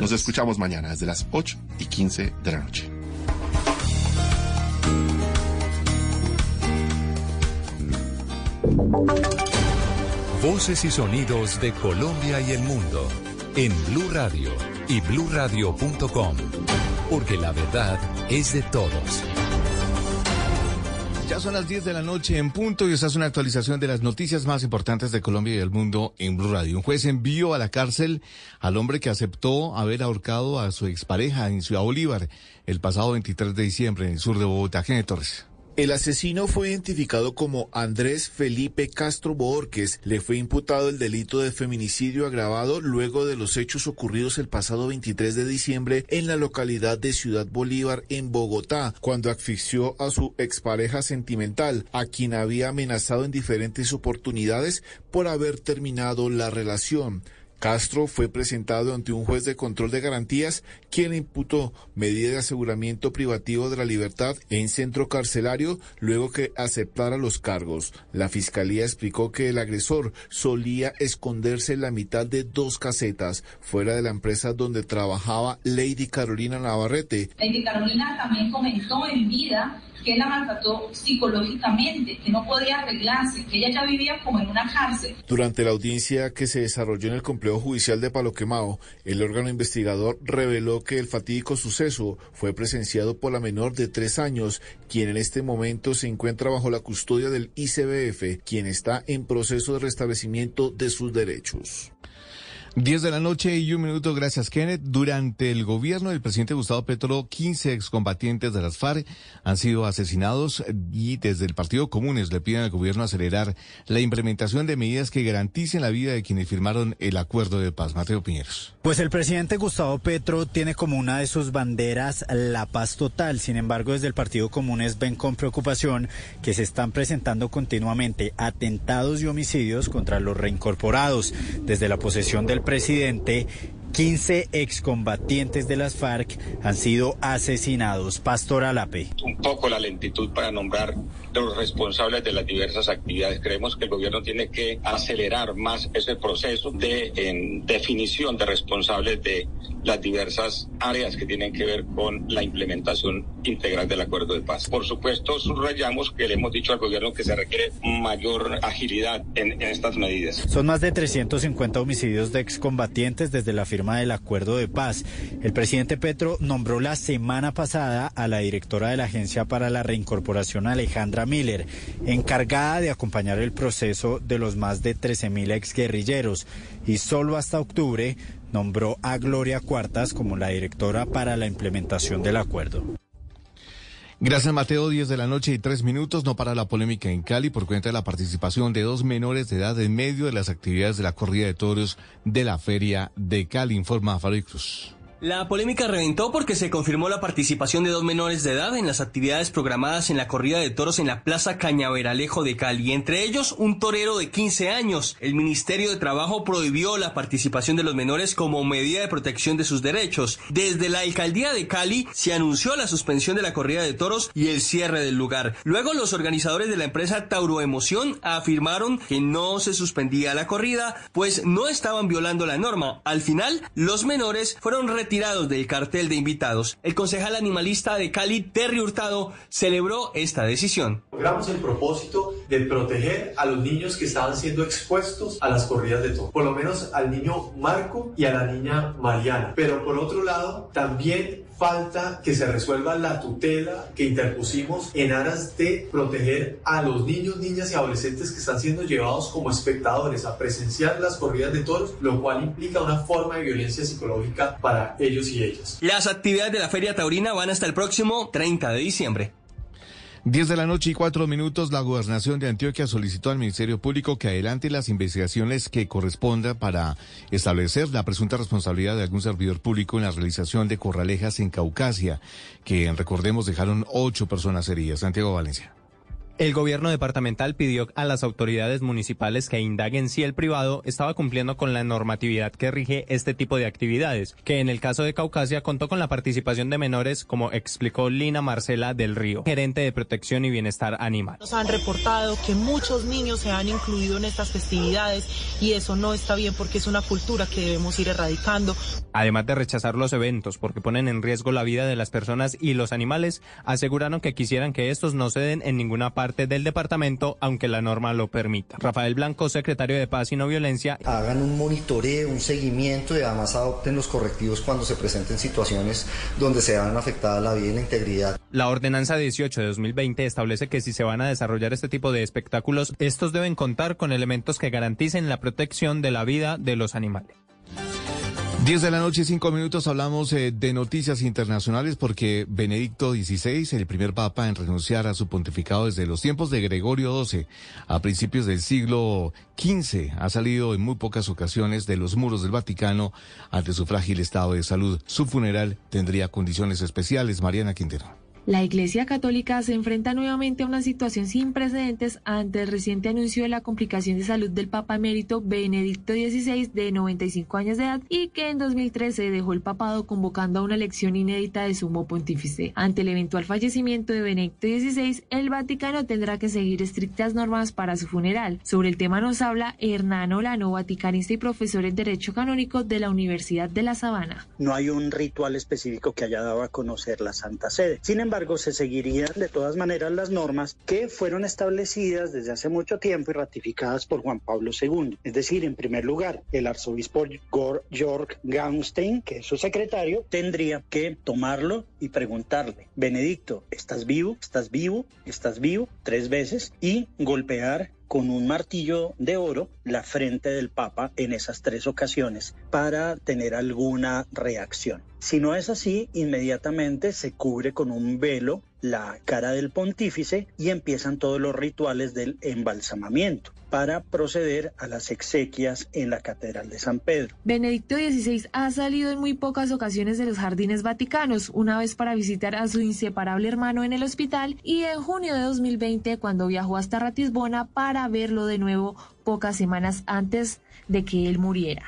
Nos escuchamos mañana desde las 8 y 15 de la noche. Voces y sonidos de Colombia y el mundo en Blue Radio y bluradio.com, porque la verdad es de todos. Ya son las 10 de la noche en punto y esta es una actualización de las noticias más importantes de Colombia y del mundo en Blue Radio. Un juez envió a la cárcel al hombre que aceptó haber ahorcado a su expareja en Ciudad Bolívar el pasado 23 de diciembre en el sur de Bogotá. Gene Torres. El asesino fue identificado como Andrés Felipe Castro Borges. Le fue imputado el delito de feminicidio agravado luego de los hechos ocurridos el pasado 23 de diciembre en la localidad de Ciudad Bolívar, en Bogotá, cuando asfixió a su expareja sentimental, a quien había amenazado en diferentes oportunidades por haber terminado la relación. Castro fue presentado ante un juez de control de garantías quien imputó medida de aseguramiento privativo de la libertad en centro carcelario luego que aceptara los cargos. La fiscalía explicó que el agresor solía esconderse en la mitad de dos casetas fuera de la empresa donde trabajaba Lady Carolina Navarrete. Lady Carolina también comentó en vida que la maltrató psicológicamente, que no podía arreglarse, que ella ya vivía como en una cárcel. Durante la audiencia que se desarrolló en el complejo judicial de Palo Quemado, el órgano investigador reveló que el fatídico suceso fue presenciado por la menor de tres años, quien en este momento se encuentra bajo la custodia del ICBF, quien está en proceso de restablecimiento de sus derechos. 10 de la noche y un minuto, gracias Kenneth. Durante el gobierno del presidente Gustavo Petro, 15 excombatientes de las FARC han sido asesinados y desde el Partido Comunes le piden al gobierno acelerar la implementación de medidas que garanticen la vida de quienes firmaron el acuerdo de paz. Mateo Piñeros. Pues el presidente Gustavo Petro tiene como una de sus banderas la paz total. Sin embargo, desde el Partido Comunes ven con preocupación que se están presentando continuamente atentados y homicidios contra los reincorporados. Desde la posesión del presidente, 15 excombatientes de las FARC han sido asesinados. Pastor Alape. Un poco la lentitud para nombrar los responsables de las diversas actividades. Creemos que el gobierno tiene que acelerar más ese proceso de en definición de responsables de las diversas áreas que tienen que ver con la implementación integral del acuerdo de paz. Por supuesto, subrayamos que le hemos dicho al gobierno que se requiere mayor agilidad en, en estas medidas. Son más de 350 homicidios de excombatientes desde la firma del acuerdo de paz. El presidente Petro nombró la semana pasada a la directora de la Agencia para la Reincorporación, Alejandra Miller, encargada de acompañar el proceso de los más de 13.000 exguerrilleros. Y solo hasta octubre nombró a Gloria Cuartas como la directora para la implementación del acuerdo. Gracias, Mateo. 10 de la noche y tres minutos. No para la polémica en Cali por cuenta de la participación de dos menores de edad en medio de las actividades de la corrida de toros de la Feria de Cali, informa Farid Cruz. La polémica reventó porque se confirmó la participación de dos menores de edad en las actividades programadas en la corrida de toros en la Plaza Cañaveralejo de Cali, entre ellos un torero de 15 años. El Ministerio de Trabajo prohibió la participación de los menores como medida de protección de sus derechos. Desde la alcaldía de Cali se anunció la suspensión de la corrida de toros y el cierre del lugar. Luego los organizadores de la empresa Tauro Emoción afirmaron que no se suspendía la corrida, pues no estaban violando la norma. Al final, los menores fueron retirados retirados del cartel de invitados. El concejal animalista de Cali, Terry Hurtado, celebró esta decisión. Logramos el propósito de proteger a los niños que estaban siendo expuestos a las corridas de toros, por lo menos al niño Marco y a la niña Mariana. Pero por otro lado, también falta que se resuelva la tutela que interpusimos en aras de proteger a los niños, niñas y adolescentes que están siendo llevados como espectadores a presenciar las corridas de toros, lo cual implica una forma de violencia psicológica para ellos y ellas. Las actividades de la Feria Taurina van hasta el próximo 30 de diciembre. 10 de la noche y cuatro minutos, la gobernación de Antioquia solicitó al Ministerio Público que adelante las investigaciones que correspondan para establecer la presunta responsabilidad de algún servidor público en la realización de corralejas en Caucasia, que recordemos dejaron ocho personas heridas. Santiago Valencia. El gobierno departamental pidió a las autoridades municipales que indaguen si el privado estaba cumpliendo con la normatividad que rige este tipo de actividades, que en el caso de Caucasia contó con la participación de menores, como explicó Lina Marcela del Río, gerente de protección y bienestar animal. Nos han reportado que muchos niños se han incluido en estas festividades y eso no está bien porque es una cultura que debemos ir erradicando. Además de rechazar los eventos porque ponen en riesgo la vida de las personas y los animales, aseguraron que quisieran que estos no se den en ninguna parte del departamento, aunque la norma lo permita. Rafael Blanco, secretario de Paz y No Violencia. Hagan un monitoreo, un seguimiento y además adopten los correctivos cuando se presenten situaciones donde se vean afectada la vida y la integridad. La ordenanza 18 de 2020 establece que si se van a desarrollar este tipo de espectáculos, estos deben contar con elementos que garanticen la protección de la vida de los animales. 10 de la noche, 5 minutos, hablamos eh, de noticias internacionales porque Benedicto XVI, el primer papa en renunciar a su pontificado desde los tiempos de Gregorio XII a principios del siglo XV, ha salido en muy pocas ocasiones de los muros del Vaticano ante su frágil estado de salud. Su funeral tendría condiciones especiales. Mariana Quintero. La Iglesia Católica se enfrenta nuevamente a una situación sin precedentes ante el reciente anuncio de la complicación de salud del Papa emérito Benedicto XVI de 95 años de edad y que en 2013 dejó el papado convocando a una elección inédita de sumo pontífice. Ante el eventual fallecimiento de Benedicto XVI, el Vaticano tendrá que seguir estrictas normas para su funeral. Sobre el tema nos habla Hernán Olano, vaticanista y profesor en Derecho Canónico de la Universidad de La Sabana. No hay un ritual específico que haya dado a conocer la Santa Sede. Sin embargo, se seguirían de todas maneras las normas que fueron establecidas desde hace mucho tiempo y ratificadas por Juan Pablo II. Es decir, en primer lugar, el arzobispo Georg Gaunstein, que es su secretario, tendría que tomarlo y preguntarle, Benedicto, ¿estás vivo? ¿Estás vivo? ¿Estás vivo? Tres veces y golpear con un martillo de oro la frente del Papa en esas tres ocasiones para tener alguna reacción. Si no es así, inmediatamente se cubre con un velo la cara del pontífice y empiezan todos los rituales del embalsamamiento para proceder a las exequias en la Catedral de San Pedro. Benedicto XVI ha salido en muy pocas ocasiones de los jardines vaticanos, una vez para visitar a su inseparable hermano en el hospital y en junio de 2020 cuando viajó hasta Ratisbona para verlo de nuevo pocas semanas antes de que él muriera.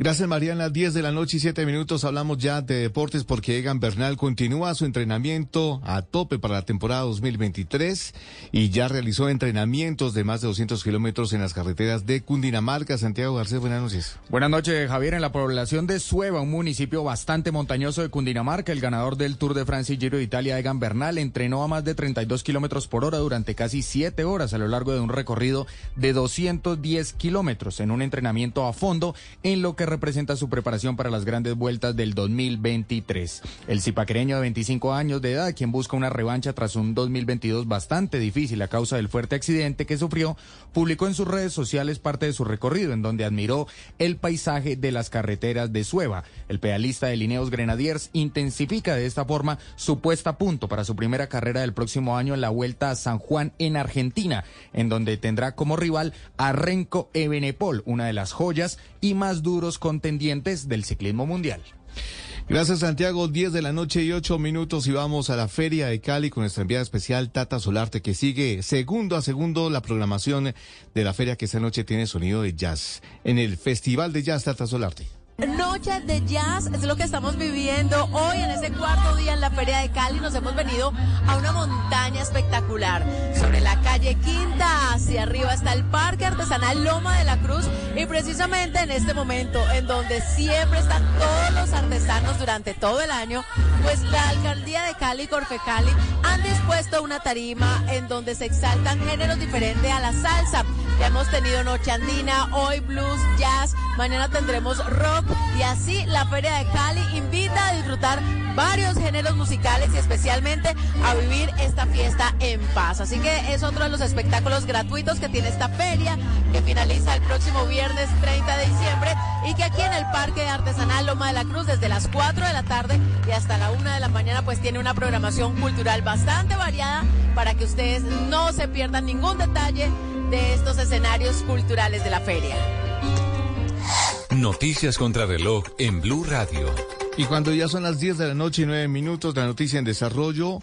Gracias Mariana, 10 de la noche y 7 minutos hablamos ya de deportes porque Egan Bernal continúa su entrenamiento a tope para la temporada 2023 y ya realizó entrenamientos de más de 200 kilómetros en las carreteras de Cundinamarca. Santiago Garcés, buenas noches. Buenas noches Javier, en la población de Sueva, un municipio bastante montañoso de Cundinamarca, el ganador del Tour de Francia y Giro de Italia, Egan Bernal, entrenó a más de 32 kilómetros por hora durante casi 7 horas a lo largo de un recorrido de 210 kilómetros en un entrenamiento a fondo en lo que representa su preparación para las grandes vueltas del 2023. El cipaquereño de 25 años de edad, quien busca una revancha tras un 2022 bastante difícil a causa del fuerte accidente que sufrió, publicó en sus redes sociales parte de su recorrido, en donde admiró el paisaje de las carreteras de Sueva. El pedalista de Lineos Grenadiers intensifica de esta forma su puesta a punto para su primera carrera del próximo año en la Vuelta a San Juan en Argentina, en donde tendrá como rival a Renko Ebenepol, una de las joyas y más duros contendientes del ciclismo mundial. Gracias Santiago, 10 de la noche y 8 minutos y vamos a la Feria de Cali con nuestra enviada especial Tata Solarte que sigue segundo a segundo la programación de la feria que esta noche tiene sonido de jazz. En el Festival de Jazz Tata Solarte. Noche de jazz es lo que estamos viviendo hoy en este cuarto día en la Feria de Cali. Nos hemos venido a una montaña espectacular. Sobre la calle Quinta, hacia arriba está el Parque Artesanal Loma de la Cruz. Y precisamente en este momento, en donde siempre están todos los artesanos durante todo el año, pues la Alcaldía de Cali, Corfe Cali, han dispuesto una tarima en donde se exaltan géneros diferentes a la salsa. Ya hemos tenido noche andina, hoy blues, jazz, mañana tendremos rock y así la Feria de Cali invita a disfrutar varios géneros musicales y especialmente a vivir esta fiesta en paz. Así que es otro de los espectáculos gratuitos que tiene esta feria que finaliza el próximo viernes 30 de diciembre y que aquí en el Parque Artesanal Loma de la Cruz desde las 4 de la tarde y hasta la 1 de la mañana pues tiene una programación cultural bastante variada para que ustedes no se pierdan ningún detalle de estos escenarios culturales de la feria. Noticias contra reloj en Blue Radio. Y cuando ya son las 10 de la noche y 9 minutos, la noticia en desarrollo.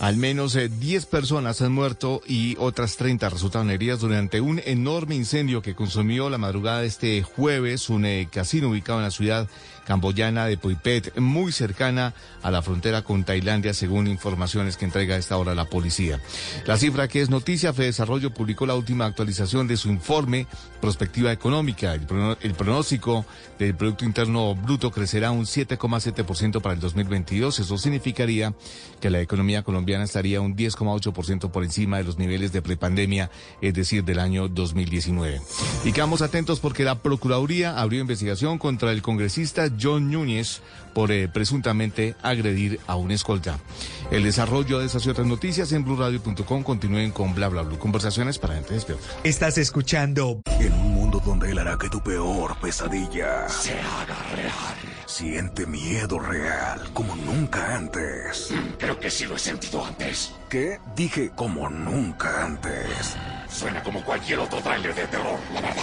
Al menos 10 eh, personas han muerto y otras 30 resultaron heridas durante un enorme incendio que consumió la madrugada de este jueves un eh, casino ubicado en la ciudad camboyana de Poipet, muy cercana a la frontera con Tailandia, según informaciones que entrega a esta hora la policía. La cifra que es noticia, Fede Desarrollo publicó la última actualización de su informe Prospectiva Económica. El, pronóstico del Producto Interno Bruto crecerá un 7,7% para el 2022. Eso significaría que la economía colombiana estaría un 10,8% por encima de los niveles de prepandemia, es decir, del año 2019. Y quedamos atentos porque la Procuraduría abrió investigación contra el congresista John Núñez por eh, presuntamente agredir a un escolta. El desarrollo de esas y otras noticias en blurradio.com continúen con bla bla bla. Conversaciones para gente despierta. Estás escuchando en un mundo donde él hará que tu peor pesadilla se haga real. Siente miedo real como nunca antes. Creo que sí lo he sentido antes. ¿Qué? Dije como nunca antes. Suena como cualquier otro trailer de terror, la verdad.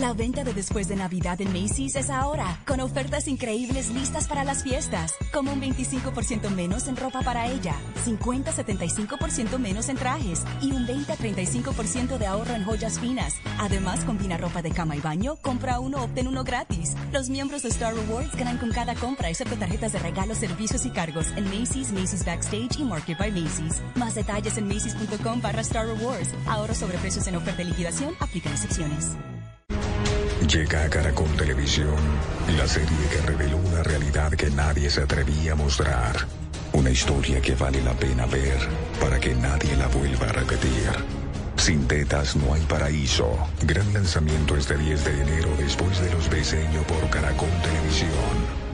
La venta de después de Navidad en Macy's es ahora, con ofertas increíbles listas para las fiestas, como un 25% menos en ropa para ella, 50-75% menos en trajes y un 20-35% de ahorro en joyas finas. Además, combina ropa de cama y baño, compra uno, obtén uno gratis. Los miembros de Star Rewards ganan con cada compra, excepto tarjetas de regalos, servicios y cargos en Macy's, Macy's Backstage y Market by Macy's. Más detalles en macy's.com barra Star Rewards. Ahorro sobre precios en oferta de liquidación, aplican excepciones. Llega a Caracol Televisión la serie que reveló una realidad que nadie se atrevía a mostrar. Una historia que vale la pena ver para que nadie la vuelva a repetir. Sin tetas no hay paraíso. Gran lanzamiento este 10 de enero después de los Beseño por Caracol Televisión.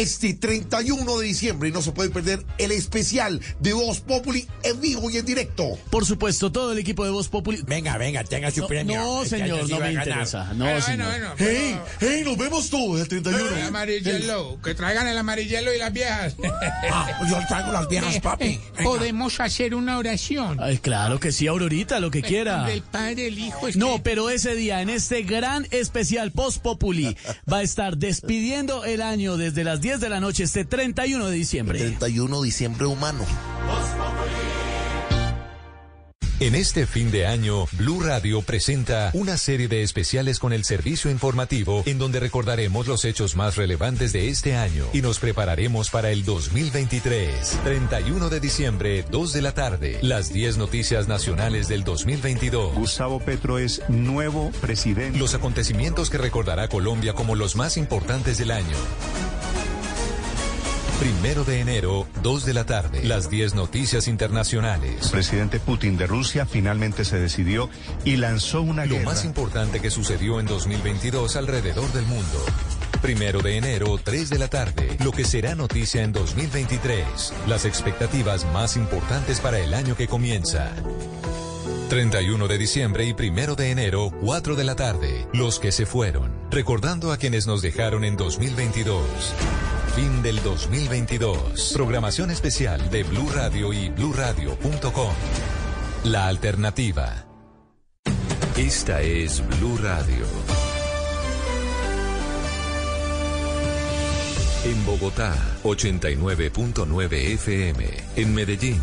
Este 31 de diciembre y no se puede perder el especial de Voz Populi en vivo y en directo. Por supuesto, todo el equipo de Voz Populi. Venga, venga, tenga su premio. No, este señor, no me interesa. No, bueno, señor. Bueno, hey, hey, nos vemos todos el 31. El amarillelo, que traigan el amarillelo y las viejas. Ah, yo traigo las viejas, papi. Podemos hacer una oración. Ay, claro que sí, Aurorita, lo que quiera. El Padre, el Hijo. No, pero ese día, en este gran especial Post Populi, va a estar despidiendo el año desde las 10 de la noche este 31 de diciembre. 31 de diciembre humano. En este fin de año, Blue Radio presenta una serie de especiales con el servicio informativo en donde recordaremos los hechos más relevantes de este año y nos prepararemos para el 2023. 31 de diciembre, 2 de la tarde, las 10 noticias nacionales del 2022. Gustavo Petro es nuevo presidente. Los acontecimientos que recordará Colombia como los más importantes del año. Primero de enero, 2 de la tarde. Las 10 noticias internacionales. presidente Putin de Rusia finalmente se decidió y lanzó una Lo más importante que sucedió en 2022 alrededor del mundo. Primero de enero, 3 de la tarde. Lo que será noticia en 2023. Las expectativas más importantes para el año que comienza. 31 de diciembre y primero de enero, 4 de la tarde. Los que se fueron. Recordando a quienes nos dejaron en 2022 fin del 2022. Programación especial de Blue Radio y bluradio.com. La alternativa. Esta es Blue Radio. En Bogotá, 89.9 FM. En Medellín.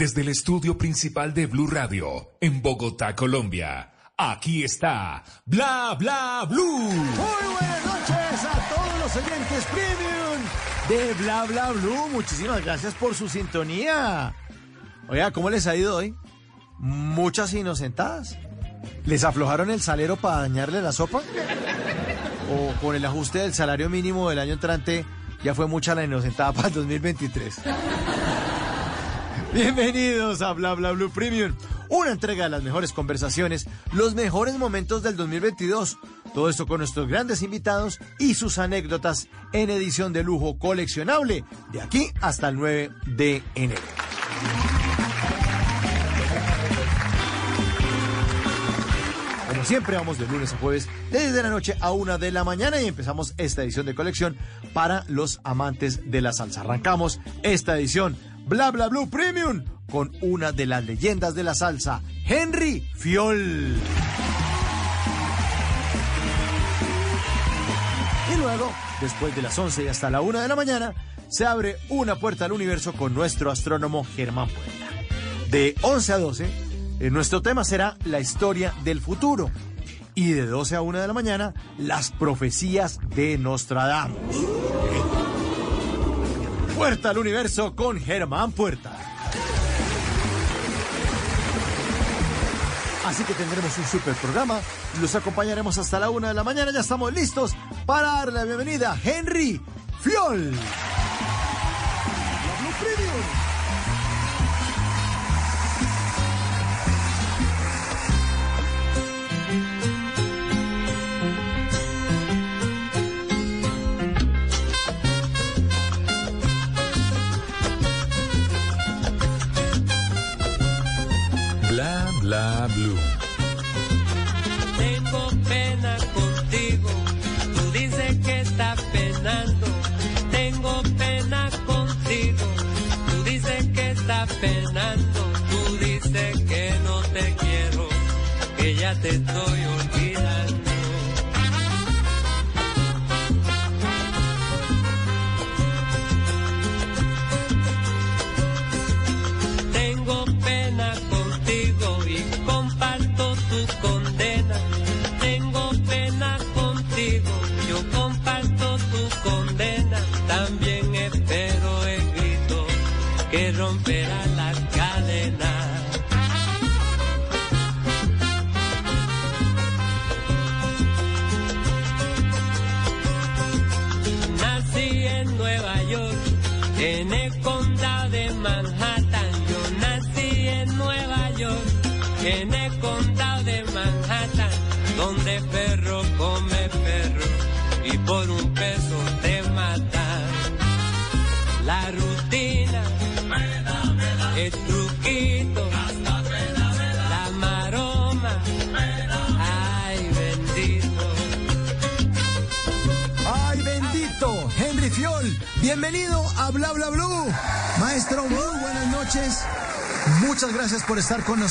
desde el estudio principal de Blue Radio, en Bogotá, Colombia. Aquí está Bla Bla Blue. Muy buenas noches a todos los oyentes premium de Bla Bla Blue. Muchísimas gracias por su sintonía. Oiga, ¿cómo les ha ido hoy? Muchas inocentadas. ¿Les aflojaron el salero para dañarle la sopa? ¿O con el ajuste del salario mínimo del año entrante ya fue mucha la inocentada para el 2023? Bienvenidos a Bla Bla Blue Premium, una entrega de las mejores conversaciones, los mejores momentos del 2022. Todo esto con nuestros grandes invitados y sus anécdotas en edición de lujo coleccionable de aquí hasta el 9 de enero. Como siempre, vamos de lunes a jueves, desde la noche a una de la mañana y empezamos esta edición de colección para los amantes de la salsa. Arrancamos esta edición Bla Bla Blue Premium con una de las leyendas de la salsa, Henry Fiol. Y luego, después de las 11 y hasta la 1 de la mañana, se abre una puerta al universo con nuestro astrónomo Germán Puerta. De 11 a 12, eh, nuestro tema será la historia del futuro. Y de 12 a 1 de la mañana, las profecías de Nostradamus. Puerta al universo con Germán Puerta. Así que tendremos un super programa. Los acompañaremos hasta la una de la mañana. Ya estamos listos para darle la bienvenida a Henry Fiol.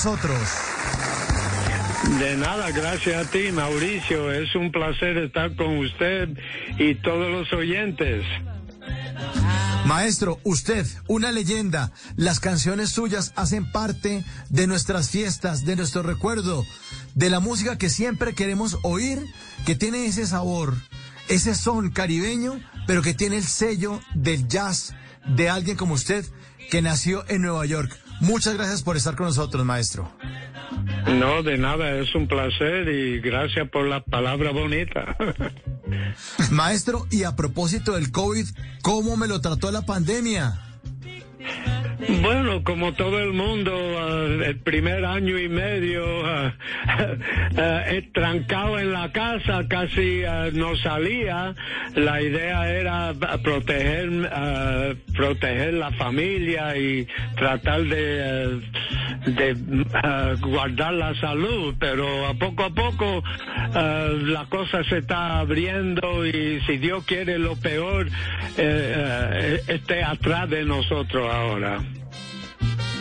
Nosotros. De nada, gracias a ti, Mauricio. Es un placer estar con usted y todos los oyentes. Maestro, usted, una leyenda. Las canciones suyas hacen parte de nuestras fiestas, de nuestro recuerdo, de la música que siempre queremos oír, que tiene ese sabor, ese son caribeño, pero que tiene el sello del jazz de alguien como usted que nació en Nueva York. Muchas gracias por estar con nosotros, maestro. No, de nada, es un placer y gracias por la palabra bonita. Maestro, y a propósito del COVID, ¿cómo me lo trató la pandemia? Bueno, como todo el mundo, ah, el primer año y medio ah, eh, trancado en la casa, casi no salía. La idea era proteger, proteger la familia y tratar de, de guardar la salud, pero a poco a poco la cosa se está abriendo y si Dios quiere lo peor eh, eh, esté atrás de nosotros ahora.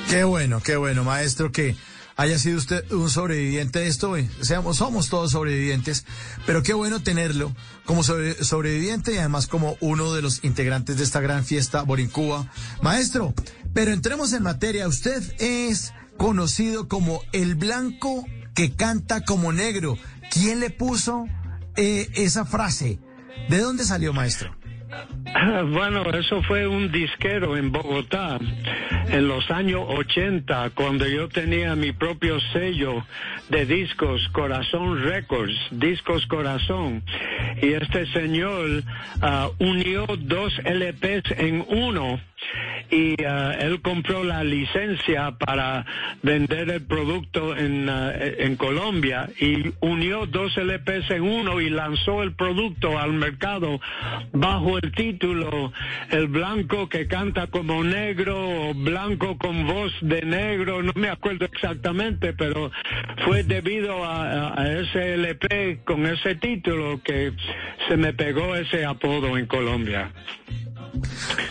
Qué bueno, qué bueno, maestro, que haya sido usted un sobreviviente de esto. eh, Seamos, somos todos sobrevivientes, pero qué bueno tenerlo como sobre- sobreviviente y además como uno de los integrantes de esta gran fiesta Borincúa. Maestro, pero entremos en materia. Usted es conocido como el blanco que canta como negro. ¿Quién le puso eh, esa frase? ¿De dónde salió, maestro? Bueno, eso fue un disquero en Bogotá en los años 80, cuando yo tenía mi propio sello de discos, Corazón Records, Discos Corazón. Y este señor ah, unió dos LPs en uno y ah, él compró la licencia para vender el producto en, ah, en Colombia y unió dos LPs en uno y lanzó el producto al mercado bajo el título El blanco que canta como negro o blanco con voz de negro, no me acuerdo exactamente, pero fue debido a, ese LP con ese título que se me pegó ese apodo en Colombia.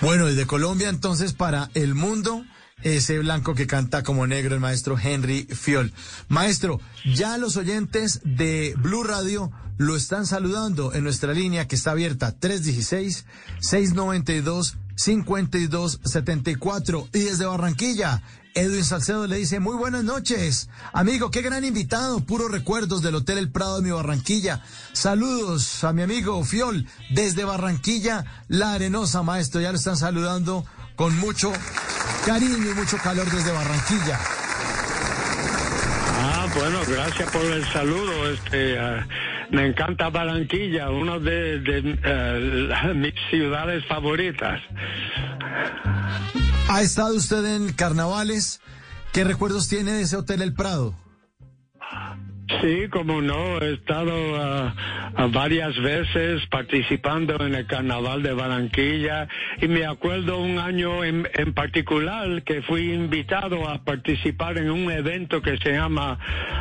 Bueno, desde Colombia entonces para el mundo, ese blanco que canta como negro el maestro Henry Fiol. Maestro, ya los oyentes de Blue Radio lo están saludando en nuestra línea que está abierta 316-692-5274 y desde Barranquilla. Edwin Salcedo le dice, muy buenas noches. Amigo, qué gran invitado, puros recuerdos del Hotel El Prado de mi Barranquilla. Saludos a mi amigo Fiol desde Barranquilla, La Arenosa, maestro. Ya lo están saludando con mucho cariño y mucho calor desde Barranquilla. Ah, bueno, gracias por el saludo. Este, ah, me encanta Barranquilla, una de, de, eh, mis ciudades favoritas. ¿Ha estado usted en carnavales? ¿Qué recuerdos tiene de ese Hotel El Prado? Sí, como no, he estado ah, varias veces participando en el Carnaval de Barranquilla y me acuerdo un año en, particular que fui invitado a participar en un evento que se llama,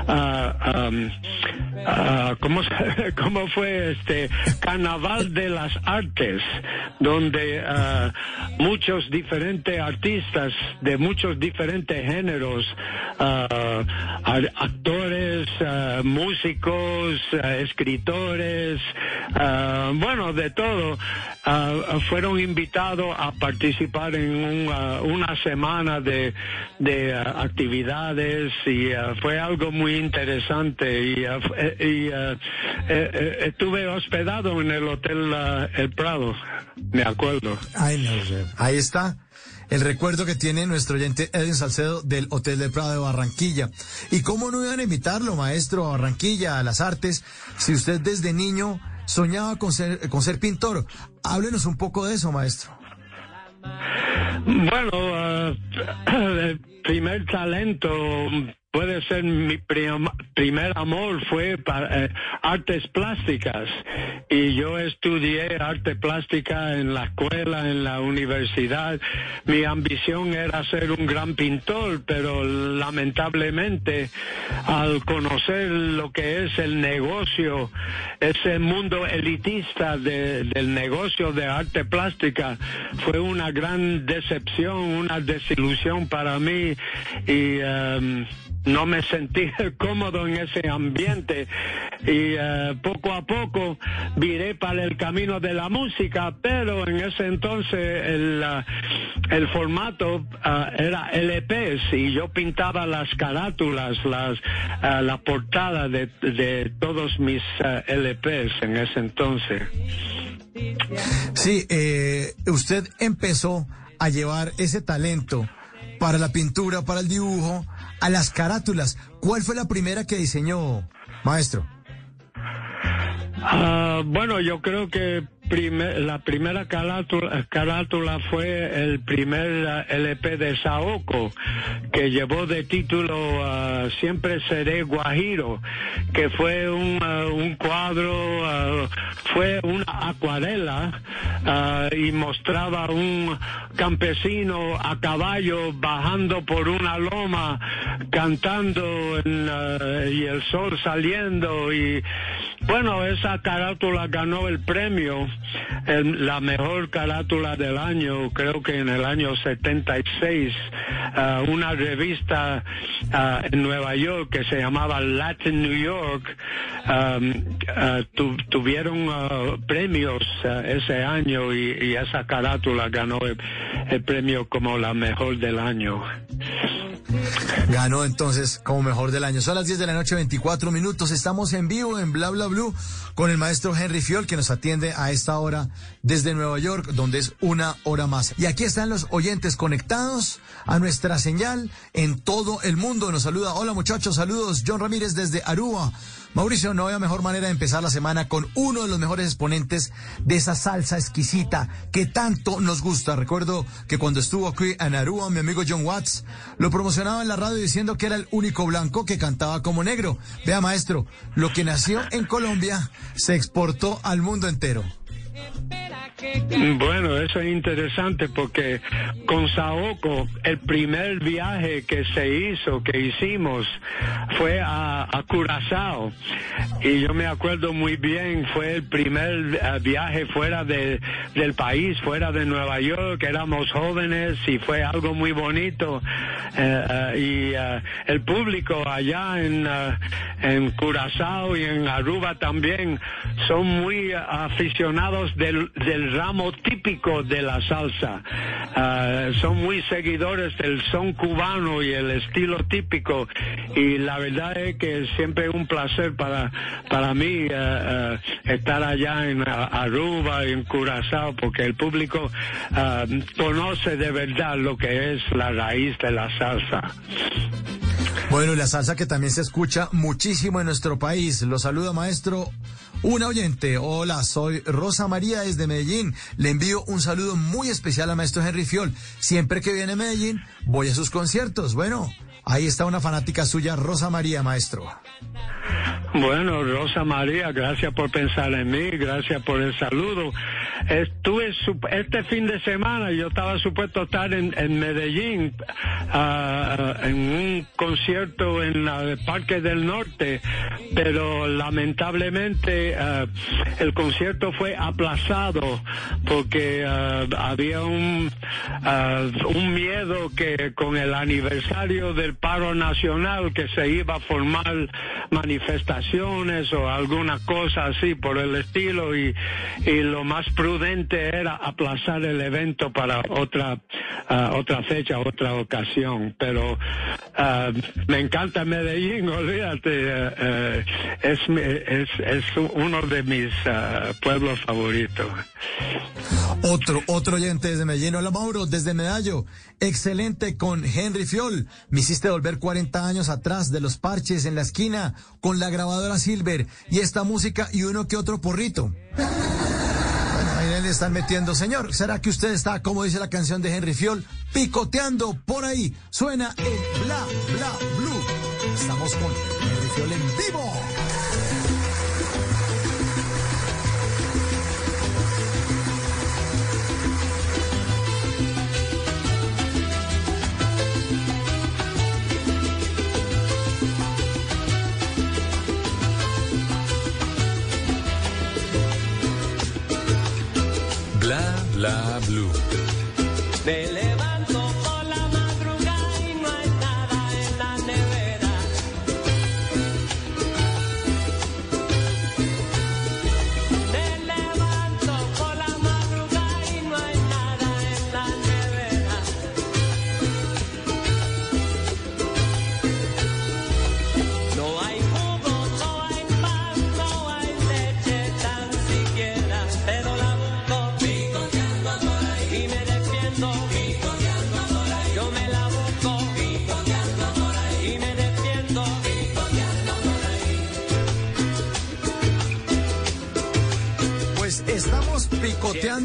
am, ah, ¿cómo, ¿cómo fue este? Carnaval de las Artes, donde muchos diferentes artistas de muchos diferentes géneros, actores, ah, músicos, ah, escritores, ah, bueno, de todo, fueron invitados a participar en un, una semana de, de actividades y fue algo muy interesante y, eh, y, eh, eh, estuve hospedado en el Hotel El Prado, me acuerdo. Ahí está. El recuerdo que tiene nuestro oyente Edwin Salcedo del Hotel del Prado de Barranquilla. ¿Y cómo no iban a invitarlo, maestro, a Barranquilla, a las artes, si usted desde niño soñaba con ser, con ser pintor? Háblenos un poco de eso, maestro. Bueno, ah, el primer talento puede ser mi prim- primer amor fue para eh, artes plásticas y yo estudié arte plástica en la escuela, en la universidad. Mi ambición era ser un gran pintor, pero lamentablemente al conocer lo que es el negocio, ese mundo elitista de- del negocio de arte plástica, fue una gran decepción, una desilusión para mí y em, no me sentí cómodo en ese ambiente y eh, poco a poco viré para el camino de la música, pero en ese entonces el, ah, el formato ah, era LPs y yo pintaba las carátulas, las, ah, la portada de, de todos mis ah, LPs en ese entonces. Sí, eh, usted empezó a llevar ese talento para la pintura, para el dibujo, a las carátulas. ¿Cuál fue la primera que diseñó, maestro? Ah, bueno, yo creo que la primera carátula, carátula fue el primer ah, LP de Saoko, que llevó de título ah, Siempre seré Guajiro, que fue un, ah, un cuadro, ah, fue una acuarela y mostraba un campesino a caballo bajando por una loma, cantando en, y el sol saliendo y bueno, esa carátula ganó el premio, el- la mejor carátula del año, creo que en el año 76, ah, una revista ah, en Nueva York que se llamaba Latin New York, ah, tu- tuvieron premios ese año y, esa carátula ganó el, el premio como la mejor del año. Ganó entonces como mejor del año. Son las 10 de la noche, 24 minutos. Estamos en vivo en Bla Bla Blue con el maestro Henry Fiol que nos atiende a esta hora desde Nueva York, donde es una hora más. Y aquí están los oyentes conectados a nuestra señal en todo el mundo. Nos saluda. Hola muchachos, saludos. John Ramírez desde Aruba. Mauricio, no había mejor manera de empezar la semana con uno de los mejores exponentes de esa salsa exquisita que tanto nos gusta. Recuerdo que cuando estuvo aquí en Aruba, mi amigo John Watts lo promocionaba en la radio diciendo que era el único blanco que cantaba como negro. Vea, maestro, lo que nació en Colombia se exportó al mundo entero. Bueno, eso es interesante porque con Saoko el primer viaje que se hizo, que hicimos, fue a, Curazao. Y yo me acuerdo muy bien, fue el primer eh, viaje fuera de, del país, fuera de Nueva York, éramos jóvenes y fue algo muy bonito. Eh, eh, y el público allá en, en Curazao y en Aruba también son muy aficionados del, del ramo típico de la salsa. Ah, son muy seguidores del son cubano y el estilo típico. Y la verdad es que siempre es un placer para, para mí eh, eh, estar allá en Aruba en Curazao porque el público ah, conoce de verdad lo que es la raíz de la salsa. Bueno, y la salsa que también se escucha muchísimo en nuestro país. Lo saluda maestro. Una oyente, hola, soy Rosa María desde Medellín. Le envío un saludo muy especial al maestro Henry Fiol. Siempre que viene a Medellín, voy a sus conciertos. Bueno, ahí está una fanática suya, Rosa María, maestro. Bueno, Rosa María, gracias por pensar en mí, gracias por el saludo. Estuve este fin de semana, yo estaba supuesto estar en, Medellín, ah, en un concierto en el Parque del Norte, pero lamentablemente ah, el concierto fue aplazado porque ah, había un, ah, un miedo que con el aniversario del paro nacional que se iba a formar manifestaciones o alguna cosa así por el estilo y, y lo más prudente era aplazar el evento para otra ah, otra fecha, otra ocasión. Pero ah, me encanta Medellín, olvídate, eh, eh, es, es, es uno de mis ah, pueblos favoritos. Otro, otro oyente desde Medellín. Hola Mauro, desde Medallo. Excelente con Henry Fiol. Me hiciste volver 40 años atrás de los parches en la esquina con la grabadora Silver y esta música y uno que otro porrito. Bueno, ahí le están metiendo, señor. ¿Será que usted está, como dice la canción de Henry Fiol, picoteando por ahí? Suena el bla, bla, blue. Estamos con Henry Fiol en vivo. Bla bla blue.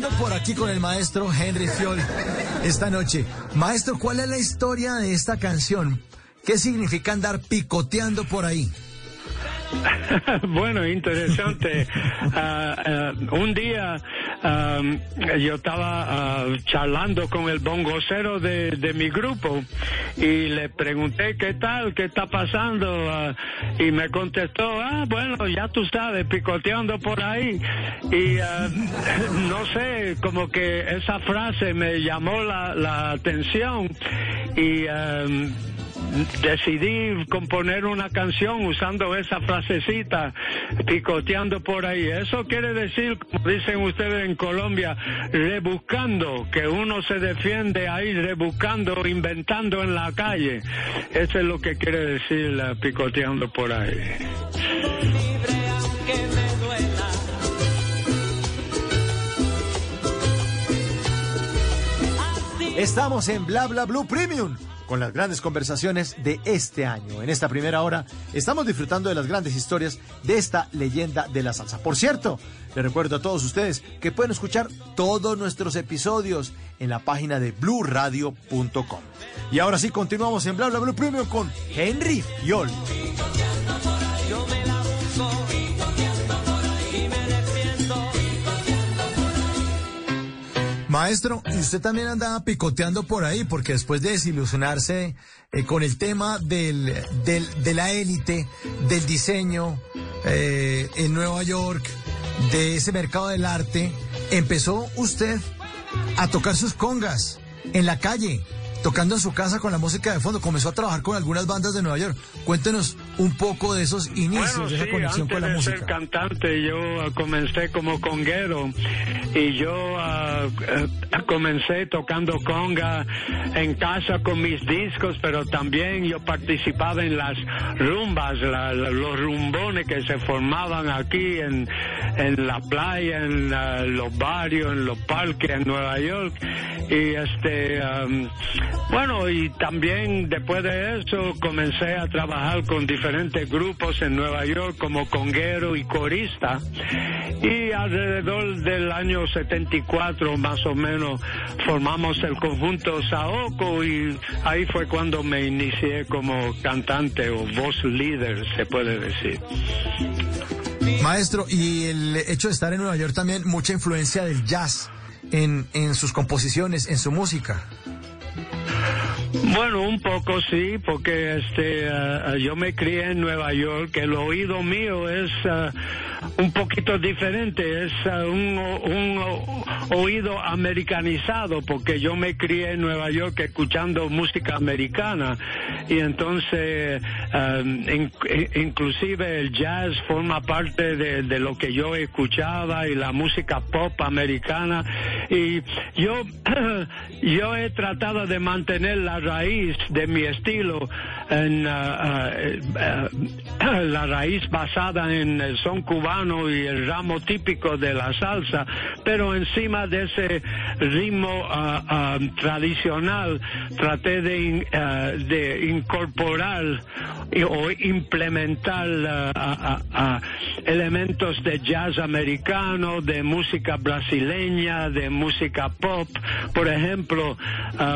Por aquí con el maestro Henry Fiol esta noche. Maestro, ¿cuál es la historia de esta canción? ¿Qué significa andar picoteando por ahí? bueno, interesante. Ah, ah, un día ah, yo estaba ah, charlando con el bongocero de, de mi grupo y le pregunté qué tal, qué está pasando Ah, y me contestó, ah, bueno, ya tú sabes, picoteando por ahí. Y ah, no sé, como que esa frase me llamó la, la atención y... decidí componer una canción usando esa frasecita, picoteando por ahí. Eso quiere decir, como dicen ustedes en Colombia, rebuscando, que uno se defiende ahí rebuscando, inventando en la calle. Eso es lo que quiere decir la picoteando por ahí. Estamos en Bla Bla Blue Premium con las grandes conversaciones de este año. En esta primera hora estamos disfrutando de las grandes historias de esta leyenda de la salsa. Por cierto, les recuerdo a todos ustedes que pueden escuchar todos nuestros episodios en la página de bluradio.com. Y ahora sí, continuamos en Bla Bla Blue Premium con Henry Fiol. Maestro, y usted también andaba picoteando por ahí, porque después de desilusionarse eh, con el tema del, del- de la élite, del diseño eh, en Nueva York, de ese mercado del arte, empezó usted a tocar sus congas en la calle, tocando en su casa con la música de fondo. Comenzó a trabajar con algunas bandas de Nueva York. Cuéntenos un poco de esos inicios, Bueno, de esa sí, conexión antes con la de música. ser cantante yo comencé como conguero y yo ah, comencé tocando conga en casa con mis discos, pero también yo participaba en las rumbas, la- la- los rumbones que se formaban aquí en, en la playa, en ah, los barrios, en los parques en Nueva York y este am, bueno y también después de eso comencé a trabajar con diferentes grupos en Nueva York como conguero y corista y alrededor del año 74 más o menos formamos el conjunto Saoko y ahí fue cuando me inicié como cantante o voz líder se puede decir. Maestro, y el hecho de estar en Nueva York también, mucha influencia del jazz en, en sus composiciones, en su música. Bueno, un poco sí, porque este ah, yo me crié en Nueva York, el oído mío es ah, un poquito diferente, es ah, un, un oído americanizado, porque yo me crié en Nueva York escuchando música americana y entonces in- in- inclusive el jazz forma parte de, de lo que yo escuchaba y la música pop americana y yo yo he tratado de mantener la raíz de mi estilo en ah, eh, ah, la raíz basada en el son cubano y el ramo típico de la salsa pero encima de ese ritmo tradicional traté de, in- de incorporar y- o implementar elementos de jazz americano, de música brasileña, de música pop. Por ejemplo,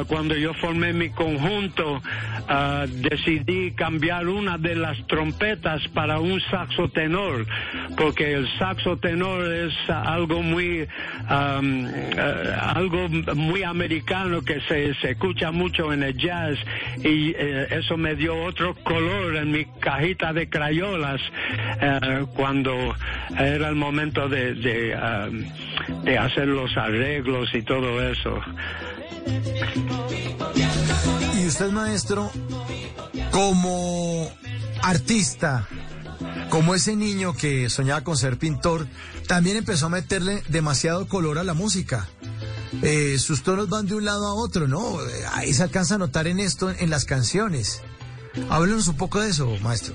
cuando yo formé mi conjunto, ah, decidí cambiar una de las trompetas para un saxo tenor, porque el saxo tenor es algo muy, eh, algo muy americano que se, se escucha mucho en el jazz y eh, eso me dio otro color en mi cajita de crayolas eh, cuando era el momento de, de, de hacer los arreglos y todo eso. Y usted, maestro, como artista, como ese niño que soñaba con ser pintor, también empezó a meterle demasiado color a la música. Eh, sus tonos van de un lado a otro, ¿no? Eh, Ahí se alcanza a notar en esto, en las canciones. Háblenos un poco de eso, maestro.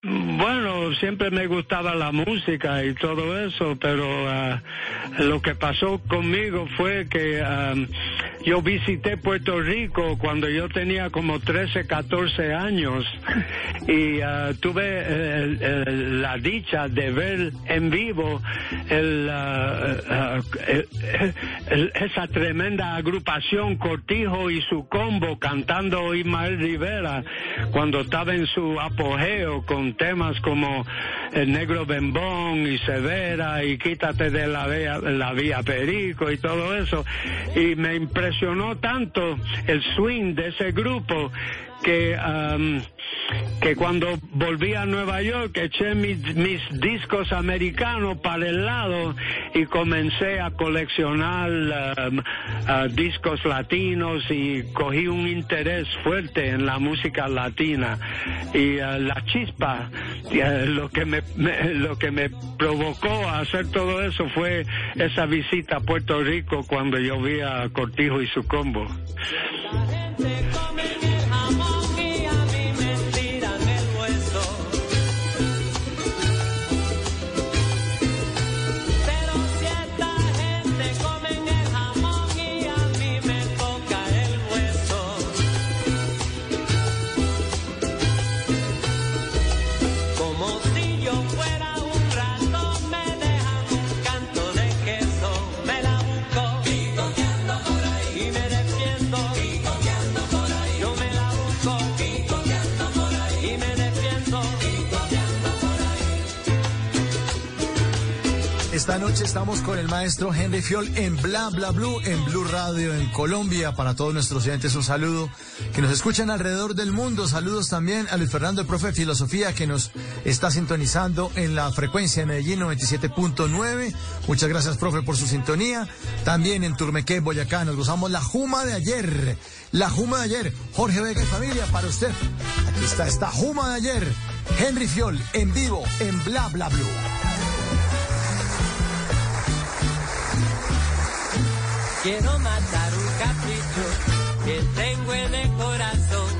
Bueno, siempre me gustaba la música y todo eso, pero ah, lo que pasó conmigo fue que ah, yo visité Puerto Rico cuando yo tenía como 13, 14 años y ah, tuve la dicha de ver en vivo el- esa tremenda agrupación Cortijo y su combo cantando Ismael Rivera cuando estaba en su apogeo con temas como El Negro Bembón y Severa y Quítate de la vía, la vía Perico y todo eso. Y me impresionó tanto el swing de ese grupo que, am, que cuando volví a Nueva York eché mis, mis discos americanos para el lado y comencé a coleccionar am, ah, discos latinos y cogí un interés fuerte en la música latina y ah, la chispa eh, lo que me, me- lo que me provocó a hacer todo eso fue esa visita a Puerto Rico cuando yo vi a Cortijo y su combo. Esta noche estamos con el maestro Henry Fiol en Bla Bla Blue, en Blue Radio en Colombia. Para todos nuestros oyentes, un saludo que nos escuchan alrededor del mundo. Saludos también a Luis Fernando, el profe de filosofía, que nos está sintonizando en la frecuencia de Medellín 97.9. Muchas gracias, profe, por su sintonía. También en Turmequé, Boyacá, nos gozamos la Juma de ayer. La Juma de ayer. Jorge Vega y familia, para usted. Aquí está esta Juma de ayer. Henry Fiol en vivo en Bla Bla Blue. Quiero matar un capricho que tengo en el corazón.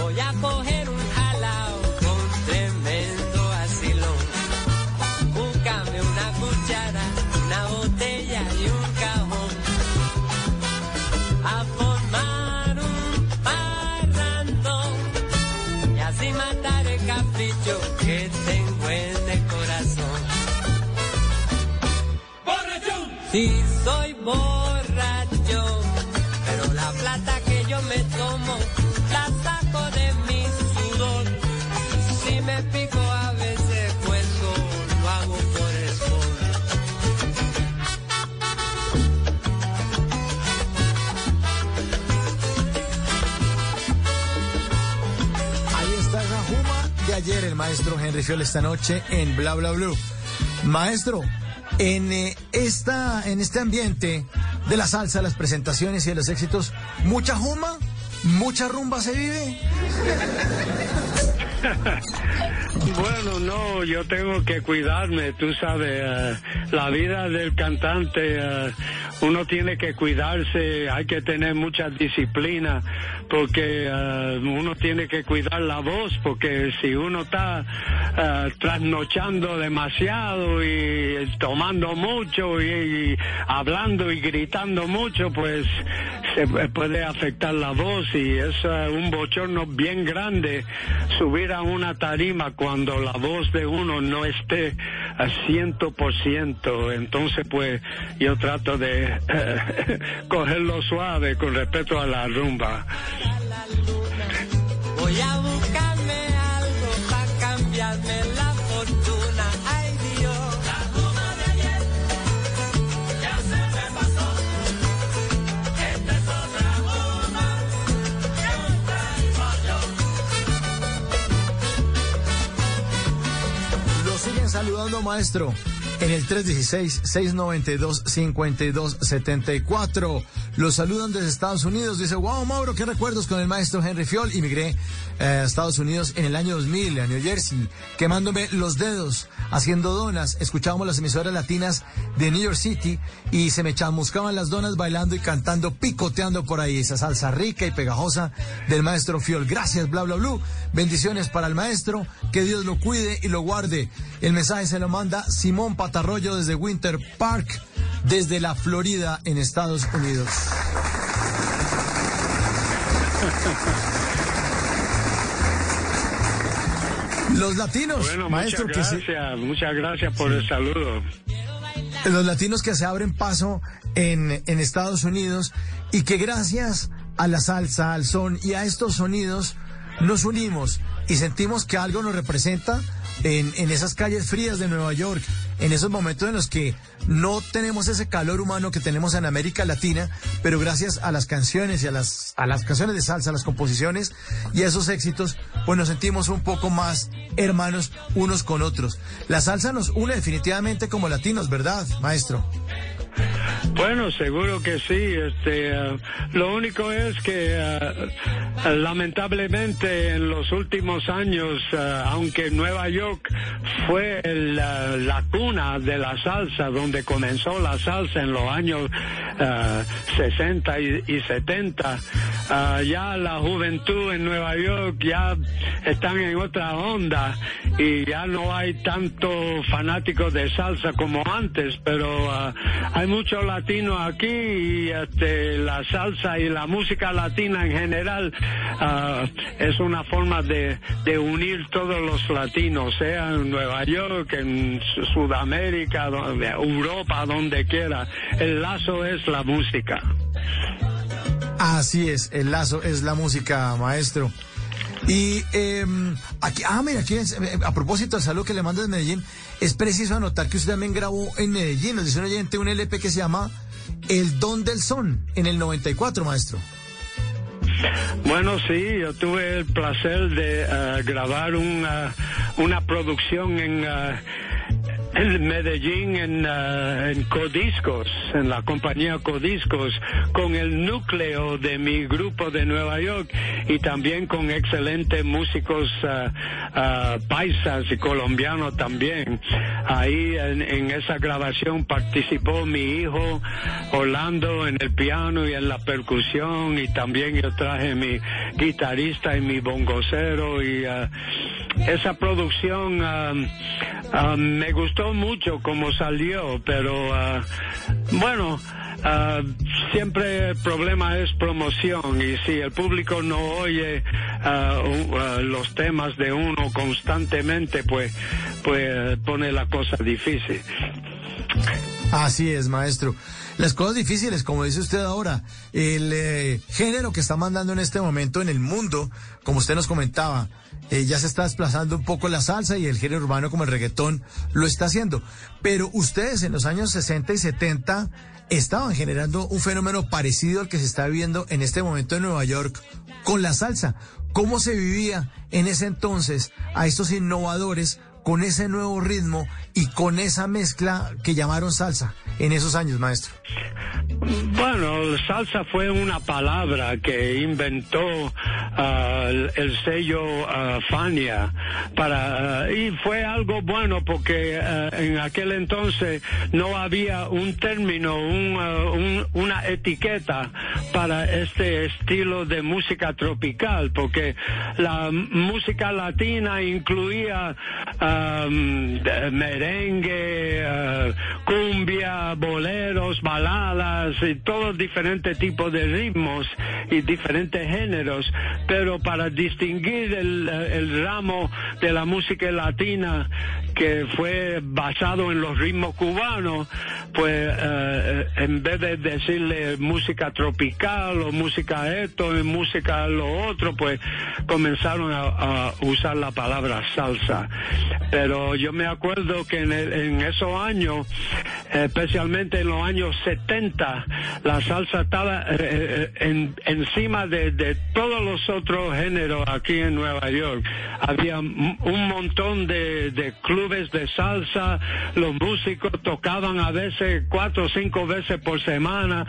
Voy a coger un jalao con tremendo asilón. Búscame una cuchara, una botella y un cajón. A formar un parrandón. Y así matar el capricho que tengo en el corazón. Sí, maestro Henry Fiol esta noche en Bla Bla Blue. Maestro, en, eh, esta, en este ambiente de la salsa, las presentaciones y de los éxitos, ¿mucha Juma? ¿Mucha rumba se vive? Bueno, no, yo tengo que cuidarme, tú sabes, eh, la vida del cantante, eh, uno tiene que cuidarse, hay que tener mucha disciplina, porque eh, uno tiene que cuidar la voz, porque si uno está eh, trasnochando demasiado y tomando mucho y, hablando y gritando mucho, pues se puede afectar la voz y es eh, un bochorno bien grande subir a una tarima cuando la voz de uno no esté a ciento por ciento. Entonces, pues, yo trato de cogerlo suave con respecto a la rumba. Voy a buscarme algo para cambiarme la fortuna. Ay Dios. La rumba de ayer ya se me pasó. Esta es otra rumba que un traigo yo. Lo siguen saludando, maestro, en el 316-692-5274. Los saludan desde Estados Unidos. Dice, wow, Mauro, qué recuerdos con el maestro Henry Fiol. Inmigré eh, a Estados Unidos en el año 2000, a New Jersey, quemándome los dedos, haciendo donas. Escuchábamos las emisoras latinas de New York City y se me chamuscaban las donas bailando y cantando, picoteando por ahí esa salsa rica y pegajosa del maestro Fiol. Gracias, bla, bla, bla. Bendiciones para el maestro. Que Dios lo cuide y lo guarde. El mensaje se lo manda Simón Patarroyo desde Winter Park, desde la Florida, en Estados Unidos. Los latinos, Bueno, maestro, que muchas se, gracias, muchas gracias por el saludo. los latinos que se abren paso en, en Estados Unidos y que gracias a la salsa, al son y a estos sonidos nos unimos y sentimos que algo nos representa en, en esas calles frías de Nueva York, en esos momentos en los que no tenemos ese calor humano que tenemos en América Latina, pero gracias a las canciones y a las, a las canciones de salsa, a las composiciones y a esos éxitos, pues nos sentimos un poco más hermanos unos con otros. La salsa nos une definitivamente como latinos, ¿verdad, maestro? Bueno, seguro que sí. Este, eh, lo único es que eh, lamentablemente en los últimos años, eh, aunque Nueva York fue el, la cuna de la salsa, donde comenzó la salsa en los años eh, 60 y, y 70, eh, ya la juventud en Nueva York ya están en otra onda y ya no hay tanto fanáticos de salsa como antes, pero ah, hay muchos latinos aquí y este, la salsa y la música latina en general ah, es una forma de, unir todos los latinos, sea en Nueva York, en Su- Sudamérica, Europa, donde quiera. El lazo es la música. Así es, el lazo es la música, maestro. Y eh, aquí, ah, mira, aquí, eh, a propósito del saludo que le manda de Medellín, es preciso anotar que usted también grabó en Medellín, nos dice un oyente, un LP que se llama El Don del Son, en el 94, maestro. Bueno, sí, yo tuve el placer de eh, grabar una, una producción en, eh, en Medellín, en, eh, en Codiscos, en la compañía Codiscos, con el núcleo de mi grupo de Nueva York y también con excelentes músicos eh, eh, paisas y colombianos también. Ahí en, en esa grabación participó mi hijo Orlando en el piano y en la percusión y también yo traje mi guitarrista y mi bongocero y eh, esa producción me gustó mucho como salió, pero ah, bueno, ah, siempre el problema es promoción y si el público no oye u- ah, los temas de uno constantemente, pues, pues pone la cosa difícil. Así es, maestro. Las cosas difíciles, como dice usted ahora, el eh, género que está mandando en este momento en el mundo, como usted nos comentaba, eh, ya se está desplazando un poco la salsa y el género urbano como el reggaetón lo está haciendo. Pero ustedes en los años 60 y 70 estaban generando un fenómeno parecido al que se está viviendo en este momento en Nueva York con la salsa. ¿Cómo se vivía en ese entonces a estos innovadores con ese nuevo ritmo y con esa mezcla que llamaron salsa en esos años, maestro? Bueno, salsa fue una palabra que inventó ah, el, el sello ah, Fania para ah, y fue algo bueno porque en aquel entonces no había un término, un, un- una etiqueta para este estilo de música tropical porque la música latina incluía merengue, ah, cumbia, boleros, baladas y todos diferentes tipos de ritmos y diferentes géneros, pero para distinguir el ramo de la música latina que fue basado en los ritmos cubanos, pues eh, en vez de decirle música tropical o música esto música lo otro, pues comenzaron a, usar la palabra salsa. Pero yo me acuerdo que en, esos años, especialmente en los años 70, la salsa estaba eh, eh, en- encima de, todos los otros géneros aquí en Nueva York. Había un montón de, de clubes de salsa, los músicos tocaban a veces cuatro o cinco veces por semana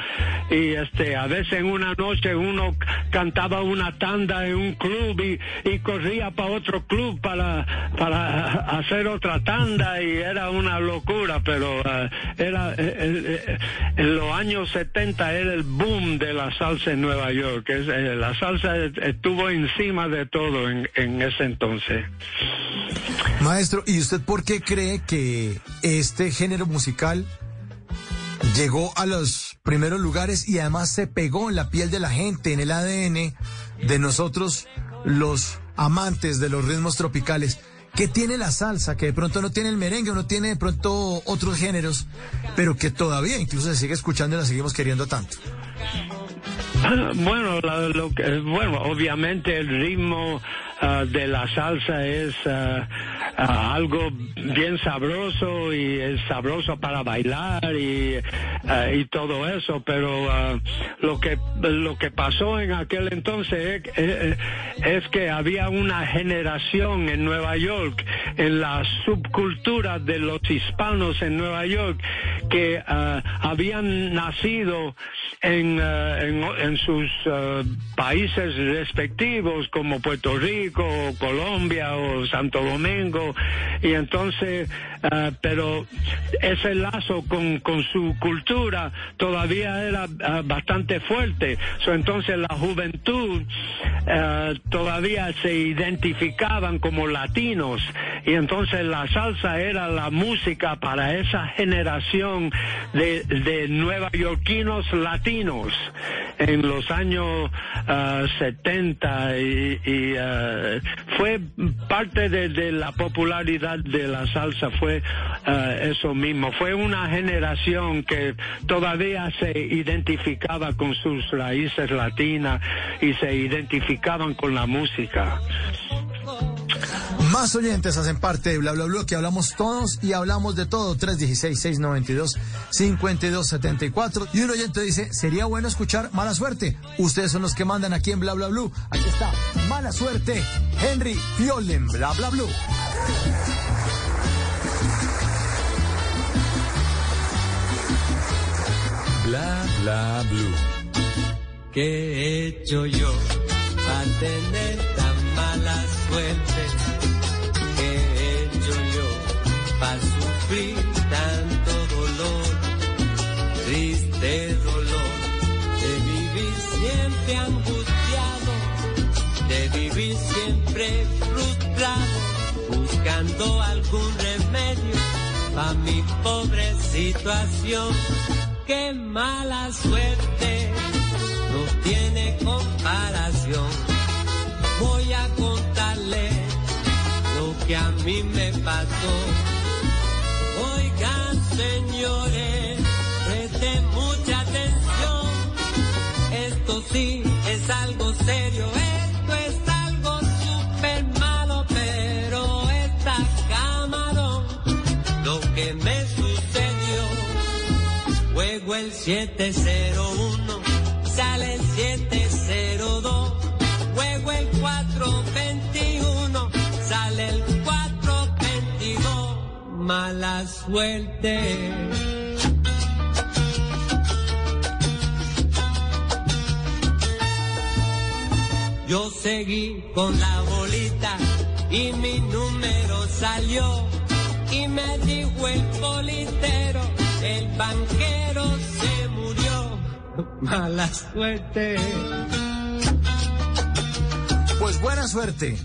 y este a veces en una noche uno cantaba una tanda en un club y, y corría para otro club para, para hacer otra tanda y era una locura, pero eh, era eh, eh, en los años 70 era el boom de la salsa en Nueva York. Es, la salsa estuvo encima de todo en, en ese entonces. Maestro, ¿y usted por qué cree que este género musical llegó a los primeros lugares y además se pegó en la piel de la gente, en el ADN de nosotros, los amantes de los ritmos tropicales? ¿Qué tiene la salsa? Que de pronto no tiene el merengue no tiene de pronto otros géneros, pero que todavía incluso se sigue escuchando y la seguimos queriendo tanto. Bueno, la- lo que- bueno, obviamente el ritmo ah, de la salsa es ah, ah, algo bien sabroso y es sabroso para bailar y, y todo eso, pero lo que lo que pasó en aquel entonces es, que había una generación en Nueva York, en la subcultura de los hispanos en Nueva York, que habían nacido en, en, sus países respectivos como Puerto Rico, o Colombia o Santo Domingo. Y entonces ah, pero ese lazo con, con su cultura todavía era ah, bastante fuerte. Entonces la juventud ah, todavía se identificaban como latinos. Y entonces la salsa era la música para esa generación de, de nuevayorquinos latinos. En los años ah, 70 y, y, ah, fue parte de, la popularidad de la salsa fue ah, eso mismo. Fue una generación que todavía se identificaba con sus raíces latinas y se identificaban con la música Más oyentes hacen parte de Bla Bla Bla, que hablamos todos y hablamos de todo. 316-692-5274. Y un oyente dice, sería bueno escuchar Mala Suerte. Ustedes son los que mandan aquí en Bla Bla Blue. Aquí está, Mala Suerte, Henry Fiolen, Bla Bla Blue. Bla bla blue. ¿Qué he hecho yo para tener tan mala suerte? ¿Qué he hecho yo para sufrir tanto dolor? Triste dolor de vivir siempre angustiado, de vivir siempre frustrado, buscando algún remedio para mi pobre situación. Qué mala suerte, no tiene comparación. Voy a contarle lo que a mí me pasó. Oigan, señores, presten mucha atención. Esto sí es algo serio, esto es algo súper malo, pero está camarón. Lo que me sucedió. Juego el 701, sale el 702. Sale el 422. Mala suerte. Yo seguí con la bolita y mi número salió. Y me dijo el politero, el banquero se murió. Mala suerte. Pues buena suerte.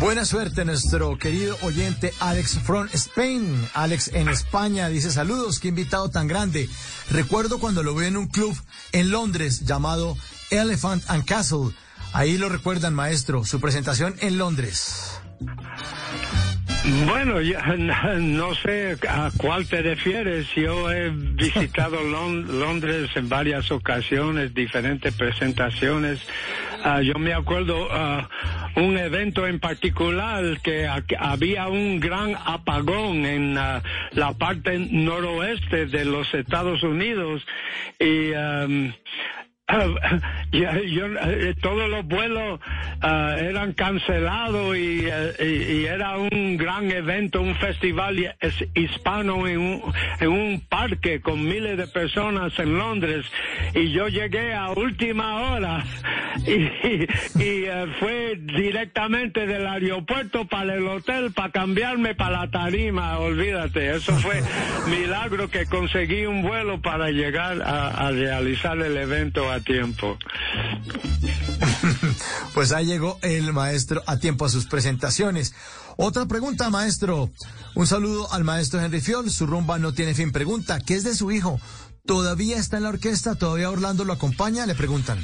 Buena suerte, nuestro querido oyente Alex from Spain. Alex en España dice saludos, qué invitado tan grande. Recuerdo cuando lo vi en un club en Londres llamado Elephant and Castle. Ahí lo recuerdan, maestro, su presentación en Londres. Bueno, yo, no sé a cuál te refieres. Yo he visitado Lon- Londres en varias ocasiones, diferentes presentaciones. Ah, yo me acuerdo ah, un evento en particular que había un gran apagón en ah, la parte noroeste de los Estados Unidos y Yo, eh, todos los vuelos ah, eran cancelados y, eh, y- y era un gran evento, un festival hi- es- hispano en un, en un parque con miles de personas en Londres. Y yo llegué a última hora y, eh, fue directamente del aeropuerto para el hotel para cambiarme para la tarima, olvídate, eso fue milagro que conseguí un vuelo para llegar a, a realizar el evento a tiempo. Pues ahí llegó el maestro a tiempo a sus presentaciones. Otra pregunta, maestro. Un saludo al maestro Henry Fiol. Su rumba no tiene fin. Pregunta, ¿qué es de su hijo? ¿Todavía está en la orquesta? ¿Todavía Orlando lo acompaña? Le preguntan.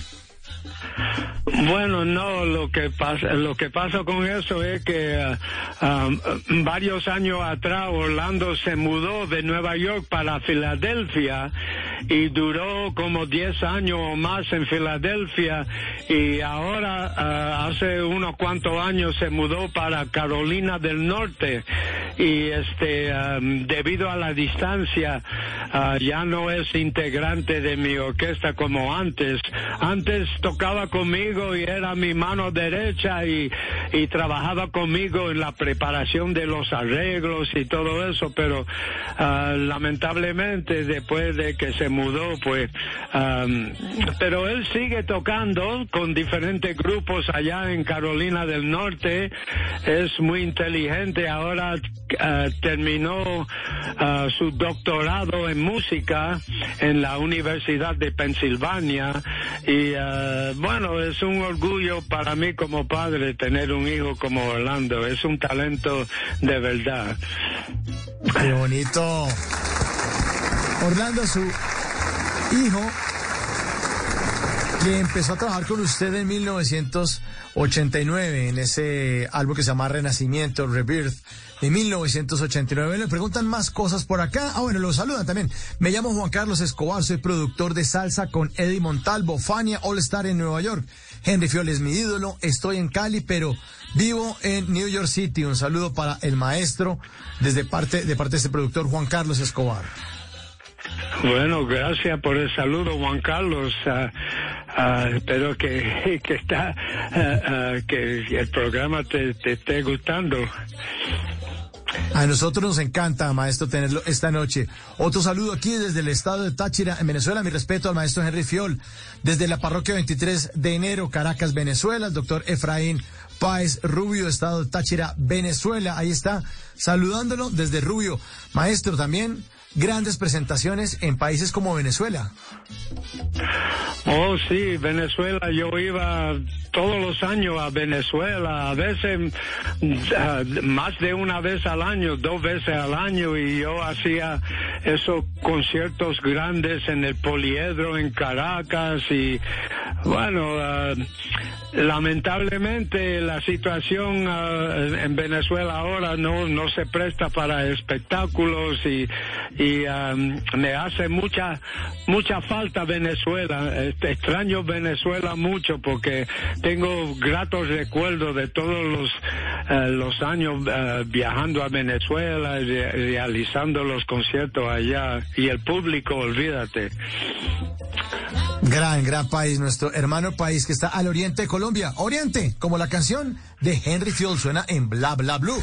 Bueno, no, lo que pasa, lo que pasa con eso es que ah, varios años atrás Orlando se mudó de Nueva York para Filadelfia y duró como 10 años o más en Filadelfia y ahora ah, hace unos cuantos años se mudó para Carolina del Norte y este debido a la distancia ya no es integrante de mi orquesta como antes. Antes conmigo y era mi mano derecha y, y trabajaba conmigo en la preparación de los arreglos y todo eso, pero ah, lamentablemente después de que se mudó, pues, am, pero él sigue tocando con diferentes grupos allá en Carolina del Norte, es muy inteligente, ahora ah, terminó su doctorado en música en la Universidad de Pensilvania y ah, bueno, es un orgullo para mí como padre tener un hijo como Orlando, es un talento de verdad. Qué bonito. Orlando, su hijo, que empezó a trabajar con usted en 1989, en ese álbum que se llama Renacimiento, Rebirth, de 1989. Le preguntan más cosas por acá. Ah, bueno, lo saludan también. Me llamo Juan Carlos Escobar, soy productor de salsa con Eddie Montalvo, Fania All Star en Nueva York. Henry Fiol es mi ídolo, estoy en Cali, pero vivo en New York City. Un saludo para el maestro desde parte, de parte de este productor Juan Carlos Escobar. Bueno, gracias por el saludo, Juan Carlos. Ah, espero que, que está, ah, que el programa te, te esté gustando. A nosotros nos encanta, maestro, tenerlo esta noche. Otro saludo aquí desde el estado de Táchira, en Venezuela. Mi respeto al maestro Henry Fiol. Desde la parroquia 23 de enero, Caracas, Venezuela. El doctor Efraín Páez Rubio, estado de Táchira, Venezuela. Ahí está, saludándolo desde Rubio. Maestro, también grandes presentaciones en países como Venezuela. Oh, sí, Venezuela, yo iba todos los años a Venezuela, a veces más de una vez al año, dos veces al año, y yo hacía esos conciertos grandes en el Poliedro, en Caracas, y bueno, ah, lamentablemente la situación ah, en Venezuela ahora no, no se presta para espectáculos y ah, me hace mucha, mucha falta Venezuela. Extraño Venezuela mucho porque tengo gratos recuerdos de todos los, eh, los años eh, viajando a Venezuela, y re- realizando los conciertos allá y el público, olvídate. Gran, gran país, nuestro hermano país que está al oriente de Colombia. Oriente, como la canción de Henry Field suena en Bla Bla Blue.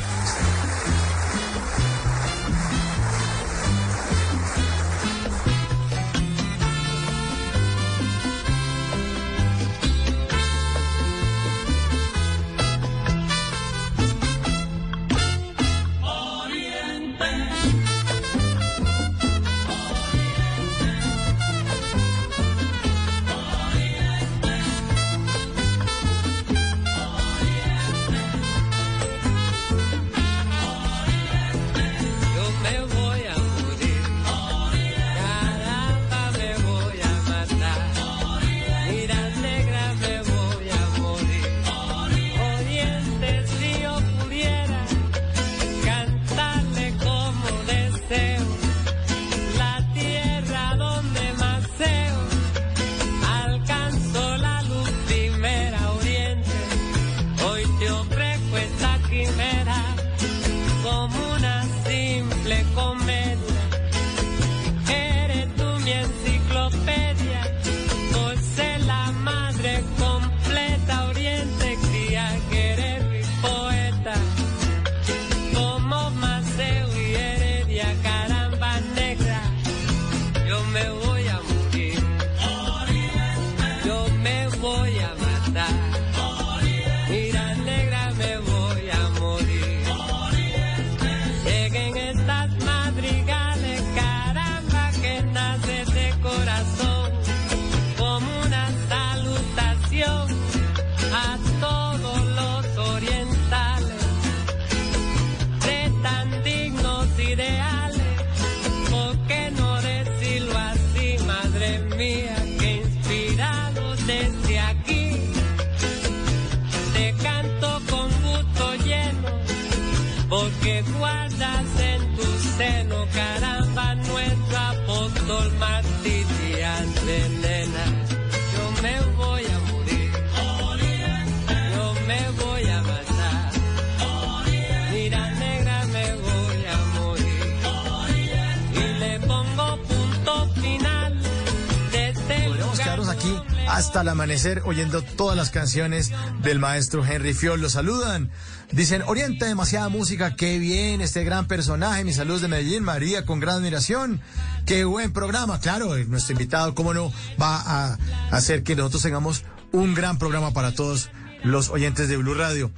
Amanecer oyendo todas las canciones del maestro Henry Fiol. Lo saludan. Dicen, Oriente, demasiada música, qué bien este gran personaje. Mis saludos de Medellín, María, con gran admiración. Qué buen programa. Claro, eh, nuestro invitado, cómo no, va a hacer que nosotros tengamos un gran programa para todos los oyentes de Blue Radio.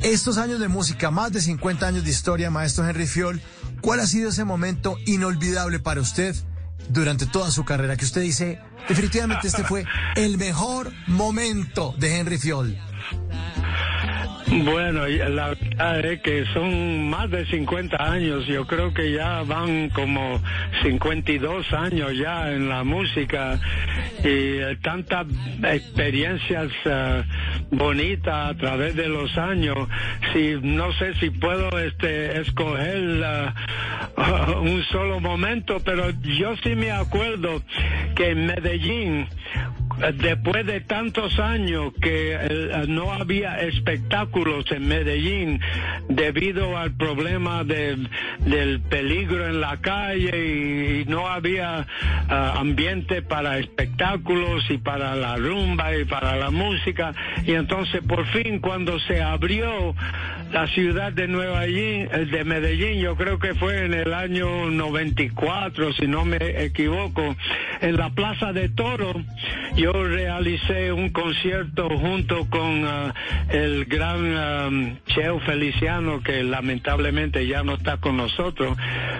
Estos años de música, más de 50 años de historia, maestro Henry Fiol, ¿cuál ha sido ese momento inolvidable para usted durante toda su carrera? Que usted dice, definitivamente este fue el mejor momento de Henry Fiol. Bueno, la que son más de 50 años, yo creo que ya van como 52 años ya en la música y eh, tantas experiencias eh, bonitas a través de los años. Si no sé si puedo este escoger eh, un solo momento, pero yo sí me acuerdo que en Medellín después de tantos años que no había espectáculos en Medellín debido al problema de- del peligro en la calle y, no había ah, ambiente para espectáculos y para la rumba y para la música. Y entonces por fin cuando se abrió la ciudad de Nueva York, de Medellín, yo creo que fue en el año 94, si no me equivoco, en la Plaza de Toro, yo realicé un concierto junto con ah, el gran ah, Cheo Feliciano, que lamentablemente ya no está con nosotros,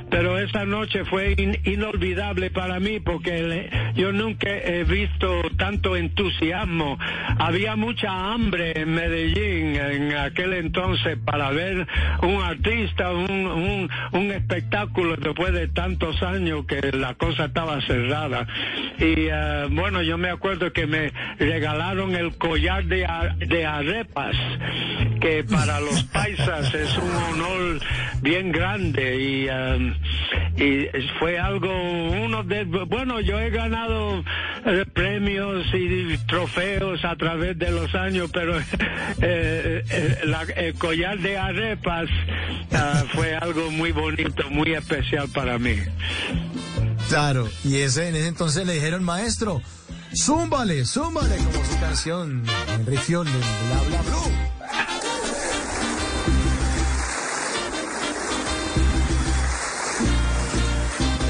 pero esa noche fue in- inolvidable para mí porque yo nunca he visto tanto entusiasmo. Había mucha hambre en Medellín en aquel entonces para ver un artista, un, un, un espectáculo después de tantos años que la cosa estaba cerrada. Y ah, bueno, yo me acuerdo que me regalaron el collar de, de arepas, que para los es un honor bien grande y, ah, y fue algo, uno de, bueno, yo he ganado eh, premios y trofeos a través de los años, pero eh, eh, la- el collar de arepas ah, fue algo muy bonito, muy especial para mí. Claro, y ese en ese entonces le dijeron, maestro, zúmbale, zúmbale, como su canción, Henry Fiol, de Bla Bla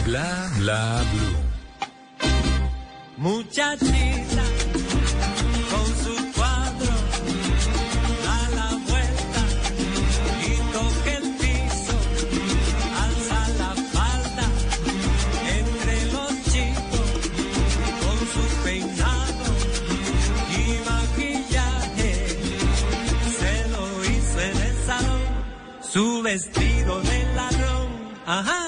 Bla bla blue. Muchachita con su cuadro da la vuelta y toca el piso, alza la falda entre los chicos con su peinado y maquillaje se lo hizo en el salón, su vestido de ladrón, ajá.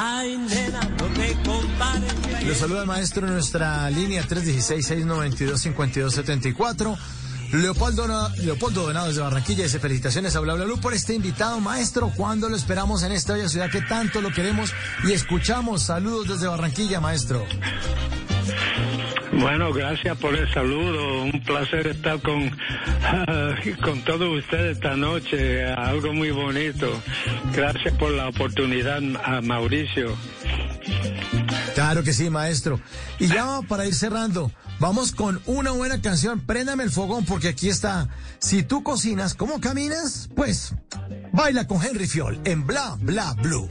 Ay, nena, no te compares. Lo saluda maestro en nuestra línea 316-692-5274. Leopoldo, Leopoldo Donado desde Barranquilla dice felicitaciones a Bla Bla por este invitado maestro. ¿Cuándo lo esperamos en esta bella ciudad que tanto lo queremos y escuchamos? Saludos desde Barranquilla, maestro. Bueno, gracias por el saludo. Un placer estar con, con todos ustedes esta noche. Algo muy bonito. Gracias por la oportunidad, a Mauricio. Claro que sí, maestro. Y ya para ir cerrando, vamos con una buena canción. Préndame el fogón porque aquí está. Si tú cocinas, ¿cómo caminas? Pues baila con Henry Fiol en Bla Bla Blue.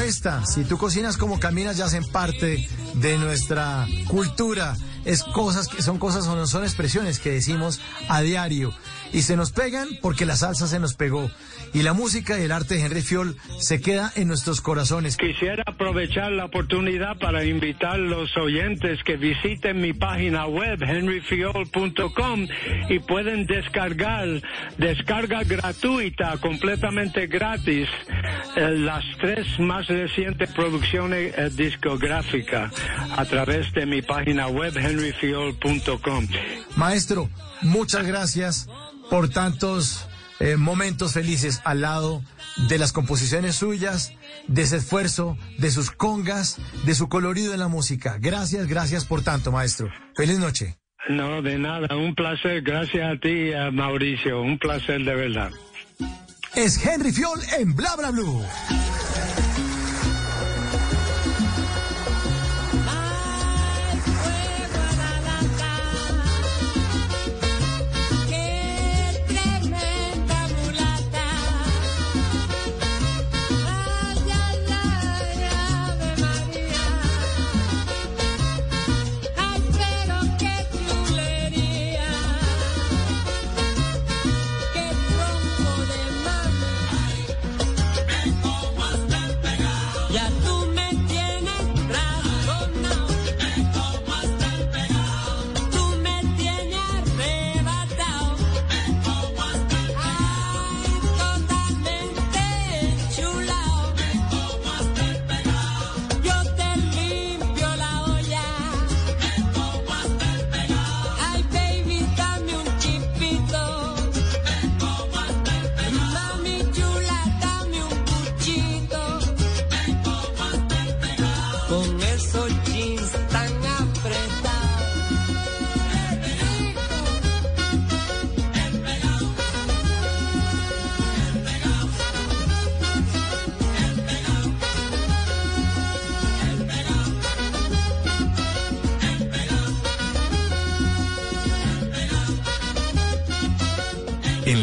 Esta, si tú cocinas como caminas, ya hacen parte de nuestra cultura. Es cosas que son cosas o no son expresiones que decimos a diario y se nos pegan porque la salsa se nos pegó y la música y el arte de Henry Fiol se queda en nuestros corazones. Quisiera aprovechar la oportunidad para invitar a los oyentes que visiten mi página web henryfiol.com y pueden descargar, descarga gratuita, completamente gratis, eh, las tres más recientes producciones eh, discográficas a través de mi página web henryfiol.com. Maestro, muchas gracias por tantos eh, momentos felices al lado de las composiciones suyas, de ese esfuerzo, de sus congas, de su colorido en la música. Gracias, gracias por tanto, maestro. Feliz noche. No, de nada, un placer, gracias a ti, a Mauricio, un placer de verdad. Es Henry Fiol en Bla Bla Blue.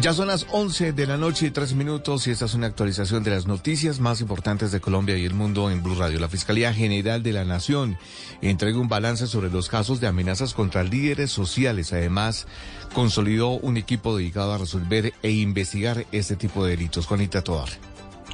Ya son las 11 de la noche y 3 minutos y esta es una actualización de las noticias más importantes de Colombia y el mundo en Blue Radio. La Fiscalía General de la Nación entrega un balance sobre los casos de amenazas contra líderes sociales. Además, consolidó un equipo dedicado a resolver e investigar este tipo de delitos. Juanita Tovar.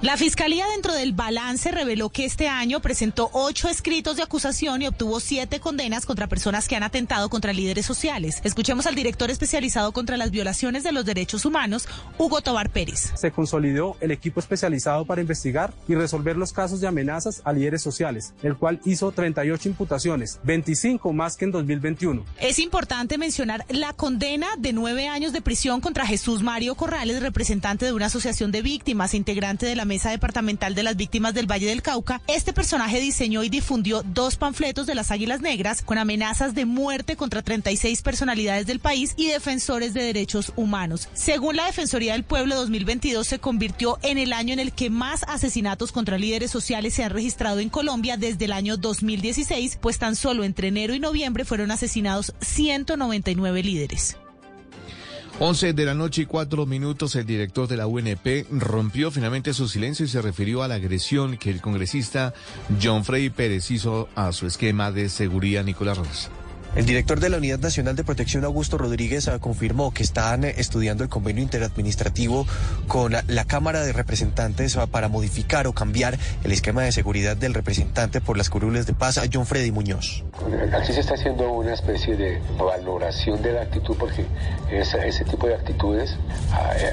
La Fiscalía dentro del balance reveló que este año presentó ocho escritos de acusación y obtuvo siete condenas contra personas que han atentado contra líderes sociales. Escuchemos al director especializado contra las violaciones de los derechos humanos, Hugo Tobar Pérez. Se consolidó el equipo especializado para investigar y resolver los casos de amenazas a líderes sociales, el cual hizo 38 imputaciones, 25 más que en 2021. Es importante mencionar la condena de nueve años de prisión contra Jesús Mario Corrales, representante de una asociación de víctimas integrante de la Mesa Departamental de las Víctimas del Valle del Cauca. Este personaje diseñó y difundió dos panfletos de las Águilas Negras con amenazas de muerte contra 36 personalidades del país y defensores de derechos humanos. Según la Defensoría del Pueblo 2022 se convirtió en el año en el que más asesinatos contra líderes sociales se han registrado en Colombia desde el año 2016, pues tan solo entre enero y noviembre fueron asesinados 199 líderes. 11 de la noche y 4 minutos, el director de la UNP rompió finalmente su silencio y se refirió a la agresión que el congresista John Freddy Pérez hizo a su esquema de seguridad Nicolás Rojas. El director de la Unidad Nacional de Protección, Augusto Rodríguez, ah, confirmó que están eh, estudiando el convenio interadministrativo con la Cámara de Representantes ah, para modificar o cambiar el esquema de seguridad del representante por las curules de paz, John Freddy Muñoz. Aquí se está haciendo una especie de valoración de la actitud porque ese tipo de actitudes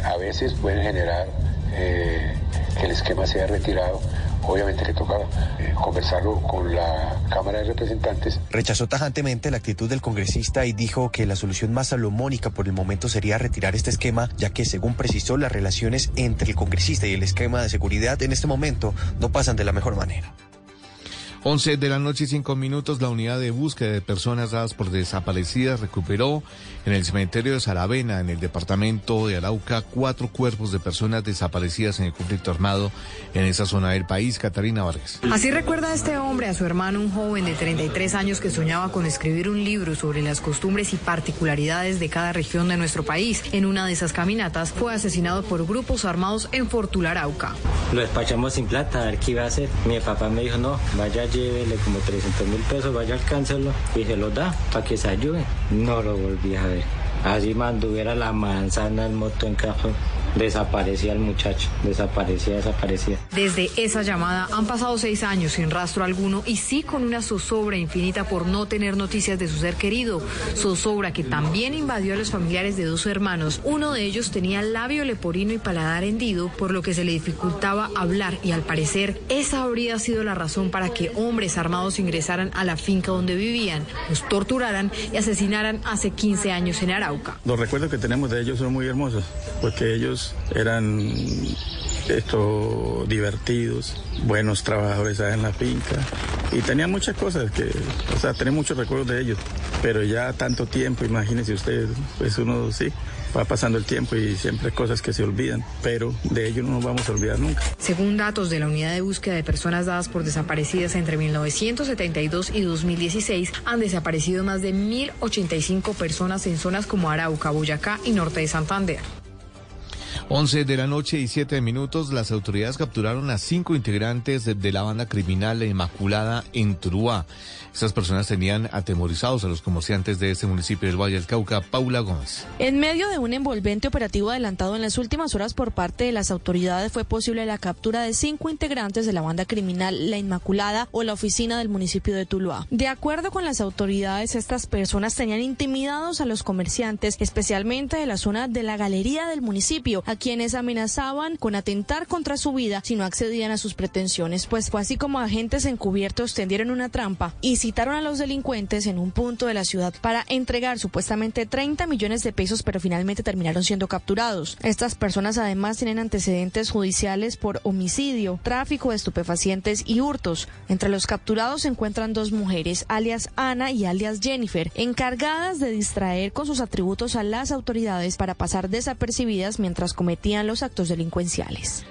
a, veces pueden generar eh, que el esquema sea retirado obviamente le toca eh, conversarlo con la Cámara de Representantes. Rechazó tajantemente la actitud del congresista y dijo que la solución más salomónica por el momento sería retirar este esquema, ya que según precisó las relaciones entre el congresista y el esquema de seguridad en este momento no pasan de la mejor manera. 11 de la noche y 5 minutos, la unidad de búsqueda de personas dadas por desaparecidas recuperó en el cementerio de Saravena, en el departamento de Arauca, cuatro cuerpos de personas desaparecidas en el conflicto armado en esa zona del país. Catarina Vargas. Así recuerda este hombre a su hermano, un joven de 33 años que soñaba con escribir un libro sobre las costumbres y particularidades de cada región de nuestro país. En una de esas caminatas fue asesinado por grupos armados en Fortula, Arauca. Lo despachamos sin plata, a ver qué iba a hacer. Mi papá me dijo, no, vaya llévele como 300 mil pesos, vaya alcáncelo y se los da para que se ayude. No lo volví a ver. Bye. Así mantuviera la manzana en moto en desaparecía el muchacho, desaparecía, desaparecía. Desde esa llamada han pasado seis años sin rastro alguno y sí con una zozobra infinita por no tener noticias de su ser querido. Zozobra que también invadió a los familiares de dos hermanos. Uno de ellos tenía labio leporino y paladar hendido, por lo que se le dificultaba hablar y al parecer esa habría sido la razón para que hombres armados ingresaran a la finca donde vivían, los torturaran y asesinaran hace 15 años en Los recuerdos que tenemos de ellos son muy hermosos, porque ellos eran divertidos, buenos trabajadores en la finca. Y tenían muchas cosas que, o sea, tenía muchos recuerdos de ellos, pero ya tanto tiempo, imagínense ustedes, pues uno sí, va pasando el tiempo y siempre hay cosas que se olvidan, pero de ello no nos vamos a olvidar nunca. Según datos de la Unidad de Búsqueda de Personas Dadas por Desaparecidas entre 1972 y 2016, han desaparecido más de 1.085 personas en zonas como Arauca, Boyacá y Norte de Santander. 11 de la noche y 7 minutos, las autoridades capturaron a cinco integrantes de, la banda criminal La Inmaculada en Turuá. Estas personas tenían atemorizados a los comerciantes de este municipio del Valle del Cauca, Paula Gómez. En medio de un envolvente operativo adelantado en las últimas horas por parte de las autoridades, fue posible la captura de cinco integrantes de la banda criminal La Inmaculada o la oficina del municipio de Tuluá. De acuerdo con las autoridades, estas personas tenían intimidados a los comerciantes, especialmente de la zona de la galería del municipio, quienes amenazaban con atentar contra su vida si no accedían a sus pretensiones, pues fue así como agentes encubiertos tendieron una trampa y citaron a los delincuentes en un punto de la ciudad para entregar supuestamente 30 millones de pesos, pero finalmente terminaron siendo capturados. Estas personas además tienen antecedentes judiciales por homicidio, tráfico de estupefacientes y hurtos. Entre los capturados se encuentran dos mujeres, alias Ana y alias Jennifer, encargadas de distraer con sus atributos a las autoridades para pasar desapercibidas mientras cometían los actos delincuenciales.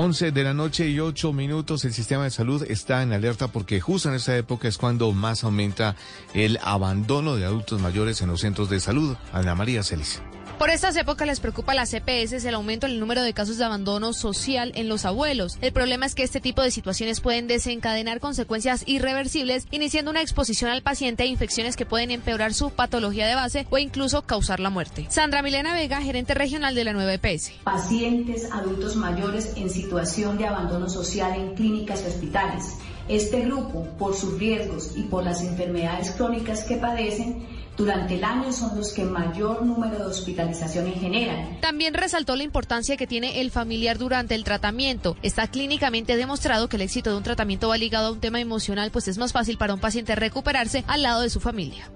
11 de la noche y 8 minutos, el sistema de salud está en alerta porque justo en esa época es cuando más aumenta el abandono de adultos mayores en los centros de salud. Ana María Celis. Por estas épocas les preocupa a las CPS el aumento en el número de casos de abandono social en los abuelos. El problema es que este tipo de situaciones pueden desencadenar consecuencias irreversibles, iniciando una exposición al paciente a infecciones que pueden empeorar su patología de base o incluso causar la muerte. Sandra Milena Vega, gerente regional de la nueva EPS. Pacientes adultos mayores en situación situación de abandono social en clínicas y hospitales. Este grupo, por sus riesgos y por las enfermedades crónicas que padecen, durante el año son los que mayor número de hospitalizaciones generan. También resaltó la importancia que tiene el familiar durante el tratamiento. Está clínicamente demostrado que el éxito de un tratamiento va ligado a un tema emocional, pues es más fácil para un paciente recuperarse al lado de su familia.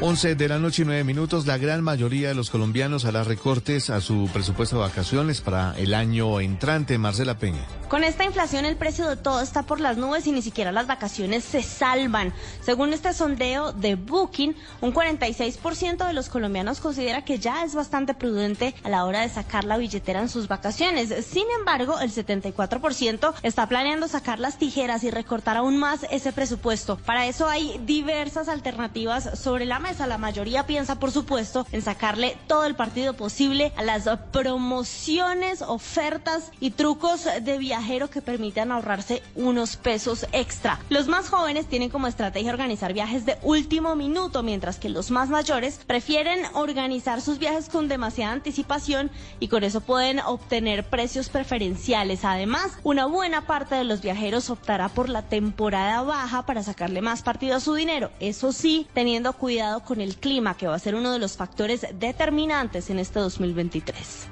11 de la noche y 9 minutos, la gran mayoría de los colombianos hará recortes a su presupuesto de vacaciones para el año entrante. Marcela Peña. Con esta inflación el precio de todo está por las nubes y ni siquiera las vacaciones se salvan. Según este sondeo de Booking, un 46% de los colombianos considera que ya es bastante prudente a la hora de sacar la billetera en sus vacaciones. Sin embargo, el 74% está planeando sacar las tijeras y recortar aún más ese presupuesto. Para eso hay diversas alternativas sobre la mesa. La mayoría piensa, por supuesto, en sacarle todo el partido posible a las promociones, ofertas y trucos de viajero que permitan ahorrarse unos pesos extra. Los más jóvenes tienen como estrategia organizar viajes de último minuto, mientras que los más mayores prefieren organizar sus viajes con demasiada anticipación y con eso pueden obtener precios preferenciales. Además, una buena parte de los viajeros optará por la temporada baja para sacarle más partido a su dinero. Eso sí, teniendo cuidado con el clima, que va a ser uno de los factores determinantes en este 2023.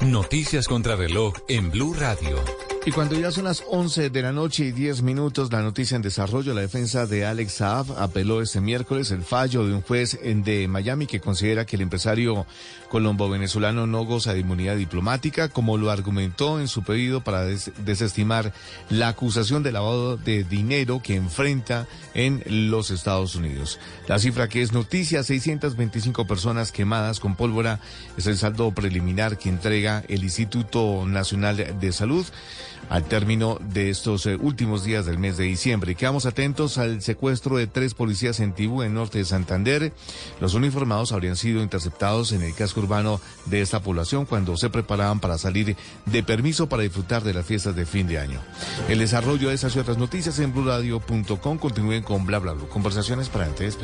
Noticias contra reloj en Blue Radio. Y cuando ya son las 11 de la noche y 10 minutos, la noticia en desarrollo, la defensa de Alex Saab apeló este miércoles el fallo de un juez de Miami que considera que el empresario colombo-venezolano no goza de inmunidad diplomática, como lo argumentó en su pedido para desestimar la acusación de lavado de dinero que enfrenta en los Estados Unidos. La cifra que es noticia, 625 personas quemadas con pólvora, es el saldo preliminar que entrega el Instituto Nacional de Salud al término de estos eh, últimos días del mes de diciembre. Quedamos atentos al secuestro de tres policías en Tibú, en norte de Santander. Los uniformados habrían sido interceptados en el casco urbano de esta población cuando se preparaban para salir de permiso para disfrutar de las fiestas de fin de año. El desarrollo de esas y otras noticias en bluradio.com. Continúen con bla bla bla. Conversaciones para antes.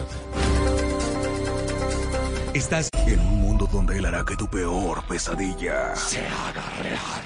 Estás en un mundo donde él hará que tu peor pesadilla se haga real.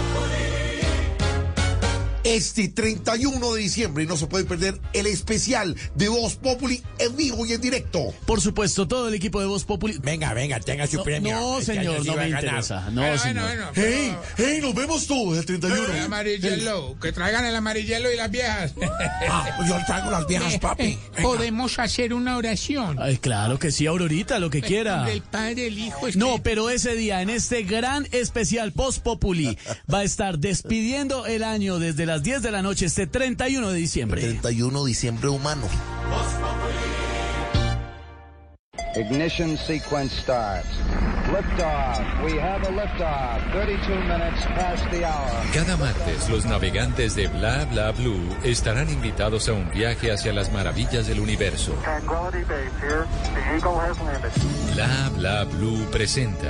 Este 31 de diciembre no se puede perder el especial de Voz Populi en vivo y en directo. Por supuesto, todo el equipo de Voz Populi. Venga, venga, tenga su No, premio. no, Este señor, no me interesa. No, Bueno, señor. bueno, bueno, ¡Hey! ¡Hey! Nos vemos todos el 31. El amarillelo, que traigan el amarillelo y las viejas. Ah, yo traigo las viejas, papi. Eh, Podemos hacer una oración. Ay, claro que sí, Aurorita, lo que quiera. Del Padre, el Hijo. es No, que- pero ese día, en este gran especial Post Populi, va a estar despidiendo el año desde las 10 de la noche, este 31 de diciembre. 31 de diciembre humano. Ignition sequence starts. Liftoff. We have a liftoff. 32 minutes past the hour. Cada martes los navegantes de Bla Bla Blue estarán invitados a un viaje hacia las maravillas del universo. Tranquility Base here. The Eagle has landed. Bla Bla Blue presenta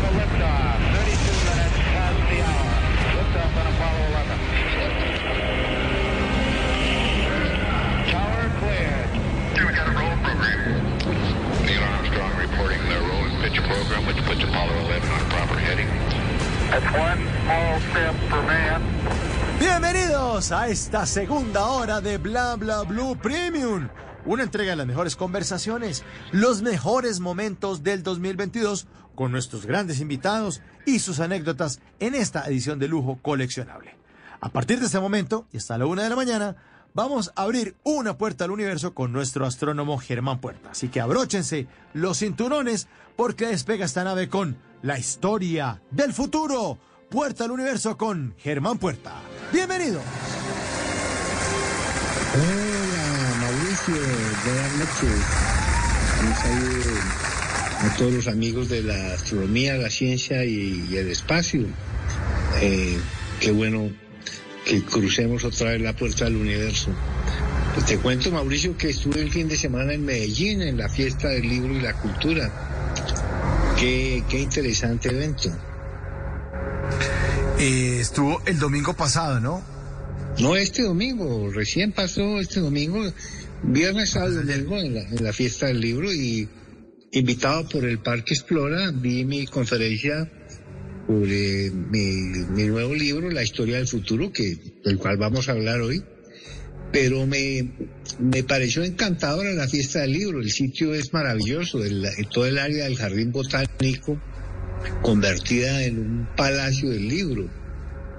puts Apollo 11 on proper heading. That's one small step for man. Bienvenidos a esta segunda hora de Bla Bla Blue Premium. Una entrega de las mejores conversaciones, los mejores momentos del 2022 con nuestros grandes invitados y sus anécdotas en esta edición de lujo coleccionable. A partir de este momento y hasta la una de la mañana, vamos a abrir una puerta al universo con nuestro astrónomo Germán Puerta. Así que abróchense los cinturones porque despega esta nave con la historia del futuro. Puerta al universo con Germán Puerta. Bienvenido. Hola, Mauricio. Buenas noches. Un saludo a todos los amigos de la astronomía, la ciencia y, y el espacio. Eh, qué bueno que crucemos otra vez la puerta del universo. Pues te cuento, Mauricio, que estuve el fin de semana en Medellín, en la fiesta del libro y la cultura. Qué, qué interesante evento. Eh, estuvo el domingo pasado, ¿no? No, este domingo, recién pasó este domingo, viernes, sábado, domingo, en la, en la fiesta del libro y invitado por el Parque Explora, vi mi conferencia sobre mi, mi nuevo libro, La historia del futuro, que, del cual vamos a hablar hoy. Pero me, me pareció encantadora la fiesta del libro. El sitio es maravilloso, el, todo el área del jardín botánico convertida en un palacio del libro.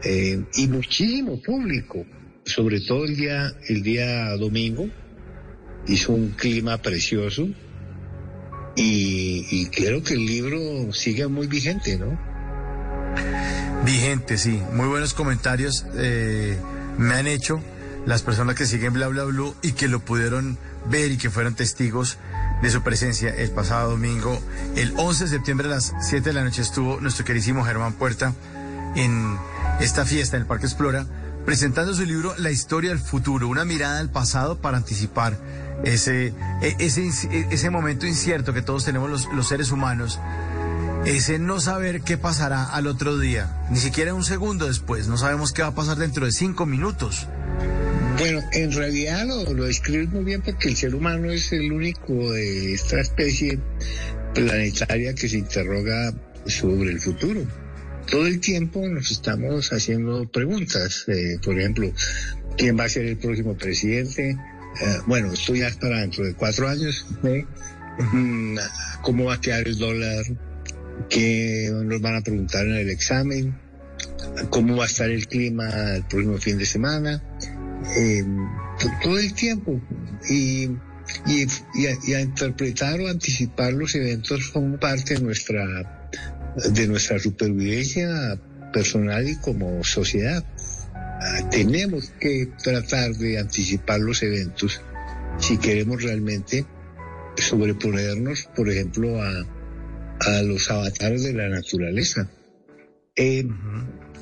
Eh, y muchísimo público, sobre todo el día, el día domingo. Hizo un clima precioso. Y, y creo que el libro sigue muy vigente, ¿no? Vigente, sí. Muy buenos comentarios eh, me han hecho las personas que siguen Bla Bla Blue y que lo pudieron ver y que fueron testigos de su presencia el pasado domingo. El 11 de septiembre a las 7 de la noche estuvo nuestro queridísimo Germán Puerta en esta fiesta en el Parque Explora presentando su libro La historia del futuro, una mirada al pasado para anticipar ese, ese, ese momento incierto que todos tenemos los seres humanos ese no saber qué pasará al otro día, ni siquiera un segundo después, no sabemos qué va a pasar dentro de cinco minutos. Bueno, en realidad lo, lo describes muy bien porque el ser humano es el único de esta especie planetaria que se interroga sobre el futuro. Todo el tiempo nos estamos haciendo preguntas, eh, por ejemplo, ¿quién va a ser el próximo presidente? Eh, bueno, esto ya es para dentro de cuatro años. ¿eh? ¿Cómo va a quedar el dólar? Que nos van a preguntar en el examen, cómo va a estar el clima el próximo fin de semana, eh, todo el tiempo. Y, y, y, a, y, a, interpretar o anticipar los eventos como parte de nuestra, de nuestra supervivencia personal y como sociedad. Uh, tenemos que tratar de anticipar los eventos si queremos realmente sobreponernos, por ejemplo, a, a los avatares de la naturaleza. Eh,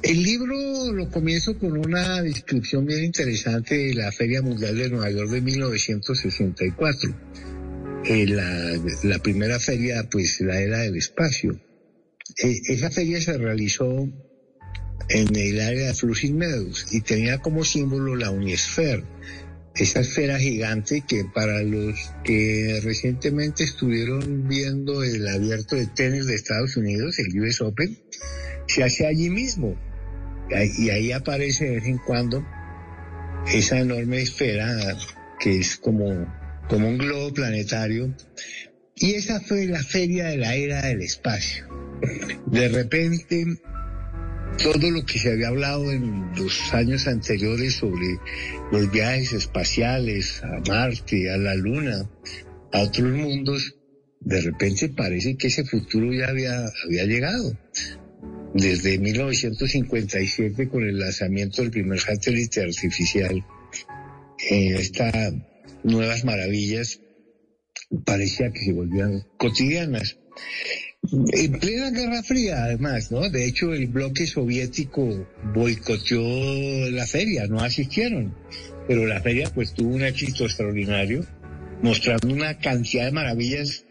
el libro lo comienzo con una descripción bien interesante de la Feria Mundial de Nueva York de 1964. Eh, la, la, primera feria, pues la era del espacio. Eh, esa feria se realizó en el área de Flushing Meadows y tenía como símbolo la Unisphere, esa esfera gigante que para los que recientemente estuvieron viendo el abierto de tenis de Estados Unidos, el US Open, se hace allí mismo. Y ahí aparece de vez en cuando esa enorme esfera que es como, como un globo planetario. Y esa fue la feria de la era del espacio. De repente todo lo que se había hablado en los años anteriores sobre los viajes espaciales a Marte, a la Luna, a otros mundos, de repente parece que ese futuro ya había, llegado. Desde 1957 con el lanzamiento del primer satélite artificial, estas nuevas maravillas parecía que se volvían cotidianas. En plena Guerra Fría, además, ¿no? De hecho, el bloque soviético boicoteó la feria, no asistieron. Pero la feria, pues, tuvo un éxito extraordinario, mostrando una cantidad de maravillas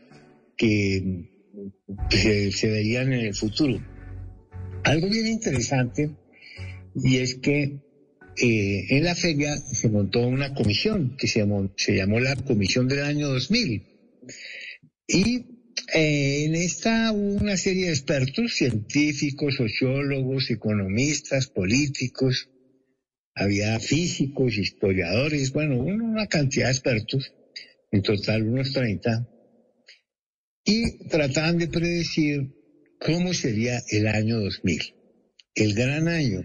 que se, se verían en el futuro. Algo bien interesante, y es que eh, en la feria se montó una comisión que se llamó, se llamó la Comisión del Año 2000. Y Eh, en esta hubo una serie de expertos, científicos, sociólogos, economistas, políticos, había físicos, historiadores, bueno, una cantidad de expertos, en total unos 30, y trataban de predecir cómo sería el año 2000, el gran año,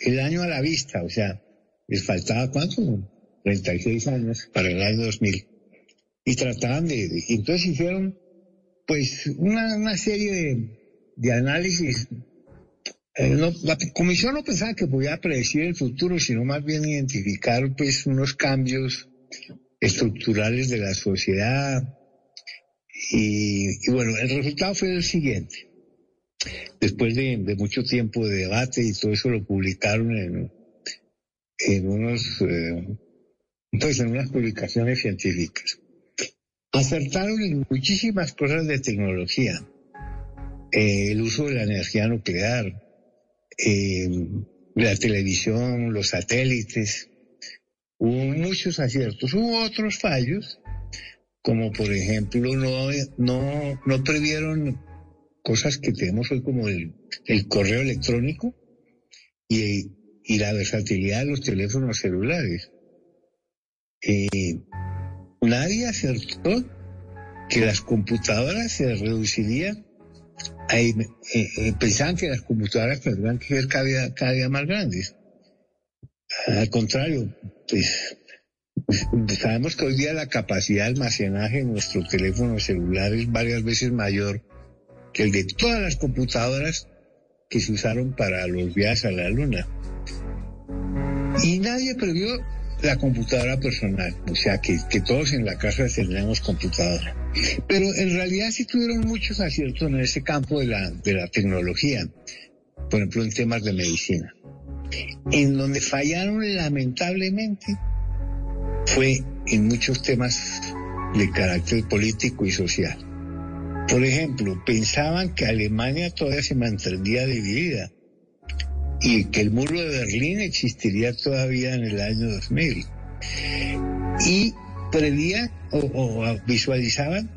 el año a la vista, o sea, les faltaba cuánto, 36 años para el año 2000. Y trataban de, entonces hicieron pues una, una serie de, análisis. Eh, la comisión no pensaba que podía predecir el futuro, sino más bien identificar pues unos cambios estructurales de la sociedad. Y, bueno, el resultado fue el siguiente. Después de, de, mucho tiempo de debate y todo eso lo publicaron en, en unos, eh, pues en unas publicaciones científicas acertaron en muchísimas cosas de tecnología. Eh, el uso de la energía nuclear, eh, la televisión, los satélites. Hubo muchos aciertos. Hubo otros fallos, como por ejemplo no, no, no previeron cosas que tenemos hoy como el, el correo electrónico y, la versatilidad de los teléfonos celulares. Eh, nadie acertó que las computadoras se reducirían, a, eh, eh, pensaban que las computadoras tendrán que ser cada día, más grandes. Al contrario, pues sabemos que hoy día la capacidad de almacenaje en nuestro teléfono celular es varias veces mayor que el de todas las computadoras que se usaron para los viajes a la luna. Y nadie previó la computadora personal, o sea que, que todos en la casa tendríamos computadora. Pero en realidad sí tuvieron muchos aciertos en ese campo de la, de la tecnología, por ejemplo en temas de medicina. En donde fallaron lamentablemente fue en muchos temas de carácter político y social. Por ejemplo, pensaban que Alemania todavía se mantendría dividida y que el muro de Berlín existiría todavía en el año 2000. Y prevían o, visualizaban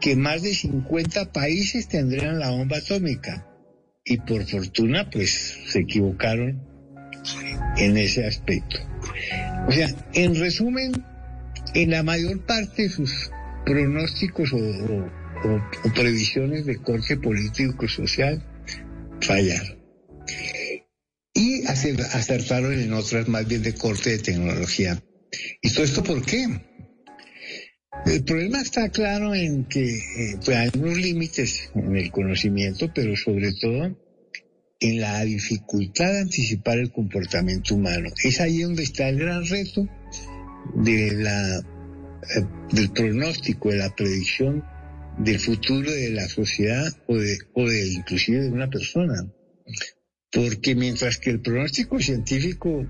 que más de 50 países tendrían la bomba atómica. Y por fortuna, pues se equivocaron en ese aspecto. O sea, en resumen, en la mayor parte de sus pronósticos o, o previsiones de corte político-social fallaron y acertaron en otras más bien de corte de tecnología. ¿Y todo esto por qué? El problema está claro en que eh, pues hay unos límites en el conocimiento, pero sobre todo en la dificultad de anticipar el comportamiento humano. Es ahí donde está el gran reto de la, eh, del pronóstico, de la predicción del futuro de la sociedad o de, o de inclusive de una persona. Porque mientras que el pronóstico científico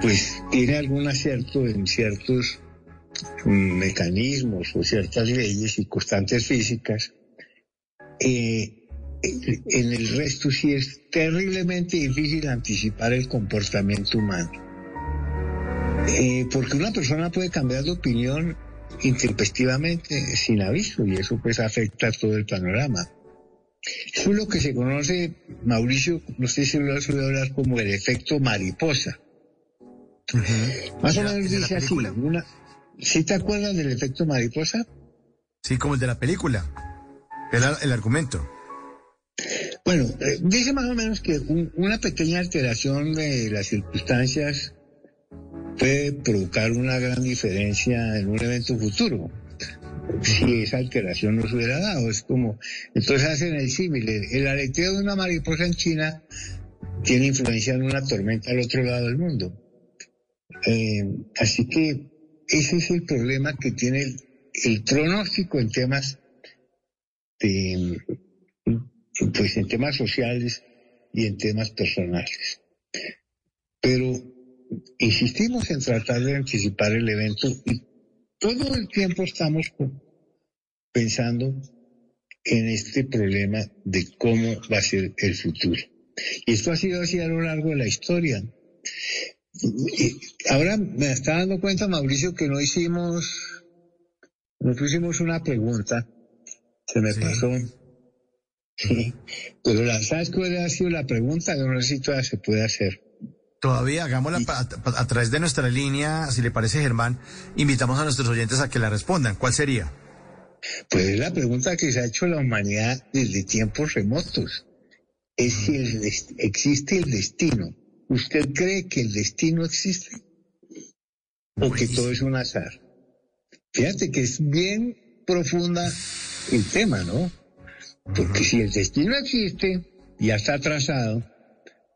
pues tiene algún acierto en ciertos mecanismos o ciertas leyes y constantes físicas, eh, en el resto sí es terriblemente difícil anticipar el comportamiento humano. Eh, porque una persona puede cambiar de opinión intempestivamente sin aviso y eso pues afecta todo el panorama. Eso es lo que se conoce, Mauricio, no sé si lo has oído hablar como el efecto mariposa. Uh -huh. Más o menos dice así, una, ¿sí te acuerdas del efecto mariposa? Sí, como el de la película, el, el argumento. Bueno, eh, dice más o menos que un, una pequeña alteración de las circunstancias puede provocar una gran diferencia en un evento futuro si esa alteración no se hubiera dado. Es como, entonces hacen el símil. El aleteo de una mariposa en China tiene influencia en una tormenta al otro lado del mundo. Eh, así que ese es el problema que tiene el, el pronóstico en temas de, pues en temas sociales y en temas personales. Pero insistimos en tratar de anticipar el evento y todo el tiempo estamos pensando en este problema de cómo va a ser el futuro. Y esto ha sido así a lo largo de la historia. Y ahora me está dando cuenta, Mauricio, que no hicimos, no pusimos una pregunta Se me pasó. Sí. Pero la, ¿sabes cuál ha sido la pregunta? Yo no sé si todavía se puede hacer. Todavía hagámosla a, a través de nuestra línea, si le parece Germán, invitamos a nuestros oyentes a que la respondan. ¿Cuál sería? Pues es la pregunta que se ha hecho la humanidad desde tiempos remotos. Es si el existe el destino. ¿Usted cree que el destino existe? ¿O que todo es un azar? Fíjate que es bien profunda el tema, ¿no? Porque si el destino existe, ya está trazado,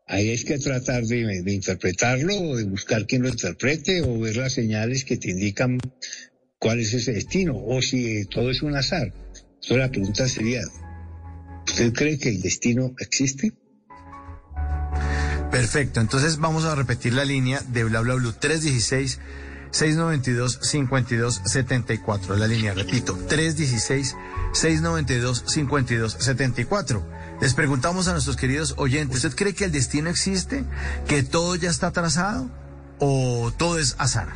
ahí es que tratar de, interpretarlo o de buscar quien lo interprete o ver las señales que te indican cuál es ese destino o si todo es un azar. Entonces la pregunta sería, ¿usted cree que el destino existe? Perfecto, entonces vamos a repetir la línea de bla bla bla 316 692 52 74. La línea, repito, 316 692 52 74. Les preguntamos a nuestros queridos oyentes, ¿usted cree que el destino existe? ¿Que todo ya está trazado? ¿O todo es azar?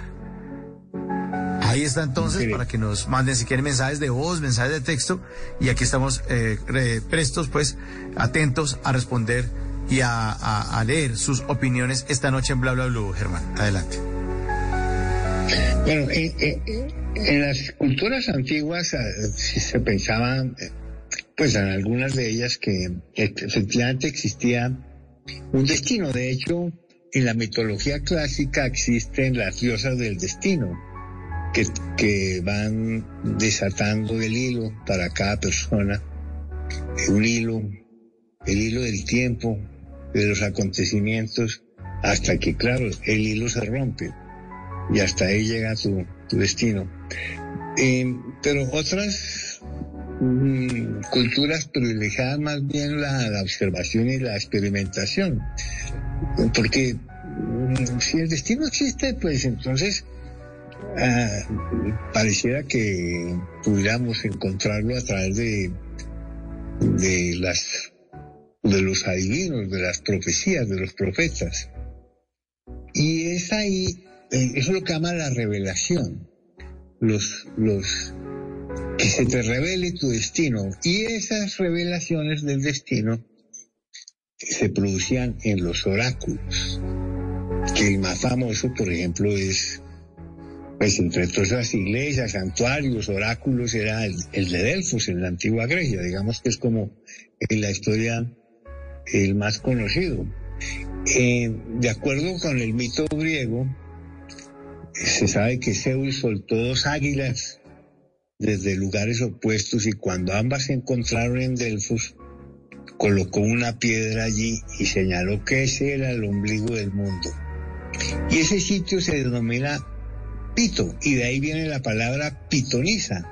Ahí está entonces para que nos manden si quieren mensajes de voz, mensajes de texto y aquí estamos eh, re- prestos pues atentos a responder y a, a- a leer sus opiniones esta noche en Bla Bla Blue, Germán. Adelante. Bueno, en, en- en las culturas antiguas sí se pensaba, eh, pues en algunas de ellas, que efectivamente existía un destino. De hecho, en la mitología clásica existen las diosas del destino, que, que van desatando el hilo para cada persona, un hilo, el hilo del tiempo, de los acontecimientos, hasta que, claro, el hilo se rompe y hasta ahí llega tu, destino. Eh, pero otras mm, culturas privilegiaban más bien la, la observación y la experimentación, porque mm, si el destino existe, pues entonces ah, pareciera que pudiéramos encontrarlo a través de, de las de los adivinos, de las profecías, de los profetas. Y es ahí, eh, eso es lo que llama la revelación. Los, los, que se te revele tu destino. Y esas revelaciones del destino se producían en los oráculos. El más famoso, por ejemplo, es, pues entre todas las iglesias, santuarios, oráculos, era el, el de Delfos en la antigua Grecia. Digamos que es como en la historia el más conocido. Eh, de acuerdo con el mito griego, se sabe que Zeus soltó dos águilas desde lugares opuestos y cuando ambas se encontraron en Delfos, colocó una piedra allí y señaló que ese era el ombligo del mundo. Y ese sitio se denomina Pito, y de ahí viene la palabra pitonisa,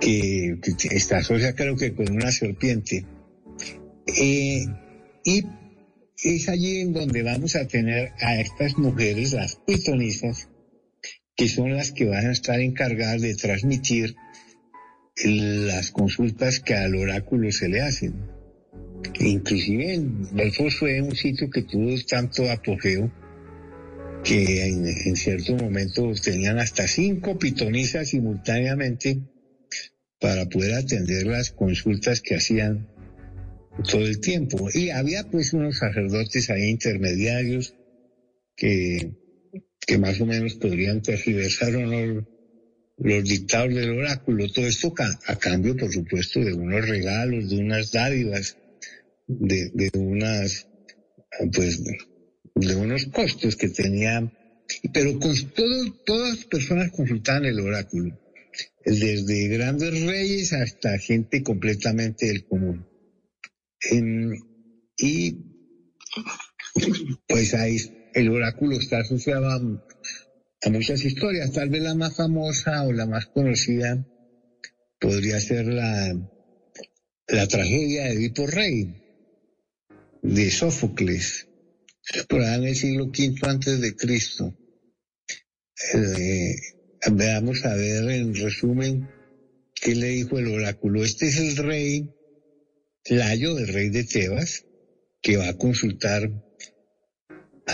que, está asociada creo que con una serpiente. Eh, y es allí en donde vamos a tener a estas mujeres, las pitonisas, que son las que van a estar encargadas de transmitir las consultas que al oráculo se le hacen. Inclusive Delfos fue un sitio que tuvo tanto apogeo que en, en cierto momento tenían hasta cinco pitonisas simultáneamente para poder atender las consultas que hacían todo el tiempo. Y había pues unos sacerdotes ahí intermediarios que, que más o menos podrían tergiversar o no los dictados del oráculo. Todo esto a cambio, por supuesto, de unos regalos, de unas dádivas, de, de unas, pues, de unos costos que tenía. Pero con todas las personas consultaban el oráculo, desde grandes reyes hasta gente completamente del común. Y pues ahí el oráculo está asociado a, muchas historias. Tal vez la más famosa o la más conocida podría ser la, la tragedia de Edipo Rey de Sófocles, por allá en el siglo V antes de Cristo. Eh, veamos a ver en resumen qué le dijo el oráculo. Este es el rey Layo, el rey de Tebas, que va a consultar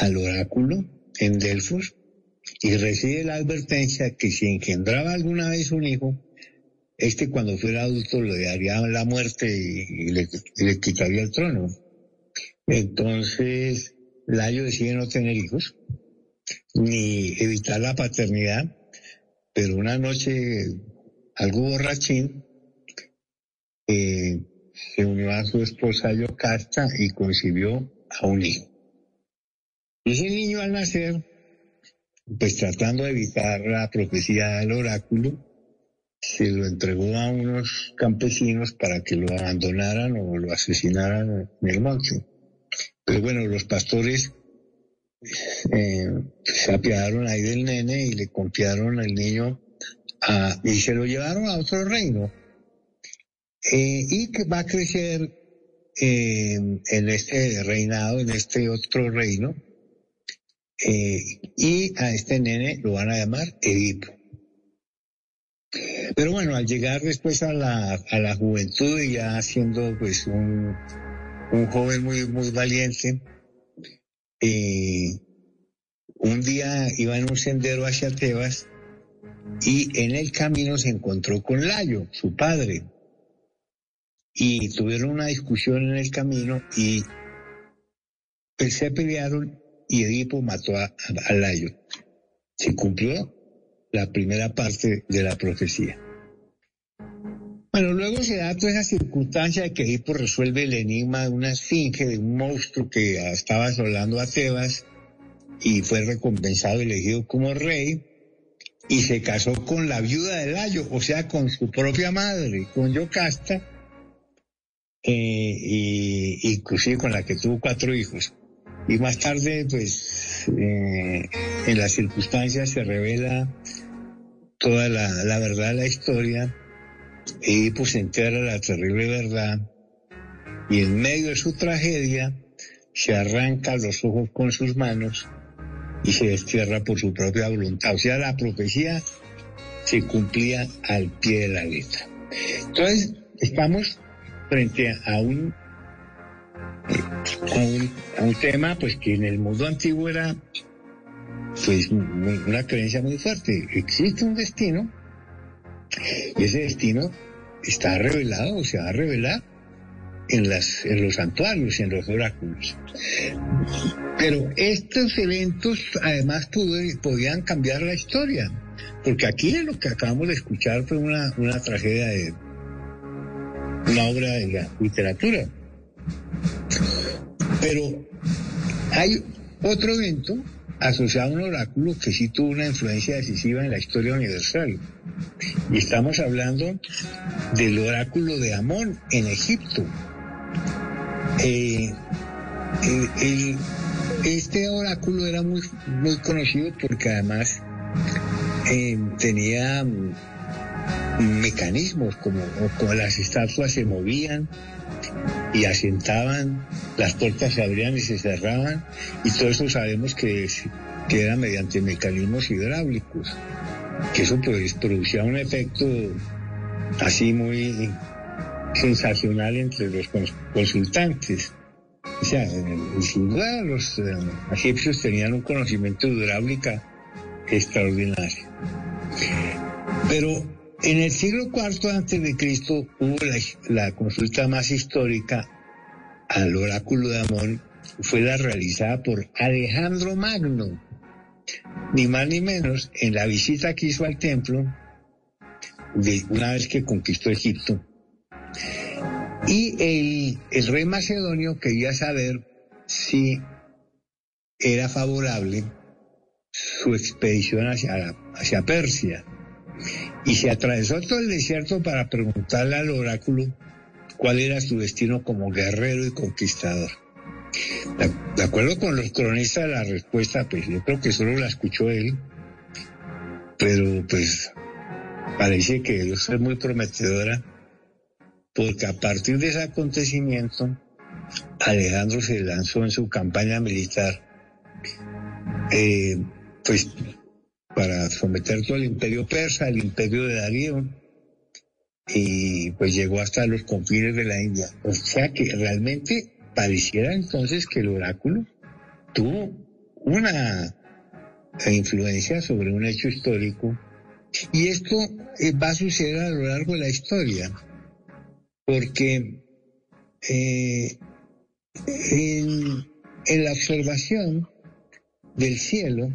al oráculo en Delfos y recibe la advertencia que si engendraba alguna vez un hijo, este cuando fuera adulto le daría la muerte y, le quitaría el trono. Entonces, Layo decide no tener hijos, ni evitar la paternidad, pero una noche algo borrachín, eh, se unió a su esposa Yocasta y concibió a un hijo. Y ese niño al nacer, pues tratando de evitar la profecía del oráculo, se lo entregó a unos campesinos para que lo abandonaran o lo asesinaran en el monte. Pero bueno, los pastores eh, se apiadaron ahí del nene y le confiaron al niño y se lo llevaron a otro reino. Eh, y que va a crecer eh, en este reinado, en este otro reino. Eh, y a este nene lo van a llamar Edipo. Pero bueno, al llegar después a la, a la juventud y ya siendo pues un, un joven muy, muy valiente, eh, un día iba en un sendero hacia Tebas y en el camino se encontró con Layo, su padre, y tuvieron una discusión en el camino y pues, se pelearon y Edipo mató a, a Layo. Se cumplió la primera parte de la profecía. Bueno, luego se da toda esa circunstancia de que Edipo resuelve el enigma de una esfinge, de un monstruo que estaba asolando a Tebas y fue recompensado, elegido como rey, y se casó con la viuda de Layo, o sea, con su propia madre, con Yocasta, eh, y inclusive con la que tuvo cuatro hijos. Y más tarde, pues, eh, en las circunstancias se revela toda la, la verdad la historia, y pues entera la terrible verdad, y en medio de su tragedia se arranca los ojos con sus manos y se destierra por su propia voluntad. O sea, la profecía se cumplía al pie de la letra. Entonces, estamos frente a un, un, tema pues que en el mundo antiguo era pues una creencia muy fuerte. Existe un destino y ese destino está revelado o se va a revelar en, las, en los santuarios y en los oráculos. Pero estos eventos además podían cambiar la historia, porque aquí lo que acabamos de escuchar fue una, una tragedia de una obra de la literatura. Pero hay otro evento asociado a un oráculo que sí tuvo una influencia decisiva en la historia universal. Y estamos hablando del oráculo de Amón en Egipto. Eh, este oráculo era muy, muy conocido porque además eh, tenía mecanismos como, como las estatuas se movían y asentaban, las puertas se abrían y se cerraban, y todo eso sabemos que, que era mediante mecanismos hidráulicos, que eso pues producía un efecto así muy sensacional entre los consultantes. O sea, sin duda los eh, egipcios tenían un conocimiento hidráulica extraordinario. Pero en el siglo IV antes de Cristo hubo la, consulta más histórica al oráculo de Amón, fue la realizada por Alejandro Magno, ni más ni menos, en la visita que hizo al templo una vez que conquistó Egipto. Y el, el rey macedonio quería saber si era favorable su expedición hacia, hacia Persia y se atravesó todo el desierto para preguntarle al oráculo cuál era su destino como guerrero y conquistador. De acuerdo con los cronistas, la respuesta, pues yo creo que solo la escuchó él, pero pues parece que es muy prometedora, porque a partir de ese acontecimiento, Alejandro se lanzó en su campaña militar, eh, pues para someter todo el imperio persa, el imperio de Darío, y pues llegó hasta los confines de la India. O sea que realmente pareciera entonces que el oráculo tuvo una influencia sobre un hecho histórico Y esto eh, va a suceder a lo largo de la historia, porque eh, en, en la observación del cielo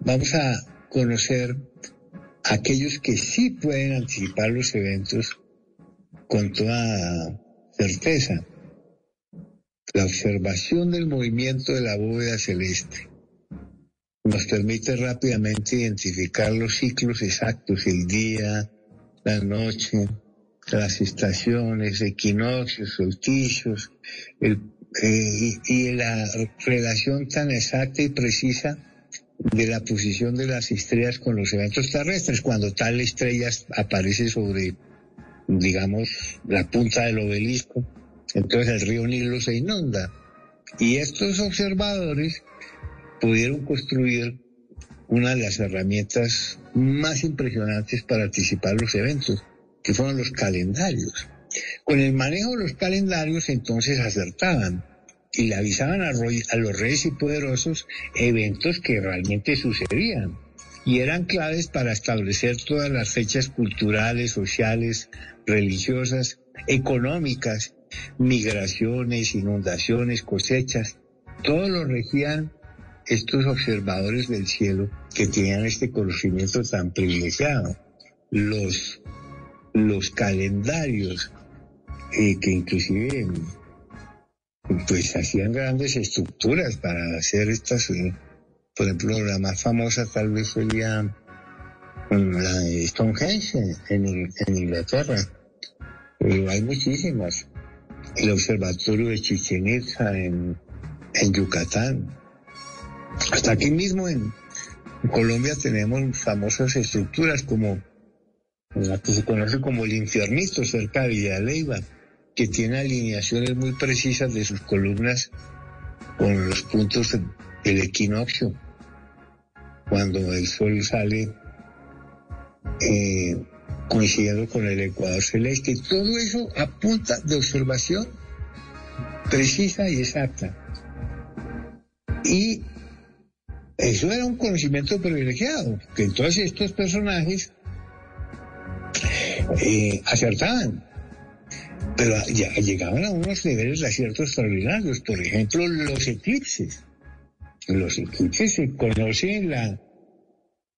vamos a conocer a aquellos que sí pueden anticipar los eventos con toda certeza. La observación del movimiento de la bóveda celeste nos permite rápidamente identificar los ciclos exactos, el día, la noche, las estaciones, equinoccios, solsticios, eh, y, y la relación tan exacta y precisa de la posición de las estrellas con los eventos terrestres, cuando tal estrella aparece sobre, digamos, la punta del obelisco, entonces el río Nilo se inunda. Y estos observadores pudieron construir una de las herramientas más impresionantes para anticipar los eventos, que fueron los calendarios. Con el manejo de los calendarios entonces acertaban y le avisaban a, los reyes y poderosos eventos que realmente sucedían y eran claves para establecer todas las fechas culturales, sociales, religiosas, económicas, migraciones, inundaciones, cosechas, todo lo regían estos observadores del cielo que tenían este conocimiento tan privilegiado. Los, los calendarios, eh, que inclusive pues hacían grandes estructuras para hacer estas, eh, por ejemplo, la más famosa tal vez sería la de Stonehenge en, Inglaterra, pero hay muchísimas. El observatorio de Chichen Itza en, en Yucatán, hasta aquí mismo en Colombia tenemos famosas estructuras como la que se conoce como el infiernito cerca de Villa Leyva, que tiene alineaciones muy precisas de sus columnas con los puntos del equinoccio, cuando el sol sale eh, coincidiendo con el ecuador celeste. Todo eso apunta de observación precisa y exacta. Y eso era un conocimiento privilegiado, que entonces estos personajes eh, acertaban, pero ya llegaban a unos niveles de acierto extraordinarios. Por ejemplo, los eclipses. Los eclipses se conoce la,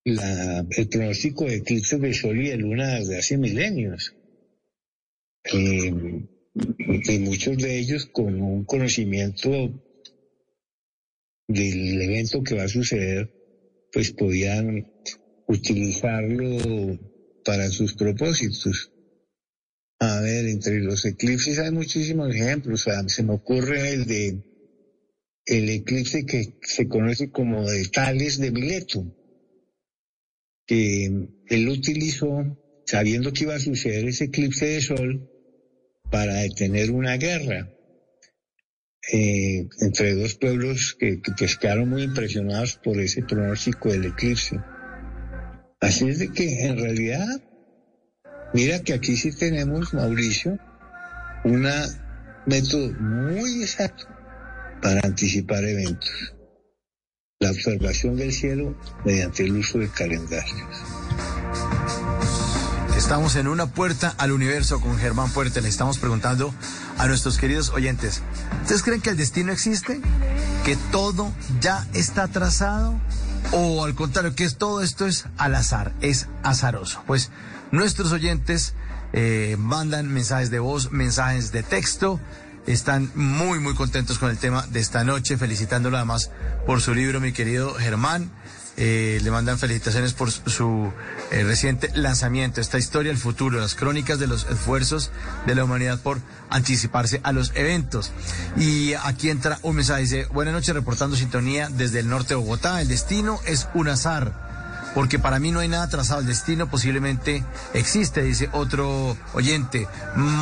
la, el pronóstico de eclipses de sol y de luna desde hace milenios. Eh, y muchos de ellos con un conocimiento del evento que va a suceder, pues podían utilizarlo para sus propósitos. A ver, entre los eclipses hay muchísimos ejemplos. se me ocurre el de el eclipse que se conoce como de Tales de Mileto, que él utilizó, sabiendo que iba a suceder ese eclipse de sol, para detener una guerra eh, entre dos pueblos que, que pues quedaron muy impresionados por ese pronóstico del eclipse. Así es de que en realidad, mira que aquí sí tenemos, Mauricio, un método muy exacto para anticipar eventos. La observación del cielo mediante el uso de calendarios. Estamos en una puerta al universo con Germán Puerta. Le estamos preguntando a nuestros queridos oyentes, ¿ustedes creen que el destino existe? ¿Que todo ya está trazado? ¿O al contrario, que todo esto es al azar, es azaroso? Pues nuestros oyentes eh, mandan mensajes de voz, mensajes de texto. Están muy, muy contentos con el tema de esta noche, felicitándolo además por su libro, mi querido Germán. Eh, le mandan felicitaciones por su eh, reciente lanzamiento, esta historia del futuro, las crónicas de los esfuerzos de la humanidad por anticiparse a los eventos. Y aquí entra un mensaje, dice, buenas noches, reportando sintonía desde el norte de Bogotá, el destino es un azar. Porque para mí no hay nada trazado. El destino posiblemente existe, dice otro oyente.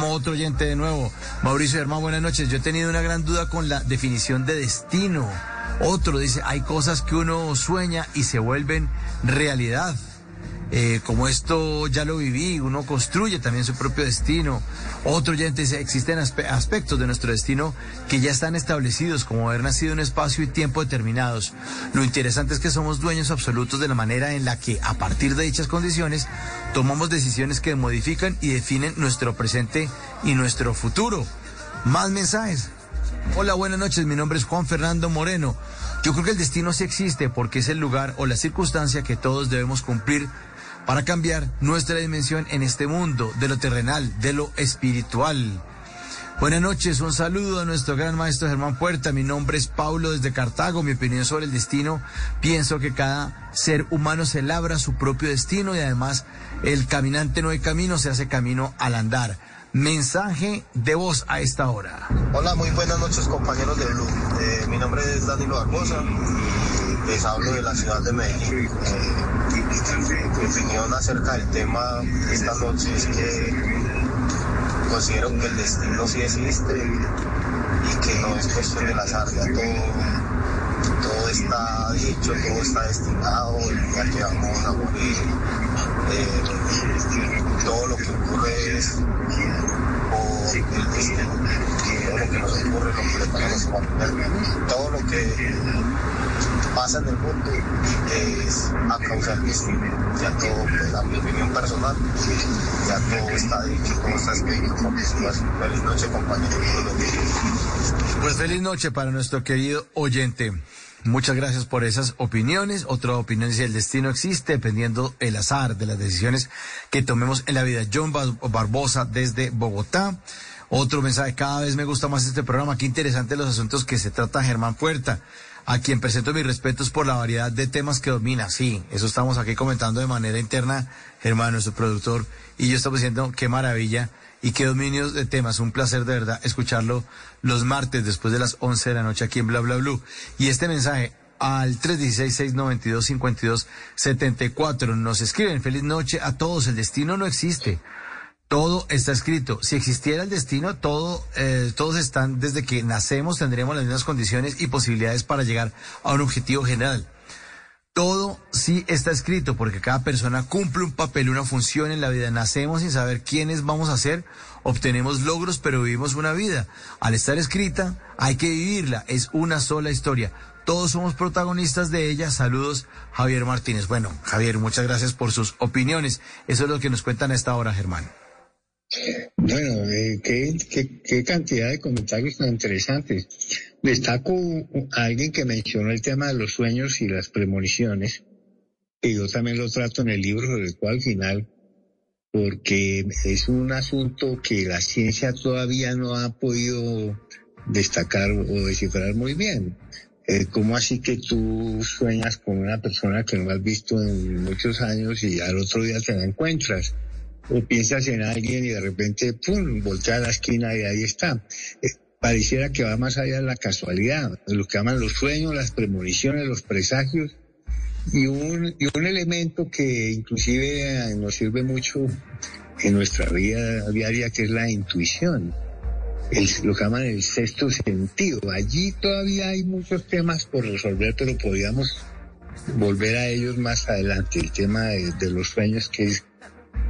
Otro oyente de nuevo. Mauricio Hermano, buenas noches. Yo he tenido una gran duda con la definición de destino. Otro dice, hay cosas que uno sueña y se vuelven realidad. Eh, como esto ya lo viví, uno construye también su propio destino. Otro oyente dice, existen aspe- aspectos de nuestro destino que ya están establecidos, como haber nacido en espacio y tiempo determinados. Lo interesante es que somos dueños absolutos de la manera en la que, a partir de dichas condiciones, tomamos decisiones que modifican y definen nuestro presente y nuestro futuro. Más mensajes. Hola, buenas noches. Mi nombre es Juan Fernando Moreno. Yo creo que el destino sí existe porque es el lugar o la circunstancia que todos debemos cumplir para cambiar nuestra dimensión en este mundo, de lo terrenal, de lo espiritual. Buenas noches, un saludo a nuestro gran maestro Germán Puerta. Mi nombre es Paulo desde Cartago. Mi opinión sobre el destino, pienso que cada ser humano se labra su propio destino y además el caminante no hay camino, se hace camino al andar. Mensaje de voz a esta hora. Hola, muy buenas noches compañeros de Blue. Eh, mi nombre es Danilo Barbosa les hablo de la ciudad de Medellín. Eh, mi opinión acerca del tema esta noche es que considero que el destino sí existe y que no es cuestión del azar, ya todo, todo está dicho, todo está destinado, el día que vamos a morir, eh, todo lo que ocurre es lo que nos ocurre, lo que le pasa a los humanos, todo lo que pasa en el mundo es a causa del destino. Ya todo, pues, a mi opinión personal, ya todo está dicho, todo está escrito. Pues, feliz noche, compañeros. Pues feliz noche para nuestro querido oyente. Muchas gracias por esas opiniones. Otra opinión dice, el destino existe dependiendo el azar de las decisiones que tomemos en la vida. John Bar- Barbosa desde Bogotá. Otro mensaje, cada vez me gusta más este programa. Qué interesante los asuntos que se trata Germán Puerta, a quien presento mis respetos por la variedad de temas que domina. Sí, eso estamos aquí comentando de manera interna, Germán, nuestro productor, y yo estamos diciendo qué maravilla y qué dominios de temas. Un placer de verdad escucharlo los martes después de las 11 de la noche aquí en Bla Bla Blue. Y este mensaje al 316-692-5274 nos escriben feliz noche a todos. El destino no existe. Todo está escrito. Si existiera el destino, todo, eh, todos están, desde que nacemos tendremos las mismas condiciones y posibilidades para llegar a un objetivo general. Todo sí está escrito porque cada persona cumple un papel, una función en la vida. Nacemos sin saber quiénes vamos a ser, obtenemos logros, pero vivimos una vida. Al estar escrita, hay que vivirla. Es una sola historia. Todos somos protagonistas de ella. Saludos, Javier Martínez. Bueno, Javier, muchas gracias por sus opiniones. Eso es lo que nos cuentan a esta hora, Germán. Bueno, eh, qué, qué- cantidad de comentarios tan interesantes. Destaco a alguien que mencionó el tema de los sueños y las premoniciones, que yo también lo trato en el libro, sobre todo al final, porque es un asunto que la ciencia todavía no ha podido destacar o descifrar muy bien. Eh, ¿Cómo así que tú sueñas con una persona que no has visto en muchos años y al otro día te la encuentras? O piensas en alguien y de repente, pum, voltea a la esquina y ahí está. Eh, pareciera que va más allá de la casualidad, de lo que llaman los sueños, las premoniciones, los presagios, y un, y un elemento que inclusive eh, nos sirve mucho en nuestra vida diaria, que es la intuición. El- lo que llaman el sexto sentido. Allí todavía hay muchos temas por resolver, pero podríamos volver a ellos más adelante. El tema de, de los sueños, que es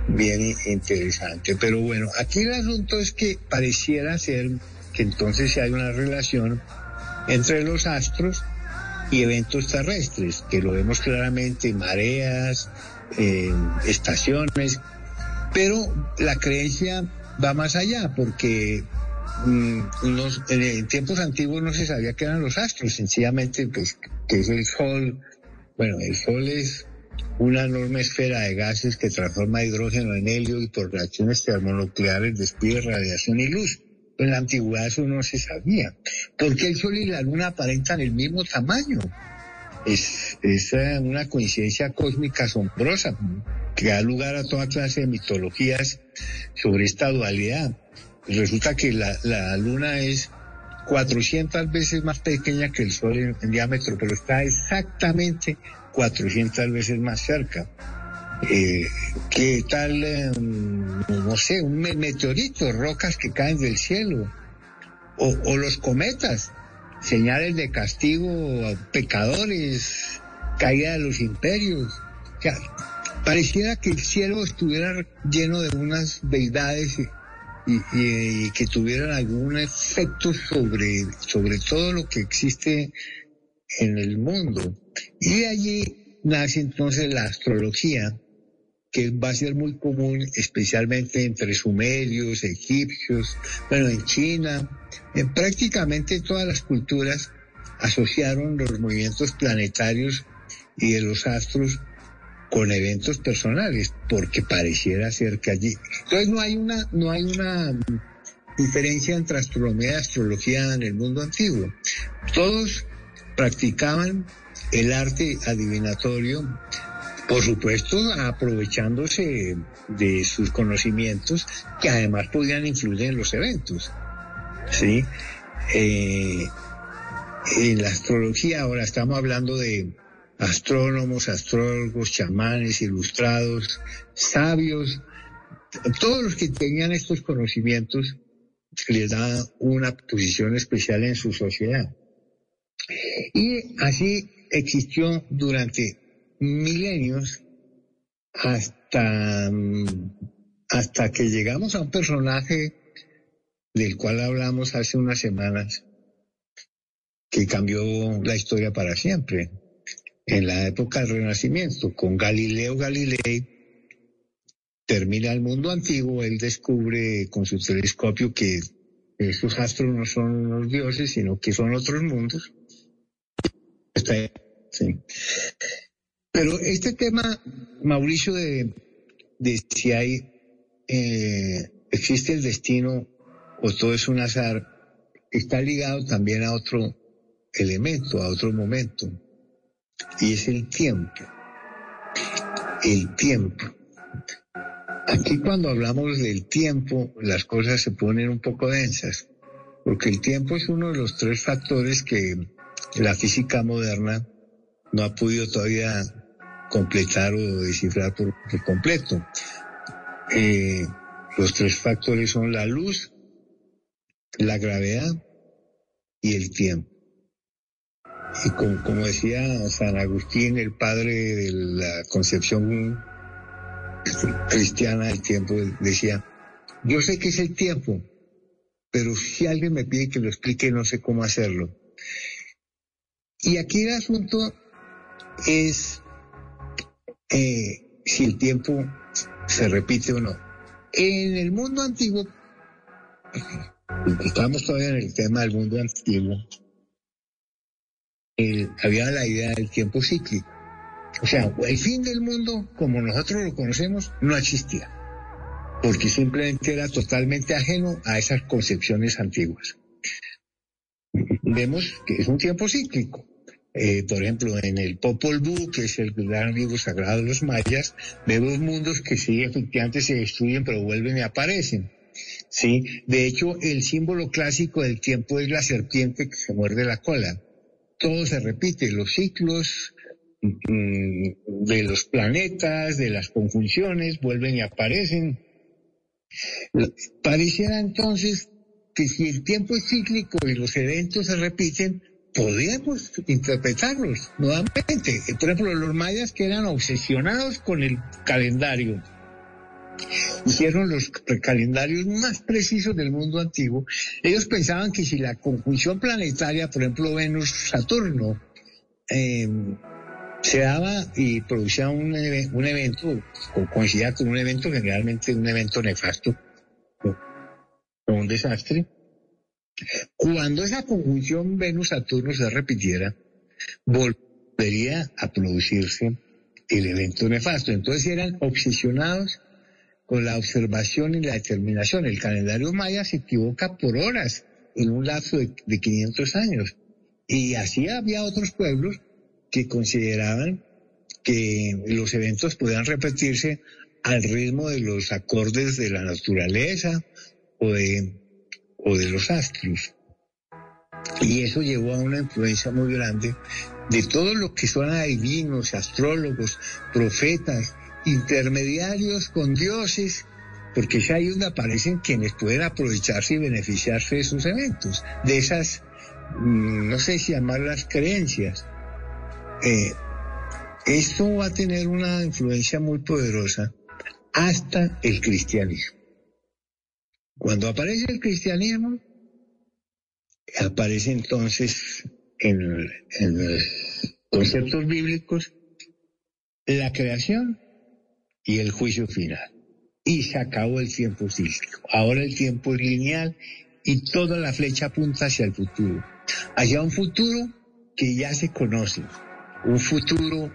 bien interesante. Pero bueno, aquí el asunto es que pareciera ser que entonces hay una relación entre los astros y eventos terrestres, que lo vemos claramente, mareas, eh, estaciones, pero la creencia va más allá, porque mm, en, en tiempos antiguos no se sabía qué eran los astros, sencillamente pues que es el sol, bueno, el sol es una enorme esfera de gases que transforma hidrógeno en helio y por reacciones termonucleares despide radiación y luz. En la antigüedad eso no se sabía. ¿Por qué el Sol y la Luna aparentan el mismo tamaño? Es, es eh, una coincidencia cósmica asombrosa que da lugar a toda clase de mitologías sobre esta dualidad. Resulta que la, la Luna es 400 veces más pequeña que el Sol en, en diámetro, pero está exactamente 400 veces más cerca. Eh, ¿Qué tal, eh, no sé, un me- meteorito, rocas que caen del cielo? O, los cometas, señales de castigo a pecadores, caída de los imperios. O sea, pareciera que el cielo estuviera lleno de unas deidades y que tuvieran algún efecto sobre, sobre todo lo que existe en el mundo. Y de allí nace entonces la astrología, que va a ser muy común especialmente entre sumerios, egipcios, bueno, en China, en prácticamente todas las culturas asociaron los movimientos planetarios y de los astros con eventos personales, porque pareciera ser que allí. Entonces no hay una, no hay una diferencia entre astronomía y astrología en el mundo antiguo. Todos practicaban el arte adivinatorio, por supuesto aprovechándose de sus conocimientos que además podían influir en los eventos. ¿sí? Eh, en la astrología ahora estamos hablando de astrónomos, astrólogos, chamanes, ilustrados, sabios, todos los que tenían estos conocimientos les da una posición especial en su sociedad. Y así existió durante milenios hasta, mm, hasta que llegamos a un personaje del cual hablamos hace unas semanas, que cambió la historia para siempre. En la época del Renacimiento, con Galileo Galilei, termina el mundo antiguo, él descubre con su telescopio que esos astros no son los dioses, sino que son otros mundos. Pero este tema, Mauricio, de, de si hay, eh, existe el destino o todo es un azar, está ligado también a otro elemento, a otro momento, y es el tiempo. El tiempo. Aquí cuando hablamos del tiempo, las cosas se ponen un poco densas, porque el tiempo es uno de los tres factores que la física moderna no ha podido todavía completar o descifrar por, completo. Eh, los tres factores son la luz, la gravedad y el tiempo. Y como, como decía San Agustín, el padre de la concepción cristiana del tiempo, decía, yo sé que es el tiempo, pero si alguien me pide que lo explique, no sé cómo hacerlo. Y aquí el asunto es eh, si el tiempo se repite o no. En el mundo antiguo, estamos todavía en el tema del mundo antiguo, eh, había la idea del tiempo cíclico. O sea, el fin del mundo, como nosotros lo conocemos, no existía, porque simplemente era totalmente ajeno a esas concepciones antiguas. Vemos que es un tiempo cíclico. Eh, por ejemplo, en el Popol Vuh, que es el gran libro sagrado de los mayas, vemos mundos que sí, efectivamente se destruyen, pero vuelven y aparecen. Sí, de hecho, el símbolo clásico del tiempo es la serpiente que se muerde la cola. Todo se repite, los ciclos mm, de los planetas, de las conjunciones, vuelven y aparecen. Pareciera entonces que si el tiempo es cíclico y los eventos se repiten, podríamos interpretarlos nuevamente. Por ejemplo, los mayas que eran obsesionados con el calendario, hicieron los calendarios más precisos del mundo antiguo. Ellos pensaban que si la conjunción planetaria, por ejemplo, Venus-Saturno, eh, se daba y producía un, un evento, o coincidía con un evento, generalmente un evento nefasto, un desastre, cuando esa conjunción Venus-Saturno se repitiera, volvería a producirse el evento nefasto. Entonces eran obsesionados con la observación y la determinación. El calendario maya se equivoca por horas en un lapso de, de 500 años. Y así había otros pueblos que consideraban que los eventos podían repetirse al ritmo de los acordes de la naturaleza o de, o de los astros. Y eso llevó a una influencia muy grande de todo lo que son adivinos, astrólogos, profetas, intermediarios con dioses, porque es ahí donde aparecen quienes pueden aprovecharse y beneficiarse de esos eventos, de esas, no sé si llamarlas creencias. Eh, Esto va a tener una influencia muy poderosa hasta el cristianismo. Cuando aparece el cristianismo, aparece entonces en, los conceptos bíblicos la creación y el juicio final. Y se acabó el tiempo cíclico. Ahora el tiempo es lineal y toda la flecha apunta hacia el futuro. Hacia un futuro que ya se conoce. Un futuro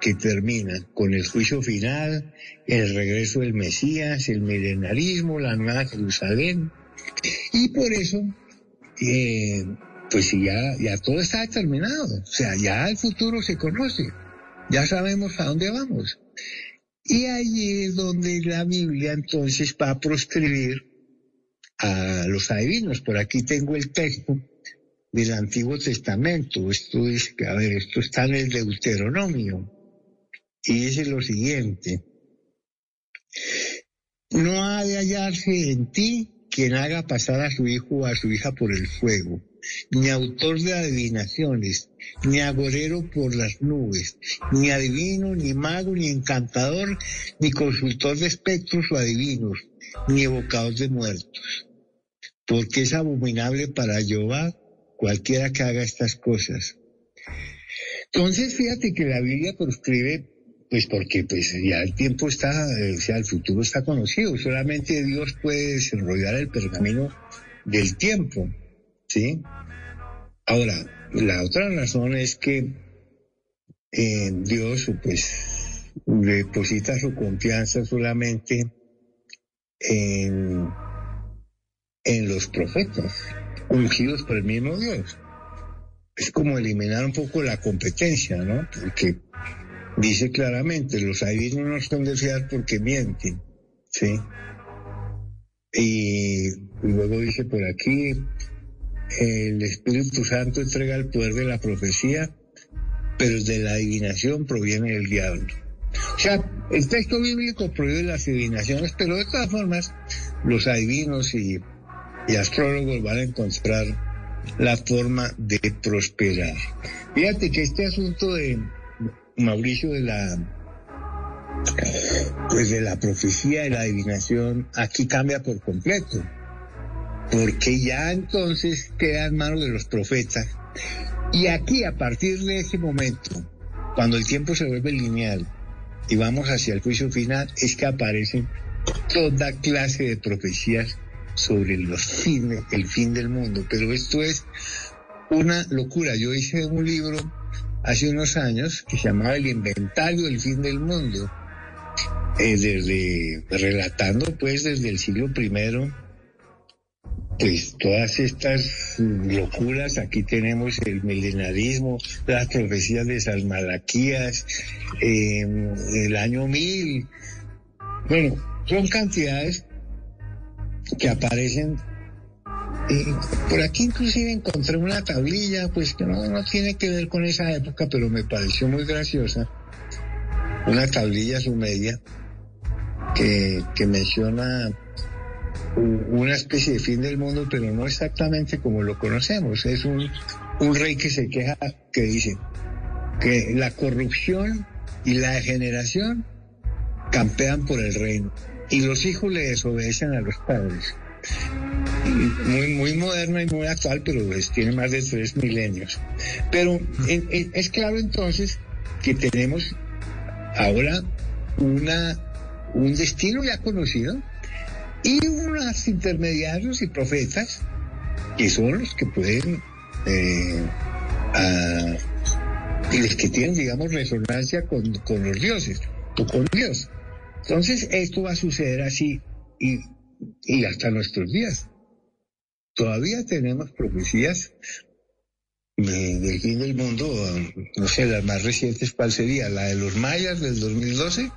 que termina con el juicio final, el regreso del Mesías, el milenarismo, la nueva Jerusalén. Y por eso, eh, pues ya, ya todo está determinado. O sea, ya el futuro se conoce. Ya sabemos a dónde vamos. Y ahí es donde la Biblia entonces va a proscribir a los adivinos. Por aquí tengo el texto del Antiguo Testamento. Esto es, a ver, esto está en el Deuteronomio. Y dice lo siguiente. No ha de hallarse en ti quien haga pasar a su hijo o a su hija por el fuego, ni autor de adivinaciones, ni agorero por las nubes, ni adivino, ni mago, ni encantador, ni consultor de espectros o adivinos, ni evocador de muertos. Porque es abominable para Jehová cualquiera que haga estas cosas. Entonces, fíjate que la Biblia proscribe pues porque pues ya el tiempo está, eh, o sea, el futuro está conocido. Solamente Dios puede desenrollar el pergamino del tiempo, ¿sí? Ahora, la otra razón es que eh, Dios, pues, deposita su confianza solamente en, en los profetas, ungidos por el mismo Dios. Es como eliminar un poco la competencia, ¿no? Porque dice claramente, los adivinos no son de fiar porque mienten, ¿sí? Y luego dice por aquí, el Espíritu Santo entrega el poder de la profecía, pero de la adivinación proviene el diablo. O sea, el texto bíblico prohíbe las adivinaciones, pero de todas formas, los adivinos y, y astrólogos van a encontrar la forma de prosperar. Fíjate que este asunto de Mauricio de la pues de la profecía y la adivinación aquí cambia por completo porque ya entonces queda en manos de los profetas. Y aquí, a partir de ese momento, cuando el tiempo se vuelve lineal y vamos hacia el juicio final, es que aparecen toda clase de profecías sobre los fines, el fin del mundo. Pero esto es una locura. Yo hice un libro hace unos años que se llamaba El Inventario del Fin del Mundo, eh, desde, relatando pues desde el siglo primero pues todas estas locuras, aquí tenemos el milenarismo, las profecías de Salmalaquías, eh, el año 1000. Bueno, son cantidades que aparecen. Por aquí inclusive encontré una tablilla, pues que no, tiene que ver con esa época, pero me pareció muy graciosa. Una tablilla sumedia que, que menciona una especie de fin del mundo, pero no exactamente como lo conocemos. Es un, un rey que se queja, que dice que la corrupción y la degeneración campean por el reino y los hijos le desobedecen a los padres. Muy, muy moderno y muy actual, pero tiene más de tres milenios. Pero es claro entonces que tenemos ahora una, un destino ya conocido, y unos intermediarios y profetas que son los que pueden eh, y los que tienen digamos resonancia con, con, los dioses o con Dios entonces esto va a suceder así y, y hasta nuestros días todavía tenemos profecías del fin del mundo no sé las más recientes cuál sería la de los mayas del 2012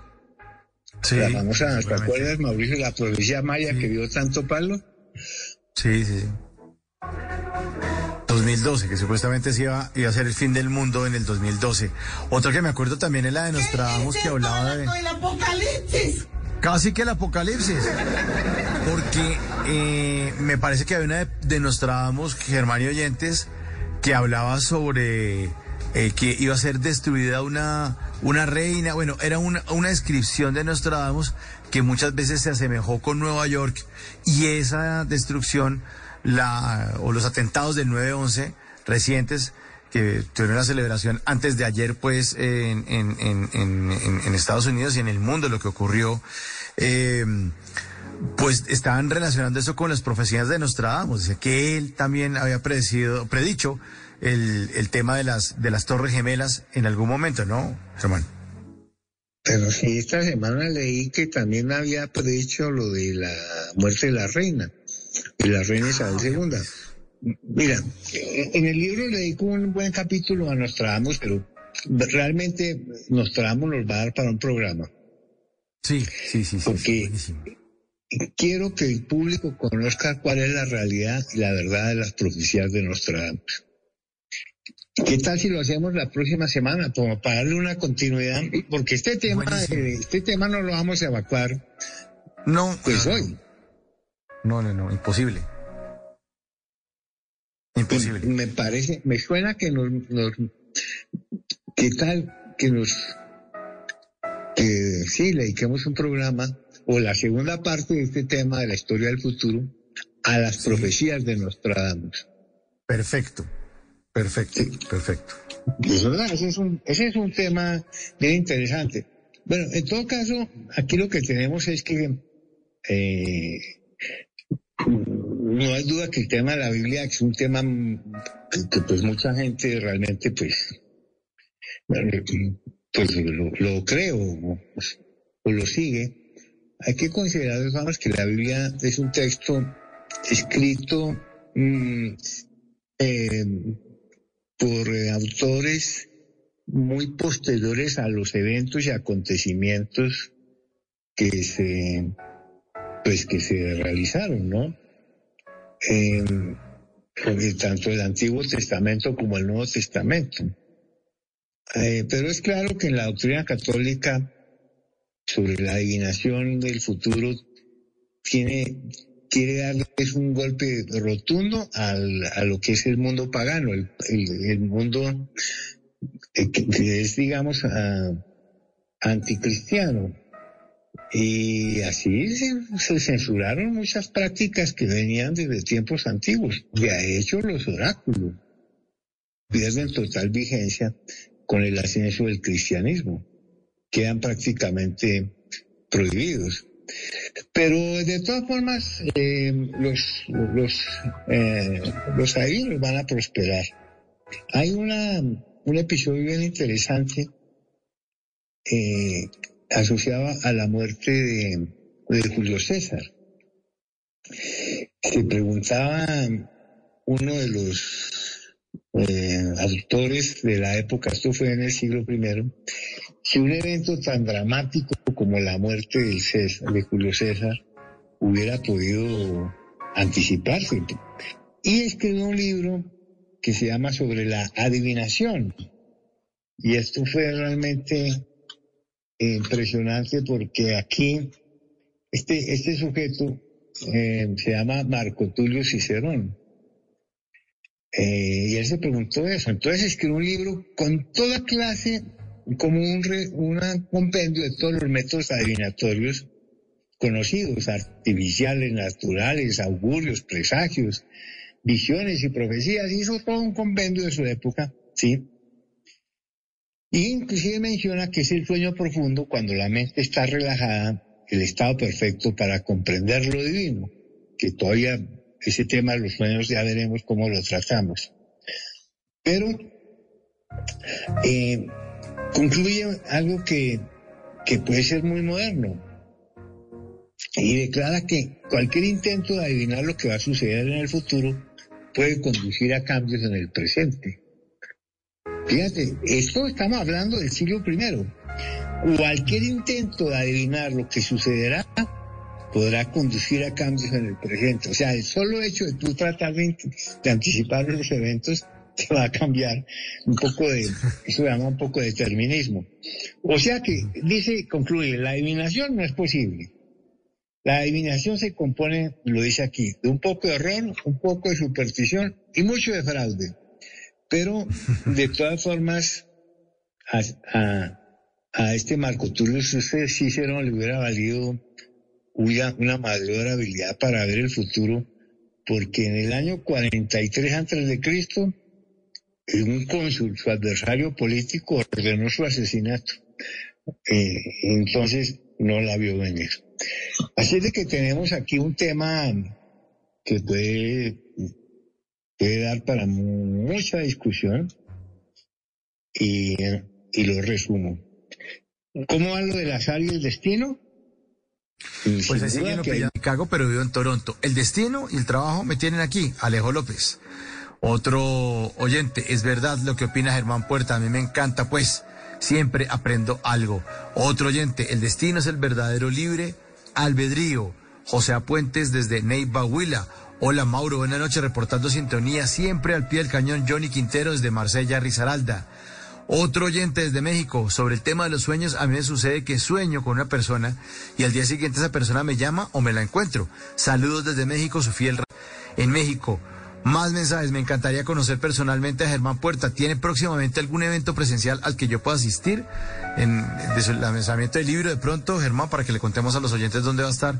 Sí, la famosa, ¿te acuerdas, Mauricio, la provincia maya que dio tanto palo? Sí, sí, sí. 2012, que supuestamente se iba, iba, a ser el fin del mundo en el 2012. Otra que me acuerdo también es la de Nostradamus que hablaba de... el apocalipsis! Casi que el apocalipsis. Porque eh, me parece que había una de, Nostradamus, Germán y Oyentes, que hablaba sobre eh, que iba a ser destruida una, una reina. Bueno, era una, una descripción de Nostradamus que muchas veces se asemejó con Nueva York y esa destrucción, la, o los atentados del 9-11 recientes, que tuvieron la celebración antes de ayer, pues, en, en, en, en, en Estados Unidos y en el mundo, lo que ocurrió, eh, pues estaban relacionando eso con las profecías de Nostradamus. Dice que él también había predecido, predicho el, el tema de las, de las torres gemelas en algún momento, ¿no, Germán? Pero sí, esta semana leí que también había predicho lo de la muerte de la reina, de la reina Isabel II. Mira, en el libro leí como un buen capítulo a Nostradamus, pero realmente Nostradamus nos va a dar para un programa. Sí, sí, sí, sí. Porque quiero que el público conozca cuál es la realidad y la verdad de las profecías de Nostradamus. ¿Qué tal si lo hacemos la próxima semana? Como para darle una continuidad, porque este tema, eh, este tema no lo vamos a evacuar. No. Pues hoy. No, no, no, imposible. Imposible. Me parece, me suena que nos, nos ¿qué tal que nos, que sí, le dediquemos un programa o la segunda parte de este tema de la historia del futuro a las profecías de Nostradamus. Perfecto, perfecto, perfecto. Eso, ese, es un, ese es un tema bien interesante. Bueno, en todo caso, aquí lo que tenemos es que eh, no hay duda que el tema de la Biblia es un tema que, pues mucha gente realmente pues, pues lo, lo cree o, lo sigue. Hay que considerar, que la Biblia es un texto escrito mmm, eh, por autores muy posteriores a los eventos y acontecimientos que se, pues que se realizaron, ¿no? Eh, tanto el Antiguo Testamento como el Nuevo Testamento. Eh, pero es claro que en la doctrina católica sobre la adivinación del futuro tiene, quiere darles un golpe rotundo al, a lo que es el mundo pagano, el, mundo que, que, es, digamos, a, anticristiano. Y así se, censuraron muchas prácticas que venían desde tiempos antiguos. De hecho, los oráculos pierden total vigencia con el ascenso del cristianismo. Quedan prácticamente prohibidos. Pero de todas formas, eh, los, los, eh, los adivinos van a prosperar. Hay una, un episodio bien interesante eh, asociado a la muerte de, Julio César. Se preguntaba uno de los eh, autores de la época, esto fue en el siglo I, si un evento tan dramático como la muerte de, César, de Julio César hubiera podido anticiparse. Y escribió un libro que se llama sobre la adivinación. Y esto fue realmente impresionante porque aquí este, este sujeto eh, se llama Marco Tulio Cicerón. Eh, y él se preguntó eso. Entonces escribió un libro con toda clase, como un, re, compendio de todos los métodos adivinatorios conocidos, artificiales, naturales, augurios, presagios, visiones y profecías. Hizo todo un compendio de su época, ¿sí? Y inclusive menciona que es el sueño profundo cuando la mente está relajada, el estado perfecto para comprender lo divino, que todavía ese tema de los sueños ya veremos cómo lo tratamos. Pero eh, concluye algo que, que puede ser muy moderno y declara que cualquier intento de adivinar lo que va a suceder en el futuro puede conducir a cambios en el presente. Fíjate, esto estamos hablando del siglo I. Cualquier intento de adivinar lo que sucederá podrá conducir a cambios en el presente. O sea, el solo hecho de tú tratar de, anticipar los eventos te va a cambiar un poco de, eso se llama un poco de determinismo. O sea que, dice, concluye, la adivinación no es posible. La adivinación se compone, lo dice aquí, de un poco de error, un poco de superstición y mucho de fraude. Pero de todas formas, a, a, a este Marco Tulio Cicero le hubiera valido una, una mayor habilidad para ver el futuro, porque en el año 43 antes de Cristo, un cónsul, su adversario político, ordenó su asesinato. Eh, entonces no la vio venir. Así es de que tenemos aquí un tema que puede, puede dar para mucha discusión y, y lo resumo. ¿Cómo va lo del azar y el destino? Pues así que no en Chicago, pero vivo en Toronto. El destino y el trabajo me tienen aquí, Alejo López. Otro oyente, es verdad lo que opina Germán Puerta, a mí me encanta, pues siempre aprendo algo. Otro oyente, el destino es el verdadero libre albedrío. José Apuentes desde Neiva Huila. Hola Mauro, buenas noches, reportando sintonía, siempre al pie del cañón Johnny Quintero desde Marsella, Risaralda. Otro oyente desde México, sobre el tema de los sueños, a mí me sucede que sueño con una persona y al día siguiente esa persona me llama o me la encuentro. Saludos desde México, su fiel. En México, más mensajes, me encantaría conocer personalmente a Germán Puerta. ¿Tiene próximamente algún evento presencial al que yo pueda asistir? En el lanzamiento del libro de pronto, Germán, para que le contemos a los oyentes dónde va a estar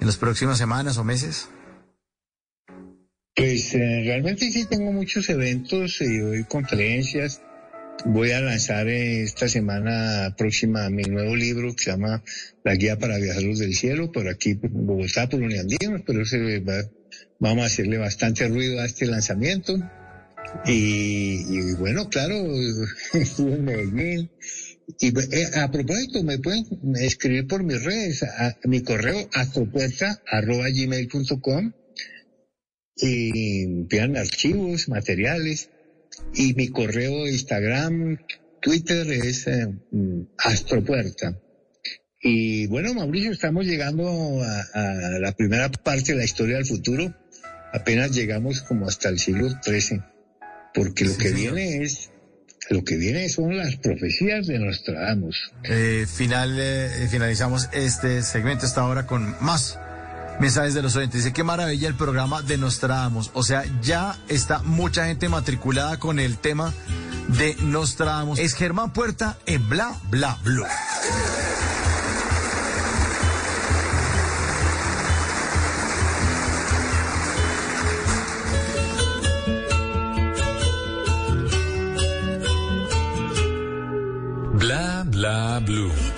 en las próximas semanas o meses. Pues eh, realmente sí tengo muchos eventos y doy conferencias Voy a lanzar esta semana próxima mi nuevo libro que se llama La Guía para Viajeros del Cielo, por aquí, por Bogotá, por Uniandino, pero se va, vamos a hacerle bastante ruido a este lanzamiento. Y, bueno, claro, estuve en Medellín. Y eh, a propósito, me pueden escribir por mis redes, a, mi correo gmail.com y envían archivos, materiales y mi correo de Instagram, Twitter es eh, mm, Astropuerta. Y bueno, Mauricio, estamos llegando a, la primera parte de la historia del futuro. Apenas llegamos como hasta el siglo XIII, porque lo que viene es lo que viene son las profecías de Nostradamus. Eh, final, eh, finalizamos este segmento esta hora con más mensajes de los oyentes. Dice, qué maravilla el programa de Nostradamus. O sea, ya está mucha gente matriculada con el tema de Nostradamus. Es Germán Puerta en Bla Bla Blue. Bla Bla Blue.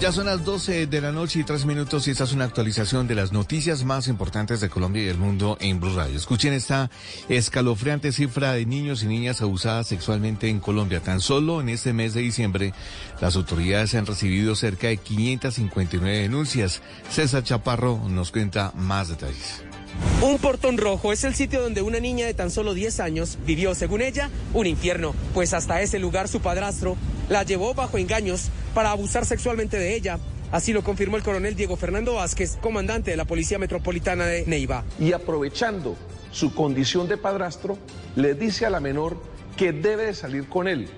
Ya son las 12 de la noche y tres minutos y esta es una actualización de las noticias más importantes de Colombia y el mundo en Blue Radio. Escuchen esta escalofriante cifra de niños y niñas abusadas sexualmente en Colombia. Tan solo en este mes de diciembre las autoridades han recibido cerca de 559 denuncias. César Chaparro nos cuenta más detalles. Un portón rojo es el sitio donde una niña de tan solo 10 años vivió, según ella, un infierno, pues hasta ese lugar su padrastro la llevó bajo engaños para abusar sexualmente de ella. Así lo confirmó el coronel Diego Fernando Vázquez, comandante de la Policía Metropolitana de Neiva. Y aprovechando su condición de padrastro, le dice a la menor que debe de salir con él,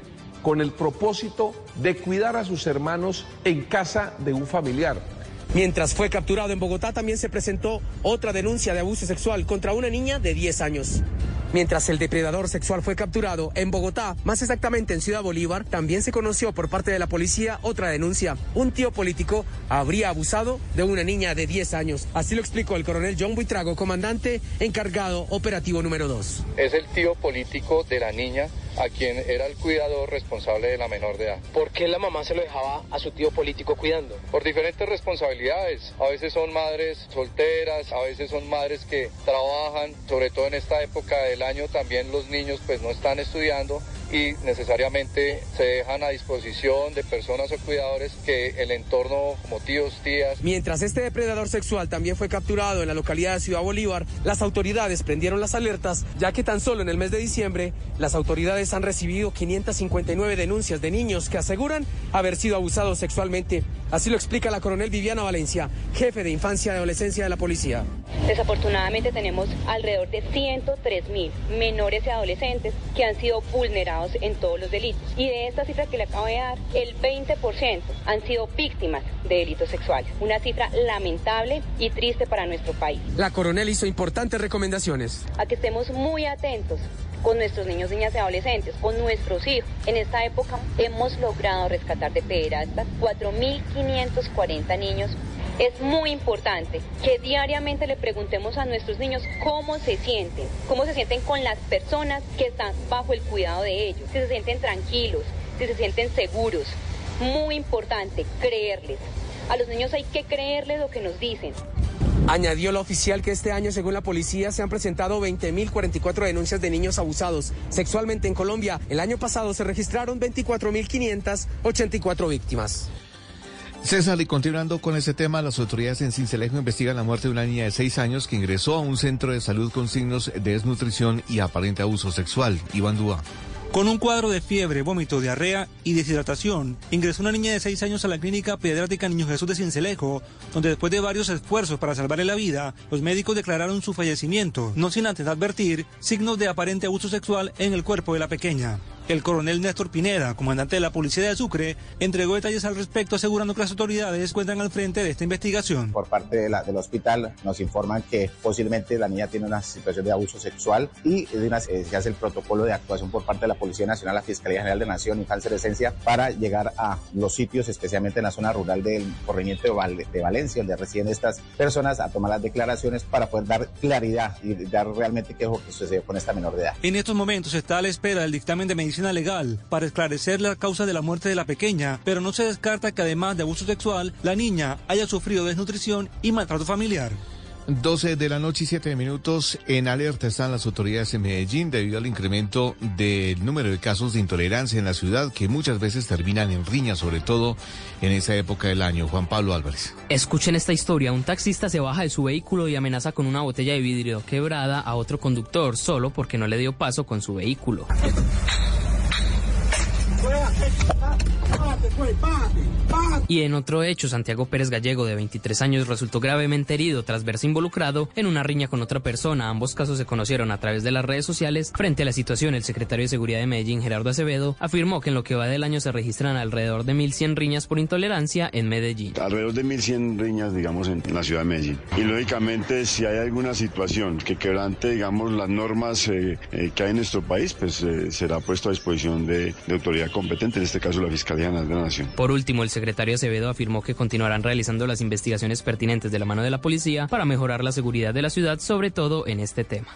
con el propósito de cuidar a sus hermanos en casa de un familiar. Mientras fue capturado en Bogotá, también se presentó otra denuncia de abuso sexual contra una niña de 10 años. Mientras el depredador sexual fue capturado en Bogotá, más exactamente en Ciudad Bolívar, también se conoció por parte de la policía otra denuncia. Un tío político habría abusado de una niña de 10 años. Así lo explicó el coronel John Buitrago, comandante encargado operativo número 2. Es el tío político de la niña a quien era el cuidador responsable de la menor de edad. ¿Por qué la mamá se lo dejaba a su tío político cuidando? Por diferentes responsabilidades. A veces son madres solteras, a veces son madres que trabajan, sobre todo en esta época del año también los niños pues no están estudiando y necesariamente se dejan a disposición de personas o cuidadores que el entorno como tíos, tías. Mientras este depredador sexual también fue capturado en la localidad de Ciudad Bolívar, las autoridades prendieron las alertas ya que tan solo en el mes de diciembre las autoridades han recibido 559 denuncias de niños que aseguran haber sido abusados sexualmente. Así lo explica la coronel Viviana Valencia, jefe de infancia y adolescencia de la policía. Desafortunadamente tenemos alrededor de 103 mil menores y adolescentes que han sido vulnerados en todos los delitos. Y de esta cifra que le acabo de dar, el 20% han sido víctimas de delitos sexuales. Una cifra lamentable y triste para nuestro país. La coronel hizo importantes recomendaciones. A que estemos muy atentos con nuestros niños, niñas y adolescentes, con nuestros hijos. En esta época hemos logrado rescatar de pederastas 4.540 niños. Es muy importante que diariamente le preguntemos a nuestros niños cómo se sienten, cómo se sienten con las personas que están bajo el cuidado de ellos, si se sienten tranquilos, si se sienten seguros. Muy importante, creerles. A los niños hay que creerles lo que nos dicen. Añadió la oficial que este año, según la policía, se han presentado 20.044 denuncias de niños abusados sexualmente en Colombia. El año pasado se registraron 24.584 víctimas. César, y continuando con este tema, las autoridades en Cincelejo investigan la muerte de una niña de seis años que ingresó a un centro de salud con signos de desnutrición y aparente abuso sexual. Iván Dúa. Con un cuadro de fiebre, vómito, diarrea y deshidratación, ingresó una niña de 6 años a la clínica pediátrica Niño Jesús de Cincelejo, donde después de varios esfuerzos para salvarle la vida, los médicos declararon su fallecimiento, no sin antes advertir signos de aparente abuso sexual en el cuerpo de la pequeña. El coronel Néstor Pineda, comandante de la Policía de Sucre, entregó detalles al respecto, asegurando que las autoridades cuentan al frente de esta investigación. Por parte de la, del hospital nos informan que posiblemente la niña tiene una situación de abuso sexual y de una, eh, se hace el protocolo de actuación por parte de la Policía Nacional, la Fiscalía General de Nación y Cáncer Esencia para llegar a los sitios, especialmente en la zona rural del corregimiento de, Val de Valencia, donde residen estas personas, a tomar las declaraciones para poder dar claridad y dar realmente qué es lo que sucedió con esta menor de edad. En estos momentos está a la espera del dictamen de medicina legal para esclarecer la causa de la muerte de la pequeña, pero no se descarta que además de abuso sexual, la niña haya sufrido desnutrición y maltrato familiar. 12 de la noche y 7 minutos. En alerta están las autoridades en Medellín debido al incremento del número de casos de intolerancia en la ciudad que muchas veces terminan en riñas, sobre todo en esa época del año. Juan Pablo Álvarez. Escuchen esta historia. Un taxista se baja de su vehículo y amenaza con una botella de vidrio quebrada a otro conductor solo porque no le dio paso con su vehículo. Y en otro hecho, Santiago Pérez Gallego, de 23 años, resultó gravemente herido tras verse involucrado en una riña con otra persona. Ambos casos se conocieron a través de las redes sociales. Frente a la situación, el secretario de Seguridad de Medellín, Gerardo Acevedo, afirmó que en lo que va del año se registran alrededor de 1.100 riñas por intolerancia en Medellín. Alrededor de 1.100 riñas, digamos, en la ciudad de Medellín. Y lógicamente, si hay alguna situación que quebrante, digamos, las normas eh, eh, que hay en nuestro país, pues eh, será puesto a disposición de, de autoridad competente, en este caso la Fiscalía General de la Nación. Por último, el secretario Acevedo afirmó que continuarán realizando las investigaciones pertinentes de la mano de la policía para mejorar la seguridad de la ciudad, sobre todo en este tema.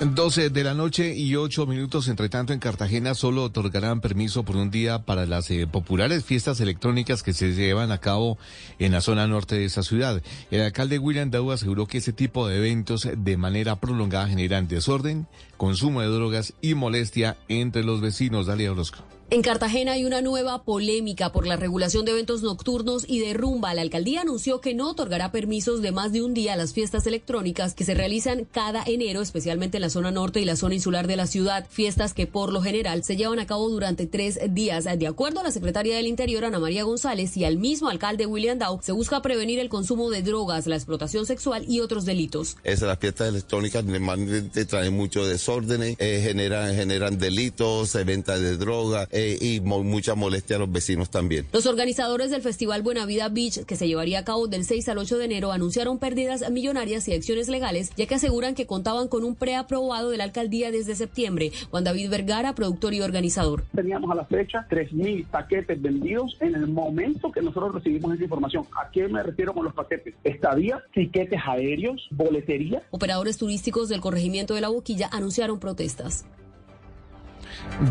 12 de la noche y 8 minutos. Entre tanto, en Cartagena solo otorgarán permiso por un día para las eh, populares fiestas electrónicas que se llevan a cabo en la zona norte de esa ciudad. El alcalde William Daú aseguró que ese tipo de eventos de manera prolongada generan desorden, consumo de drogas y molestia entre los vecinos. Dalia Orozco. En Cartagena hay una nueva polémica por la regulación de eventos nocturnos y de rumba. La alcaldía anunció que no otorgará permisos de más de un día a las fiestas electrónicas que se realizan cada enero, especialmente en la zona norte y la zona insular de la ciudad. Fiestas que por lo general se llevan a cabo durante tres días. De acuerdo a la secretaria del Interior, Ana María González, y al mismo alcalde William Dow, se busca prevenir el consumo de drogas, la explotación sexual y otros delitos. Esas las fiestas electrónicas normalmente traen mucho desórdenes, eh, generan, generan delitos, venta de droga. Eh, y mucha molestia a los vecinos también. Los organizadores del Festival Buena Vida Beach, que se llevaría a cabo del 6 al 8 de enero, anunciaron pérdidas millonarias y acciones legales, ya que aseguran que contaban con un preaprobado de la alcaldía desde septiembre. Juan David Vergara, productor y organizador. Teníamos a la fecha 3.000 paquetes vendidos en el momento que nosotros recibimos esa información. ¿A qué me refiero con los paquetes? Estadía, tiquetes aéreos, boletería. Operadores turísticos del corregimiento de la Boquilla anunciaron protestas.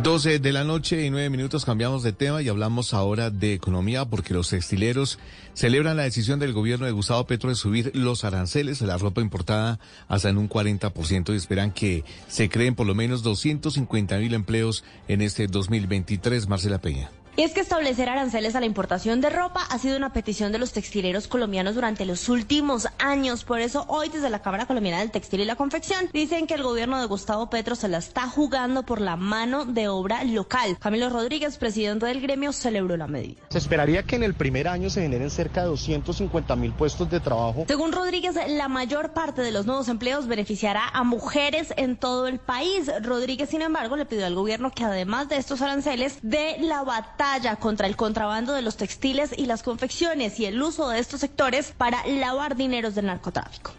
12 de la noche y 9 minutos cambiamos de tema y hablamos ahora de economía porque los textileros celebran la decisión del gobierno de Gustavo Petro de subir los aranceles a la ropa importada hasta en un 40% y esperan que se creen por lo menos 250 mil empleos en este 2023. Marcela Peña. Y es que establecer aranceles a la importación de ropa ha sido una petición de los textileros colombianos durante los últimos años. Por eso hoy desde la Cámara Colombiana del Textil y la Confección dicen que el gobierno de Gustavo Petro se la está jugando por la mano de obra local. Camilo Rodríguez, presidente del gremio, celebró la medida. Se esperaría que en el primer año se generen cerca de 250 mil puestos de trabajo. Según Rodríguez, la mayor parte de los nuevos empleos beneficiará a mujeres en todo el país. Rodríguez, sin embargo, le pidió al gobierno que además de estos aranceles, de la batalla contra el contrabando de los textiles y las confecciones y el uso de estos sectores para lavar dineros del narcotráfico.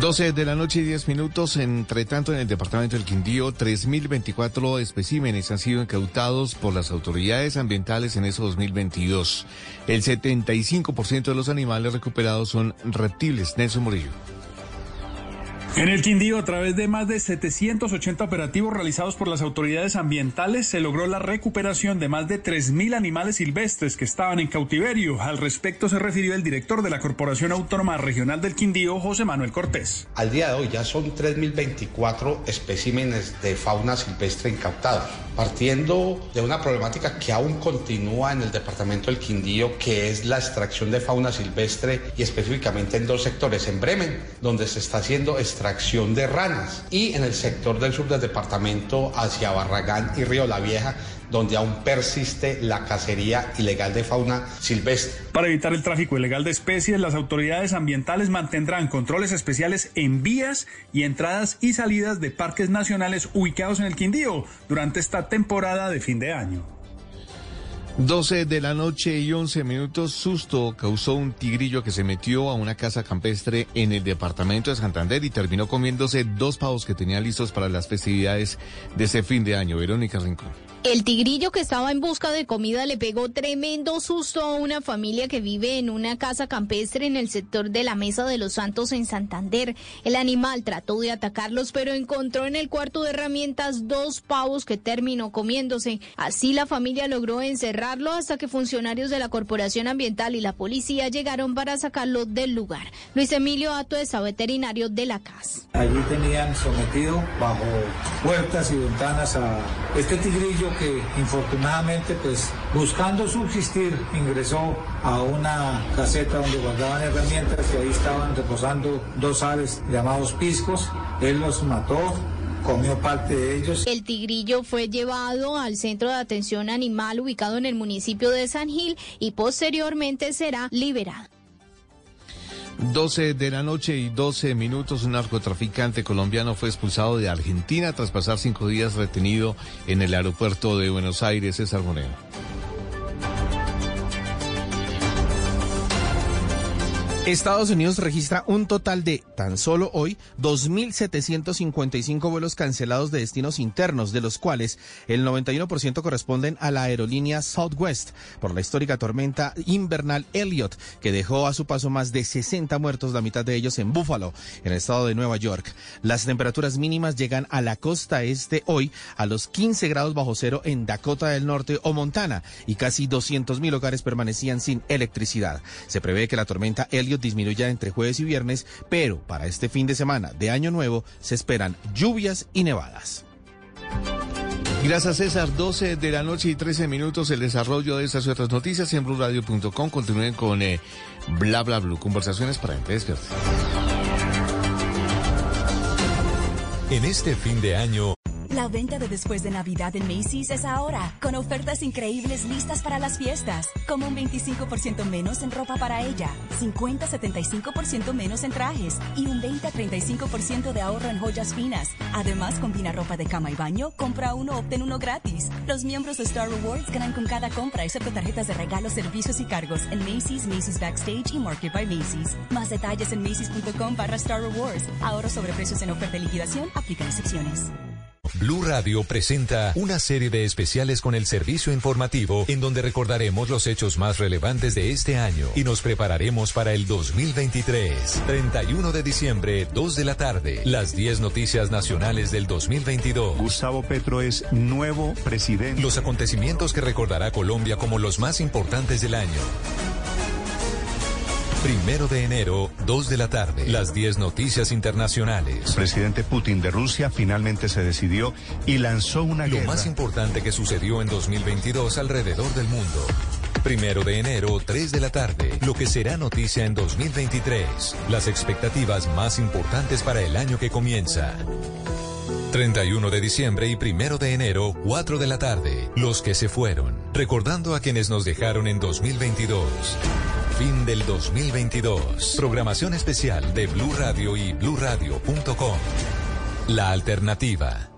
12 de la noche y 10 minutos. Entre tanto, en el departamento del Quindío, 3.024 especímenes han sido incautados por las autoridades ambientales en ese 2022. El 75% de los animales recuperados son reptiles. Nelson Murillo. En el Quindío, a través de más de 780 operativos realizados por las autoridades ambientales, se logró la recuperación de más de 3.000 animales silvestres que estaban en cautiverio. Al respecto se refirió el director de la Corporación Autónoma Regional del Quindío, José Manuel Cortés. Al día de hoy ya son 3.024 especímenes de fauna silvestre incautados, partiendo de una problemática que aún continúa en el departamento del Quindío, que es la extracción de fauna silvestre y específicamente en dos sectores, en Bremen, donde se está haciendo extracción de ranas y en el sector del sur del departamento hacia Barragán y Río La Vieja donde aún persiste la cacería ilegal de fauna silvestre. Para evitar el tráfico ilegal de especies, las autoridades ambientales mantendrán controles especiales en vías y entradas y salidas de parques nacionales ubicados en el Quindío durante esta temporada de fin de año. 12 de la noche y 11 minutos, susto causó un tigrillo que se metió a una casa campestre en el departamento de Santander y terminó comiéndose dos pavos que tenía listos para las festividades de ese fin de año. Verónica Rincón. El tigrillo que estaba en busca de comida le pegó tremendo susto a una familia que vive en una casa campestre en el sector de la Mesa de los Santos en Santander. El animal trató de atacarlos, pero encontró en el cuarto de herramientas dos pavos que terminó comiéndose. Así la familia logró encerrarlo hasta que funcionarios de la Corporación Ambiental y la policía llegaron para sacarlo del lugar. Luis Emilio Atuesa, veterinario de la casa. Allí tenían sometido bajo puertas y ventanas a este tigrillo que infortunadamente pues buscando subsistir ingresó a una caseta donde guardaban herramientas y ahí estaban reposando dos aves llamados piscos. Él los mató, comió parte de ellos. El tigrillo fue llevado al centro de atención animal ubicado en el municipio de San Gil y posteriormente será liberado. 12 de la noche y 12 minutos, un narcotraficante colombiano fue expulsado de Argentina tras pasar cinco días retenido en el aeropuerto de Buenos Aires. César Moreno. Estados Unidos registra un total de, tan solo hoy, 2.755 vuelos cancelados de destinos internos, de los cuales el 91% corresponden a la aerolínea Southwest por la histórica tormenta invernal Elliot, que dejó a su paso más de 60 muertos, la mitad de ellos en Buffalo, en el estado de Nueva York. Las temperaturas mínimas llegan a la costa este hoy a los 15 grados bajo cero en Dakota del Norte o Montana y casi 200.000 hogares permanecían sin electricidad. Se prevé que la tormenta Elliot disminuya entre jueves y viernes, pero para este fin de semana de Año Nuevo se esperan lluvias y nevadas. Gracias César, 12 de la noche y 13 minutos el desarrollo de estas y otras noticias en blurradio.com. Continúen con eh, bla bla blue, conversaciones para gente despierta. En este fin de año... La venta de después de Navidad en Macy's es ahora, con ofertas increíbles listas para las fiestas, como un 25% menos en ropa para ella, 50-75% menos en trajes y un 20-35% de ahorro en joyas finas. Además, combina ropa de cama y baño, compra uno, obtén uno gratis. Los miembros de Star Rewards ganan con cada compra, excepto tarjetas de regalos, servicios y cargos en Macy's, Macy's Backstage y Market by Macy's. Más detalles en macy's.com barra Star Rewards. Ahorro sobre precios en oferta de liquidación, aplican excepciones. Blue Radio presenta una serie de especiales con el servicio informativo en donde recordaremos los hechos más relevantes de este año y nos prepararemos para el 2023. 31 de diciembre, 2 de la tarde, las 10 noticias nacionales del 2022. Gustavo Petro es nuevo presidente. Los acontecimientos que recordará Colombia como los más importantes del año. Primero de enero, 2 de la tarde. Las 10 noticias internacionales. El presidente Putin de Rusia finalmente se decidió y lanzó una Lo guerra. más importante que sucedió en 2022 alrededor del mundo. Primero de enero, 3 de la tarde. Lo que será noticia en 2023. Las expectativas más importantes para el año que comienza. 31 de diciembre y primero de enero, 4 de la tarde. Los que se fueron. Recordando a quienes nos dejaron en 2022. Fin del 2022. Programación especial de Blue Radio y bluradio.com. La alternativa.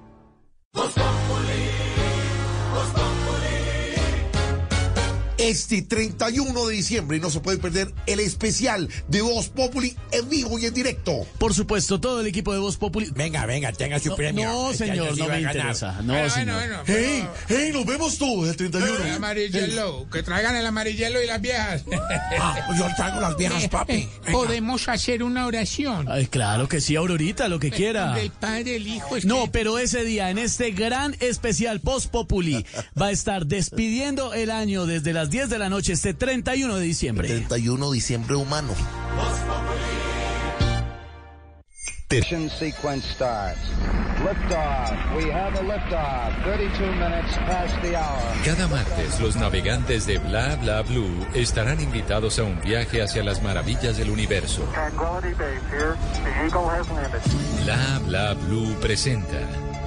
Este 31 de diciembre no se puede perder el especial de Voz Populi en vivo y en directo. Por supuesto, todo el equipo de Voz Populi. Venga, venga, tenga su No, premio. no, Este señor, no me interesa. No, Bueno, señor. bueno, Hey, hey, nos vemos todos el 31. El amarillelo, que traigan el amarillelo y las viejas. Ah, yo traigo las viejas, papi. Podemos hacer una oración. Ay, claro que sí, Aurorita, lo que quiera. El padre, el hijo. es No, que- pero ese día, en este gran especial Post Populi, va a estar despidiendo el año desde las 10 de la noche, este 31 de diciembre. 31 de diciembre humano. Mission sequence starts. Liftoff. We have a liftoff. 32 minutes past the hour. Cada martes los navegantes de Bla Bla Blue estarán invitados a un viaje hacia las maravillas del universo. Tranquility Base here. The Eagle has landed. Bla Bla Blue presenta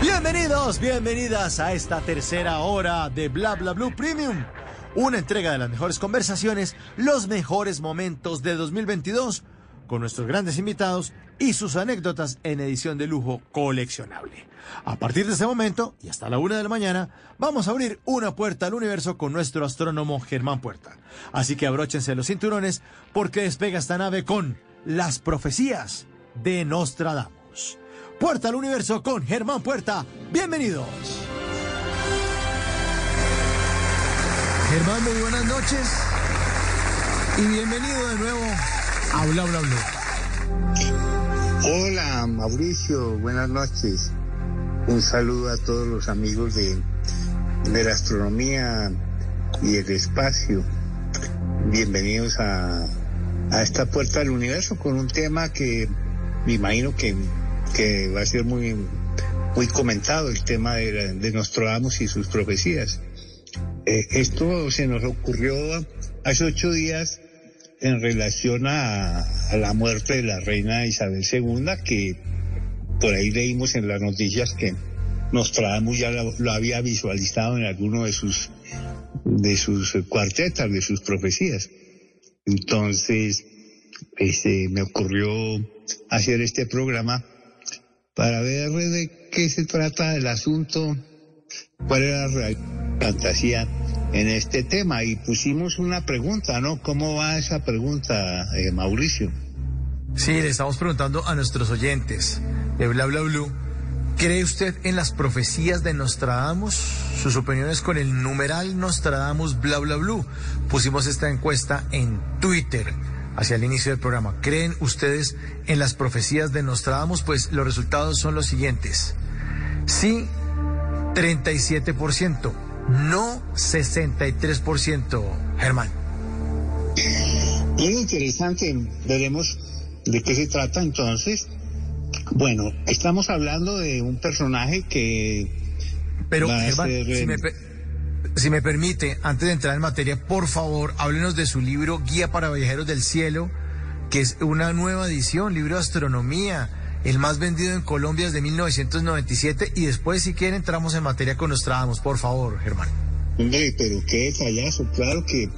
Bienvenidos, bienvenidas a esta tercera hora de Bla Bla Blue Premium. Una entrega de las mejores conversaciones, los mejores momentos de 2022, con nuestros grandes invitados y sus anécdotas en edición de lujo coleccionable. A partir de este momento y hasta la una de la mañana, vamos a abrir una puerta al universo con nuestro astrónomo Germán Puerta. Así que abróchense los cinturones porque despega esta nave con las profecías de Nostradamus. Puerta al universo con Germán Puerta. Bienvenidos. Germán, muy buenas noches y bienvenido de nuevo a Bla Bla Bla. Hola Mauricio, buenas noches. Un saludo a todos los amigos de, de la astronomía y el espacio. Bienvenidos a a esta puerta del universo con un tema que me imagino que, que va a ser muy, muy comentado, el tema de, de Nostradamus y sus profecías. Eh, esto se nos ocurrió hace ocho días en relación a, la muerte de la reina Isabel II, que por ahí leímos en las noticias que Nostradamus ya lo, lo había visualizado en alguno de sus de sus cuartetas, de sus profecías. Entonces, este, me ocurrió hacer este programa para ver de qué se trata el asunto, cuál era la fantasía en este tema. Y pusimos una pregunta, ¿no? ¿Cómo va esa pregunta, eh, Mauricio? Sí, le estamos preguntando a nuestros oyentes de Bla Bla Blue. ¿Cree usted en las profecías de Nostradamus? Sus opiniones con el numeral Nostradamus Bla Bla Blue. Pusimos esta encuesta en Twitter hacia el inicio del programa. ¿Creen ustedes en las profecías de Nostradamus? Pues los resultados son los siguientes. Sí, 37%. No, 63%. Germán. Muy interesante. Veremos de qué se trata entonces. Bueno, estamos hablando de un personaje que... Pero, Germán, ser, si, me, si me permite, antes de entrar en materia, por favor, háblenos de su libro Guía para Viajeros del Cielo, que es una nueva edición, libro de astronomía, el más vendido en Colombia desde 1997, y después, si quieren, entramos en materia con Nostradamus, por favor, Germán. Hombre, pero qué detallazo. Claro que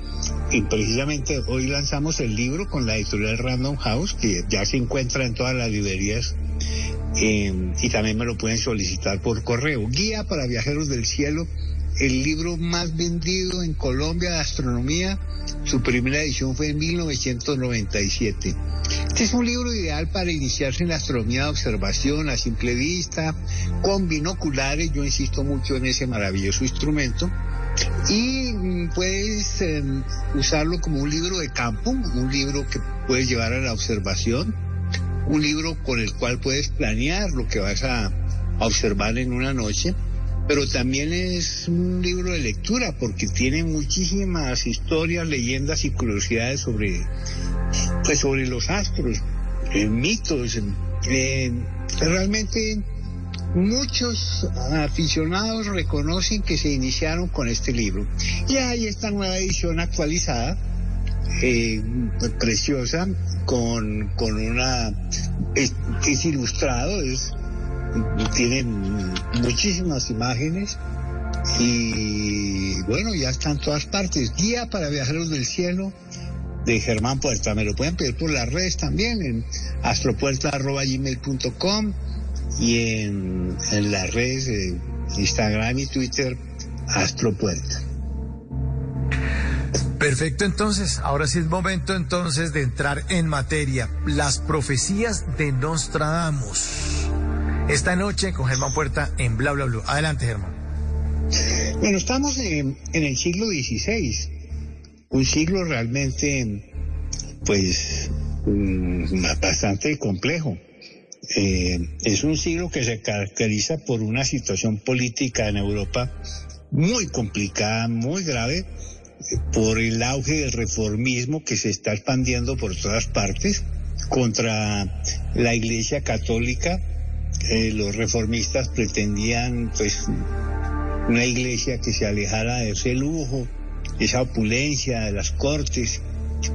y precisamente hoy lanzamos el libro con la editorial Random House, que ya se encuentra en todas las librerías eh, y también me lo pueden solicitar por correo. Guía para viajeros del cielo, el libro más vendido en Colombia de astronomía. Su primera edición fue en 1997. Este es un libro ideal para iniciarse en la astronomía de observación a simple vista, con binoculares. Yo insisto mucho en ese maravilloso instrumento y puedes eh, usarlo como un libro de campo, un libro que puedes llevar a la observación, un libro con el cual puedes planear lo que vas a observar en una noche, pero también es un libro de lectura porque tiene muchísimas historias, leyendas y curiosidades sobre, pues sobre los astros, eh, mitos, eh, realmente Muchos aficionados reconocen que se iniciaron con este libro. Y hay esta nueva edición actualizada, eh, preciosa, con, con una... Es, es ilustrado, es, tiene muchísimas imágenes y bueno, ya está en todas partes. Guía para viajeros del cielo de Germán Puerta. Me lo pueden pedir por las redes también en astropuerta.gmail.com y en, en las redes de Instagram y Twitter Astropuerta. Perfecto, entonces, ahora sí es momento entonces de entrar en materia. Las profecías de Nostradamus. Esta noche con Germán Puerta en Bla Bla Bla. Adelante, Germán. Bueno, estamos en, el siglo XVI, un siglo realmente, pues, mm, bastante complejo. Eh, es un siglo que se caracteriza por una situación política en Europa muy complicada, muy grave, por el auge del reformismo que se está expandiendo por todas partes contra la Iglesia Católica. Los reformistas pretendían, pues, una iglesia que se alejara de ese lujo, esa opulencia de las cortes,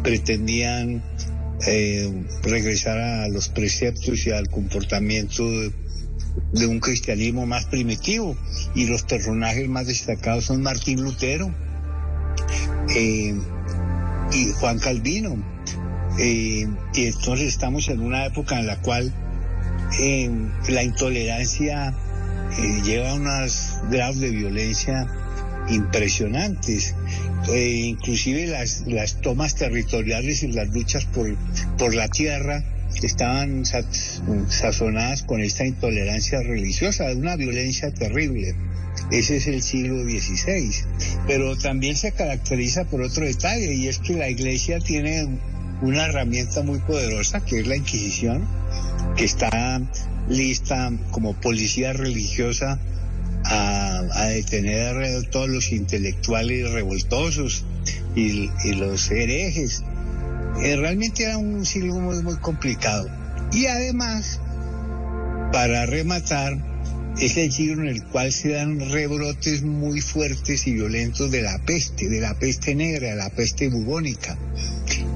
pretendían eh, regresar a los preceptos y al comportamiento de, de, un cristianismo más primitivo. Y los personajes más destacados son Martín Lutero eh, y Juan Calvino. Eh, y entonces estamos en una época en la cual la intolerancia eh, lleva a unos grados de violencia impresionantes. Eh, inclusive las, las tomas territoriales y las luchas por, por la tierra estaban sazonadas con esta intolerancia religiosa, una violencia terrible. Ese es el siglo XVI. Pero también se caracteriza por otro detalle, y es que la iglesia tiene una herramienta muy poderosa, que es la Inquisición, que está lista como policía religiosa a, a detener todos los intelectuales revoltosos y, los herejes. eh, realmente era un siglo muy complicado. Y además, para rematar, es el siglo en el cual se dan rebrotes muy fuertes y violentos de la peste, de la peste negra, de la peste bubónica.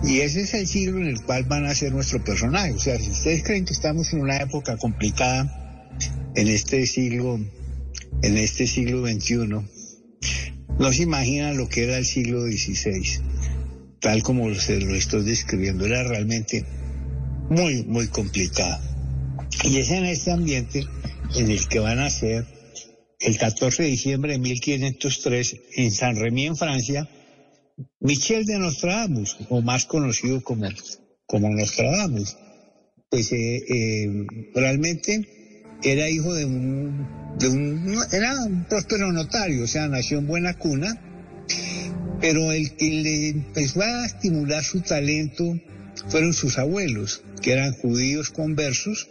Y ese es el siglo en el cual van a ser nuestro personaje. O sea, si ustedes creen que estamos en una época complicada en este siglo, en este siglo XXI, no se imaginan lo que era el siglo XVI, tal como se lo estoy describiendo. Era realmente muy, muy complicado. Y es en este ambiente en el que van a ser el 14 de diciembre de 1503 en San Remy, en Francia, Michel de Nostradamus, o más conocido como, como Nostradamus. Pues eh, eh, realmente era hijo de un, de un, era un próspero notario, o sea, nació en buena cuna, pero el que le empezó a estimular su talento fueron sus abuelos, que eran judíos conversos,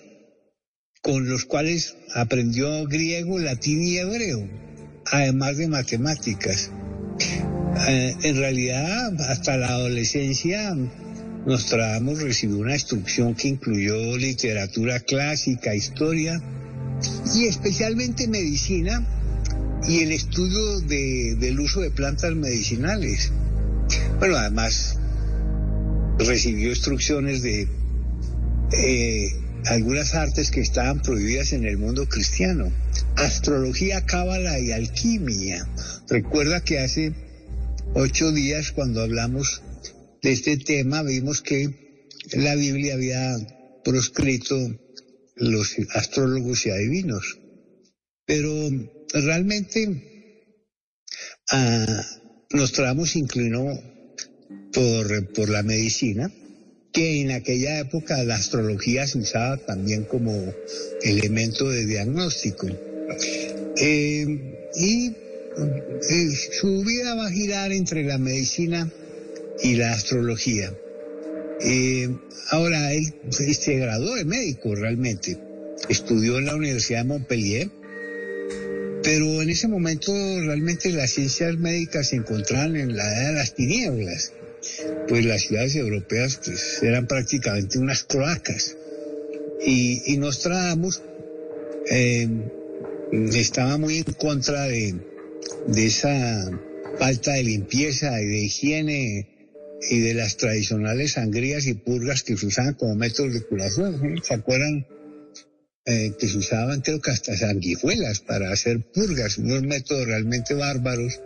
con los cuales aprendió griego, latín y hebreo, además de matemáticas. Eh, en realidad, hasta la adolescencia, Nostradamus recibió una instrucción que incluyó literatura clásica, historia y especialmente medicina y el estudio del uso de plantas medicinales. Bueno, además recibió instrucciones de eh, algunas artes que estaban prohibidas en el mundo cristiano. Astrología, cábala y alquimia. Recuerda que hace ocho días cuando hablamos de este tema vimos que la Biblia había proscrito los astrólogos y adivinos. Pero realmente ah, nos Nostradamus inclinó por, por la medicina que en aquella época la astrología se usaba también como elemento de diagnóstico. Eh, y eh, su vida va a girar entre la medicina y la astrología. Eh, ahora, él se graduó de médico realmente. Estudió en la Universidad de Montpellier, pero en ese momento realmente las ciencias médicas se encontraban en la edad de las tinieblas pues las ciudades europeas pues, eran prácticamente unas cloacas. Y, y Nostradamus eh, estaba muy en contra de, esa falta de limpieza y de higiene y de las tradicionales sangrías y purgas que se usaban como métodos de curación. ¿Se acuerdan eh, que se usaban creo que hasta sanguijuelas para hacer purgas, unos métodos realmente bárbaros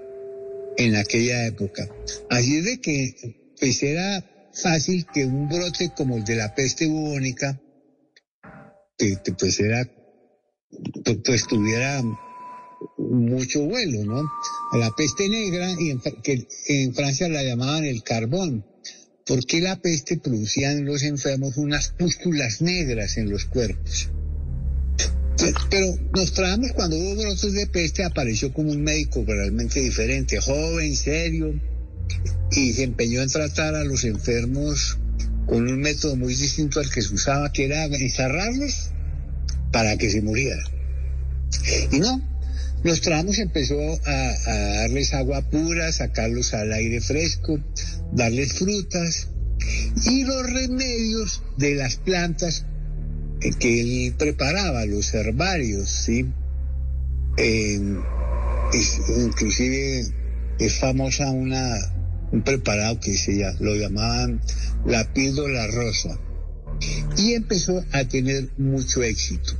en aquella época. Así es de que pues era fácil que un brote como el de la peste bubónica, que, pues era, pues, pues, tuviera mucho vuelo, ¿no? La peste negra, y que en Francia la llamaban el carbón, porque la peste producía en los enfermos unas pústulas negras en los cuerpos. Pero nos traemos cuando hubo brotes de peste, apareció como un médico realmente diferente, joven, serio, y se empeñó en tratar a los enfermos con un método muy distinto al que se usaba, que era encerrarlos para que se murieran. Y no, los tramos empezó a, darles agua pura, sacarlos al aire fresco, darles frutas y los remedios de las plantas que él preparaba, los herbarios, ¿sí? inclusive es famosa una un preparado que se ya, lo llamaban la píldora rosa. Y empezó a tener mucho éxito.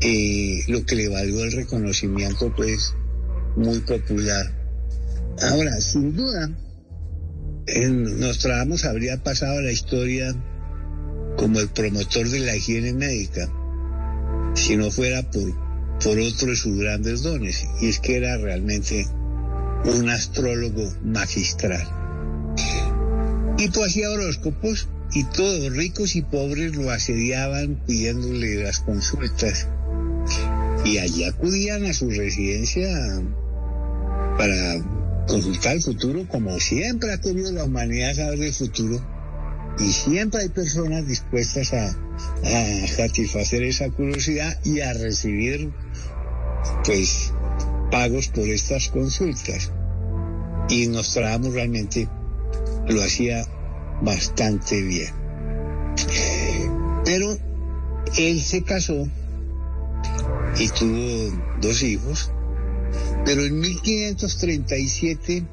Eh, lo que le valió el reconocimiento, pues, muy popular. Ahora, sin duda, en Nostradamus habría pasado la historia como el promotor de la higiene médica, si no fuera por, por otro de sus grandes dones, y es que era realmente un astrólogo magistral. Y tú hacía horóscopos y todos ricos y pobres lo asediaban pidiéndole las consultas. Y allí acudían a su residencia para consultar el futuro, como siempre ha tenido la humanidad saber del futuro. Y siempre hay personas dispuestas a, satisfacer esa curiosidad y a recibir, pues, pagos por estas consultas. Y Nostradamus realmente lo hacía bastante bien. Pero él se casó y tuvo dos hijos, pero en 1537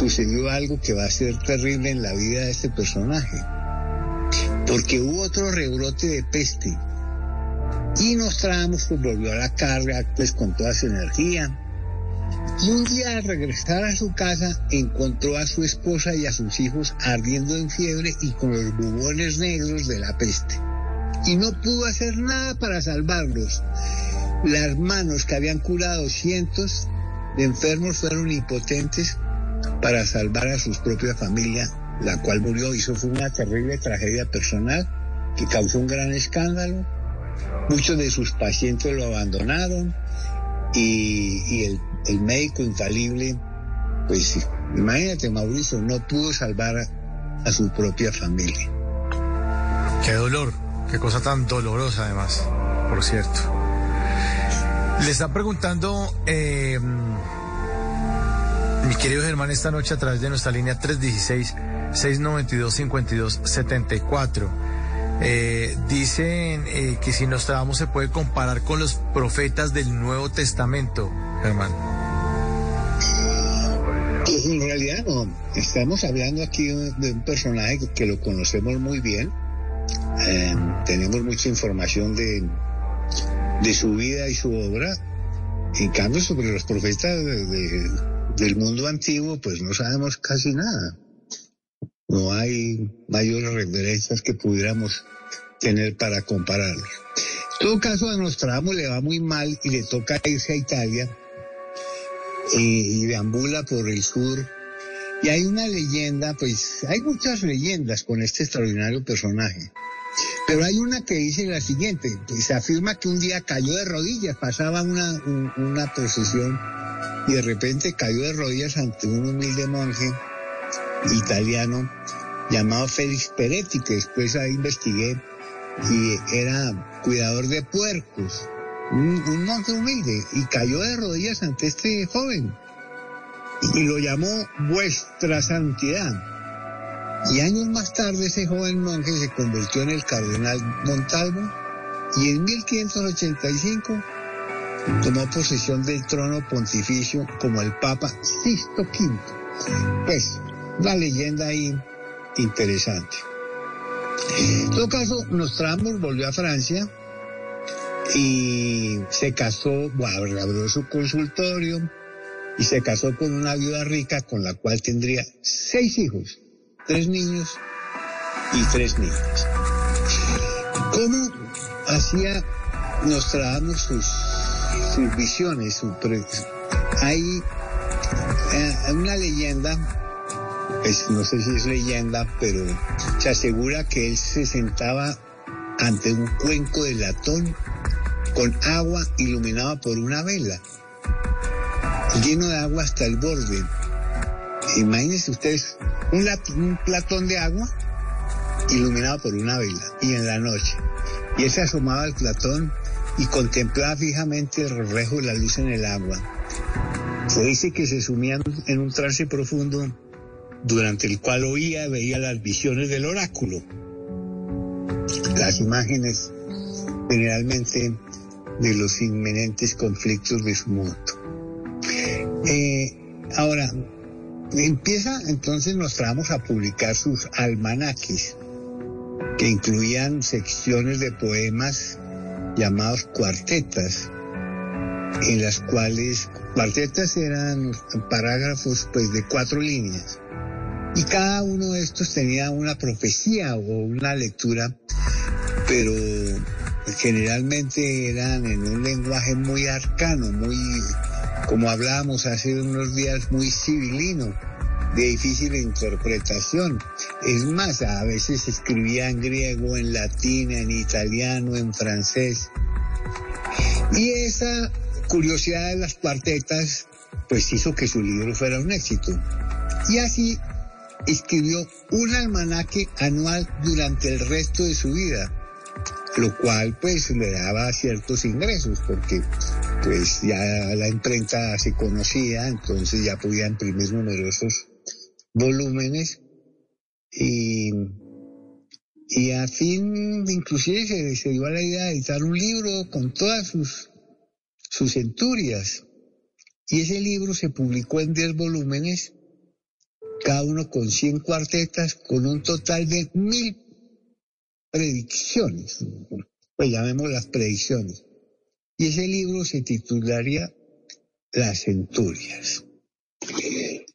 sucedió algo que va a ser terrible en la vida de este personaje, porque hubo otro rebrote de peste y Nostradamus pues, volvió a la carga pues con toda su energía. Y un día al regresar a su casa encontró a su esposa y a sus hijos ardiendo en fiebre y con los bubones negros de la peste. Y no pudo hacer nada para salvarlos. Las manos que habían curado cientos de enfermos fueron impotentes para salvar a su propia familia, la cual murió. Y eso fue una terrible tragedia personal que causó un gran escándalo Muchos de sus pacientes lo abandonaron y, el, médico infalible, pues imagínate Mauricio, no pudo salvar a, su propia familia. Qué dolor, qué cosa tan dolorosa además, por cierto. Le está preguntando eh, mi querido Germán esta noche a través de nuestra línea 316 692 5274 eh, dicen eh, que si Nostradamus se puede comparar con los profetas del Nuevo Testamento, Germán. Pues en realidad no. Estamos hablando aquí de un personaje que lo conocemos muy bien. Eh, tenemos mucha información de, de su vida y su obra. En cambio, sobre los profetas del mundo antiguo, pues no sabemos casi nada. No hay mayores referencias que pudiéramos tener para compararlos. En todo caso, a Nostradamus le va muy mal y le toca irse a Italia y, deambula por el sur. Y hay una leyenda, pues hay muchas leyendas con este extraordinario personaje. Pero hay una que dice la siguiente, pues se afirma que un día cayó de rodillas, pasaba una, una procesión y de repente cayó de rodillas ante un humilde monje italiano llamado Félix Peretti, que después ahí investigué y era cuidador de puercos, un, monje humilde, y cayó de rodillas ante este joven y lo llamó vuestra santidad. Y años más tarde ese joven monje se convirtió en el cardenal Montalvo y en 1585 tomó posesión del trono pontificio como el Papa Sisto V. Pues una leyenda ahí interesante. En todo caso, Nostradamus volvió a Francia y se casó, bueno, abrió su consultorio y se casó con una viuda rica con la cual tendría seis hijos, tres niños y tres niñas. ¿Cómo hacía Nostradamus sus, sus visiones? hay eh, una leyenda pues no sé si es leyenda, pero se asegura que él se sentaba ante un cuenco de latón con agua iluminada por una vela, lleno de agua hasta el borde. Imagínense ustedes un, platón de agua iluminado por una vela y en la noche. Y él se asomaba al platón y contemplaba fijamente el reflejo de la luz en el agua. Se dice que se sumía en un trance profundo durante el cual oía y veía las visiones del oráculo, las imágenes generalmente de los inminentes conflictos de su mundo. Eh, ahora, empieza entonces nos traemos a publicar sus almanaques, que incluían secciones de poemas llamados cuartetas, en las cuales cuartetas eran parágrafos pues de cuatro líneas. Y cada uno de estos tenía una profecía o una lectura, pero generalmente eran en un lenguaje muy arcano, muy, como hablábamos hace unos días, muy civilino, de difícil interpretación. Es más, a veces escribía en griego, en latín, en italiano, en francés. Y esa curiosidad de las cuartetas, pues hizo que su libro fuera un éxito. Y así escribió un almanaque anual durante el resto de su vida, lo cual pues le daba ciertos ingresos porque pues ya la imprenta se conocía, entonces ya podía imprimir numerosos volúmenes Y, y a fin, inclusive se, dio a la idea de editar un libro con todas sus, sus centurias. Y ese libro se publicó en 10 volúmenes, cada uno con 100 cuartetas, con un total de mil predicciones. Pues llamemos las predicciones. Y ese libro se titularía Las Centurias.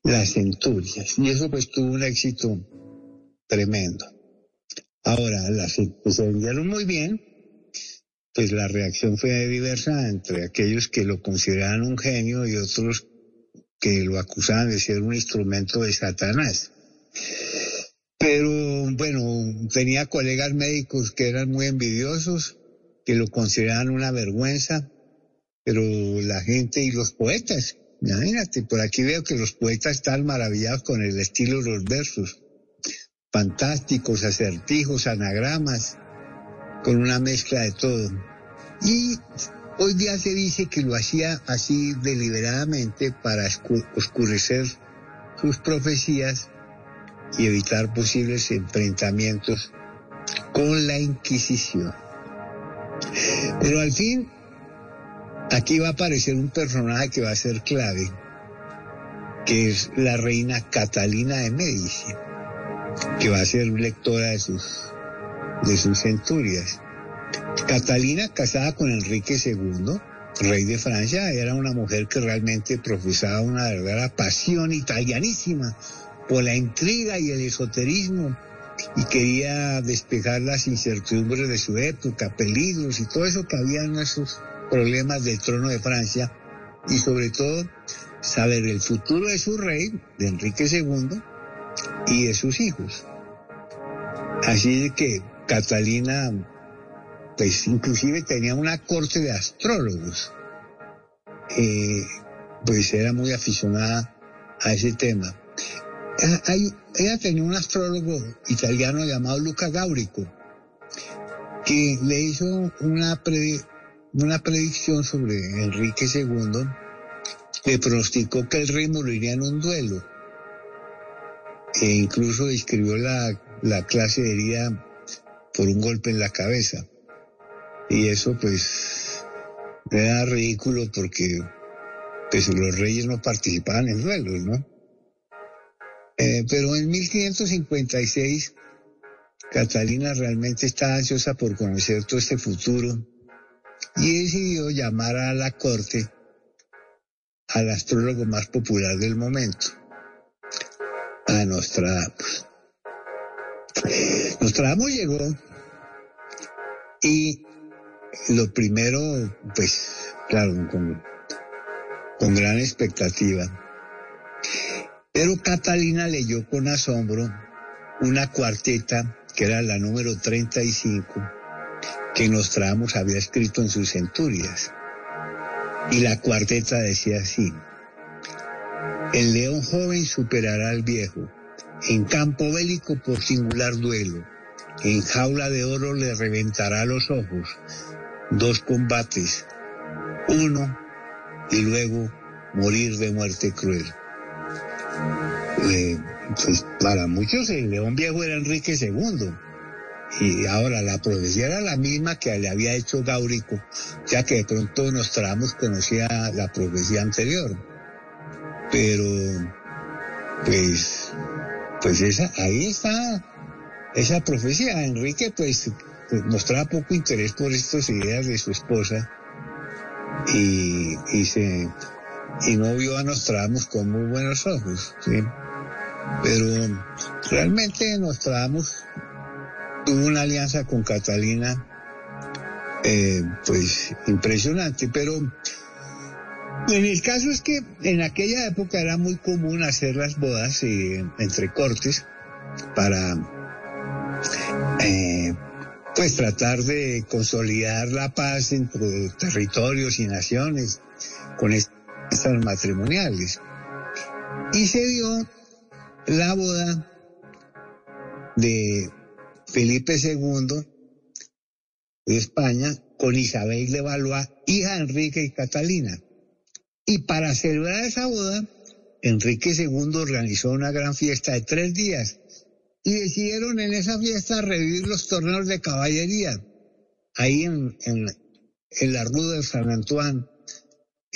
Las Centurias. Y eso pues tuvo un éxito tremendo. Ahora, las pues, se vendieron muy bien, pues la reacción fue diversa entre aquellos que lo consideraban un genio y otros que lo acusaban de ser un instrumento de Satanás. Pero bueno, tenía colegas médicos que eran muy envidiosos, que lo consideraban una vergüenza, pero la gente y los poetas, imagínate, por aquí veo que los poetas están maravillados con el estilo de los versos, fantásticos, acertijos, anagramas, con una mezcla de todo. Y hoy día se dice que lo hacía así deliberadamente para oscurecer sus profecías y evitar posibles enfrentamientos con la Inquisición. Pero al fin, aquí va a aparecer un personaje que va a ser clave, que es la reina Catalina de Medici, que va a ser lectora de sus, de sus centurias. Catalina, casada con Enrique II, rey de Francia, era una mujer que realmente profesaba una verdadera pasión italianísima por la intriga y el esoterismo y quería despejar las incertidumbres de su época, peligros y todo eso que había en esos problemas del trono de Francia y sobre todo saber el futuro de su rey, de Enrique II, y de sus hijos. Así que Catalina, pues inclusive tenía una corte de astrólogos, eh, pues era muy aficionada a ese tema. Ah, ella tenía un astrólogo italiano llamado Luca Gaurico, que le hizo una, una predicción sobre Enrique II, le pronosticó que el rey moriría en un duelo, e incluso escribió la, la clase de herida por un golpe en la cabeza. Y eso pues era ridículo porque pues, los reyes no participaban en duelos, ¿no? Eh, pero en 1556, Catalina realmente estaba ansiosa por conocer todo este futuro y decidió llamar a la corte al astrólogo más popular del momento, a Nostradamus. Nostradamus llegó y lo primero, pues, claro, con, con gran expectativa, pero Catalina leyó con asombro una cuarteta que era la número 35 que Nostradamus había escrito en sus centurias. Y la cuarteta decía así, el león joven superará al viejo, en campo bélico por singular duelo, en jaula de oro le reventará los ojos, dos combates, uno y luego morir de muerte cruel. Eh, pues para muchos el león viejo era Enrique II. Y ahora la profecía era la misma que le había hecho Gaurico, ya que de pronto Nostradamus conocía la profecía anterior. Pero, pues, pues esa, ahí está esa profecía. Enrique, pues, pues mostraba poco interés por estas ideas de su esposa y, y se, y no vio a Nostradamus con muy buenos ojos, ¿sí? Pero realmente Nostradamus tuvo una alianza con Catalina, eh, pues impresionante, pero en el caso es que en aquella época era muy común hacer las bodas eh, entre cortes para eh, pues tratar de consolidar la paz entre territorios y naciones con estas matrimoniales. Y se dio la boda de Felipe II de España con Isabel de Valois, hija de Enrique y Catalina. Y para celebrar esa boda, Enrique II organizó una gran fiesta de tres días y decidieron en esa fiesta revivir los torneos de caballería, ahí en, en, en la Rue de San Antoine,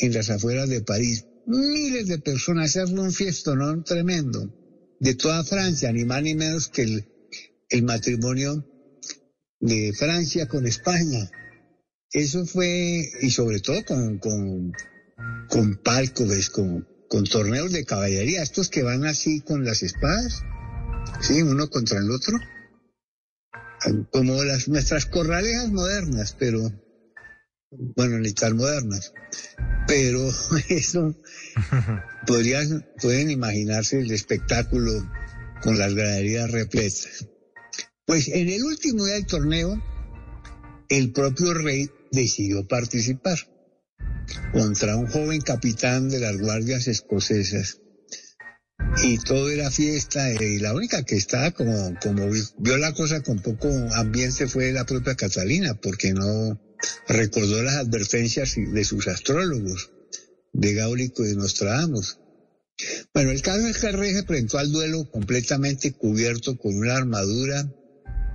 en las afueras de París. Miles de personas, hacer un fiestonón tremendo, de toda Francia, ni más ni menos que el, el matrimonio de Francia con España. Eso fue, y sobre todo con, con, con palcos, con, con torneos de caballería, estos que van así con las espadas, sí, uno contra el otro, como las nuestras corralejas modernas, pero bueno, ni tan modernas, pero eso podrían, pueden imaginarse el espectáculo con las graderías repletas. Pues en el último día del torneo, el propio rey decidió participar contra un joven capitán de las guardias escocesas. Y todo era fiesta y la única que estaba como, como vio la cosa con poco ambiente fue la propia Catalina, porque no recordó las advertencias de sus astrólogos, de Gáulico y de Nostradamus. Bueno, el caso es que el rey se presentó al duelo completamente cubierto con una armadura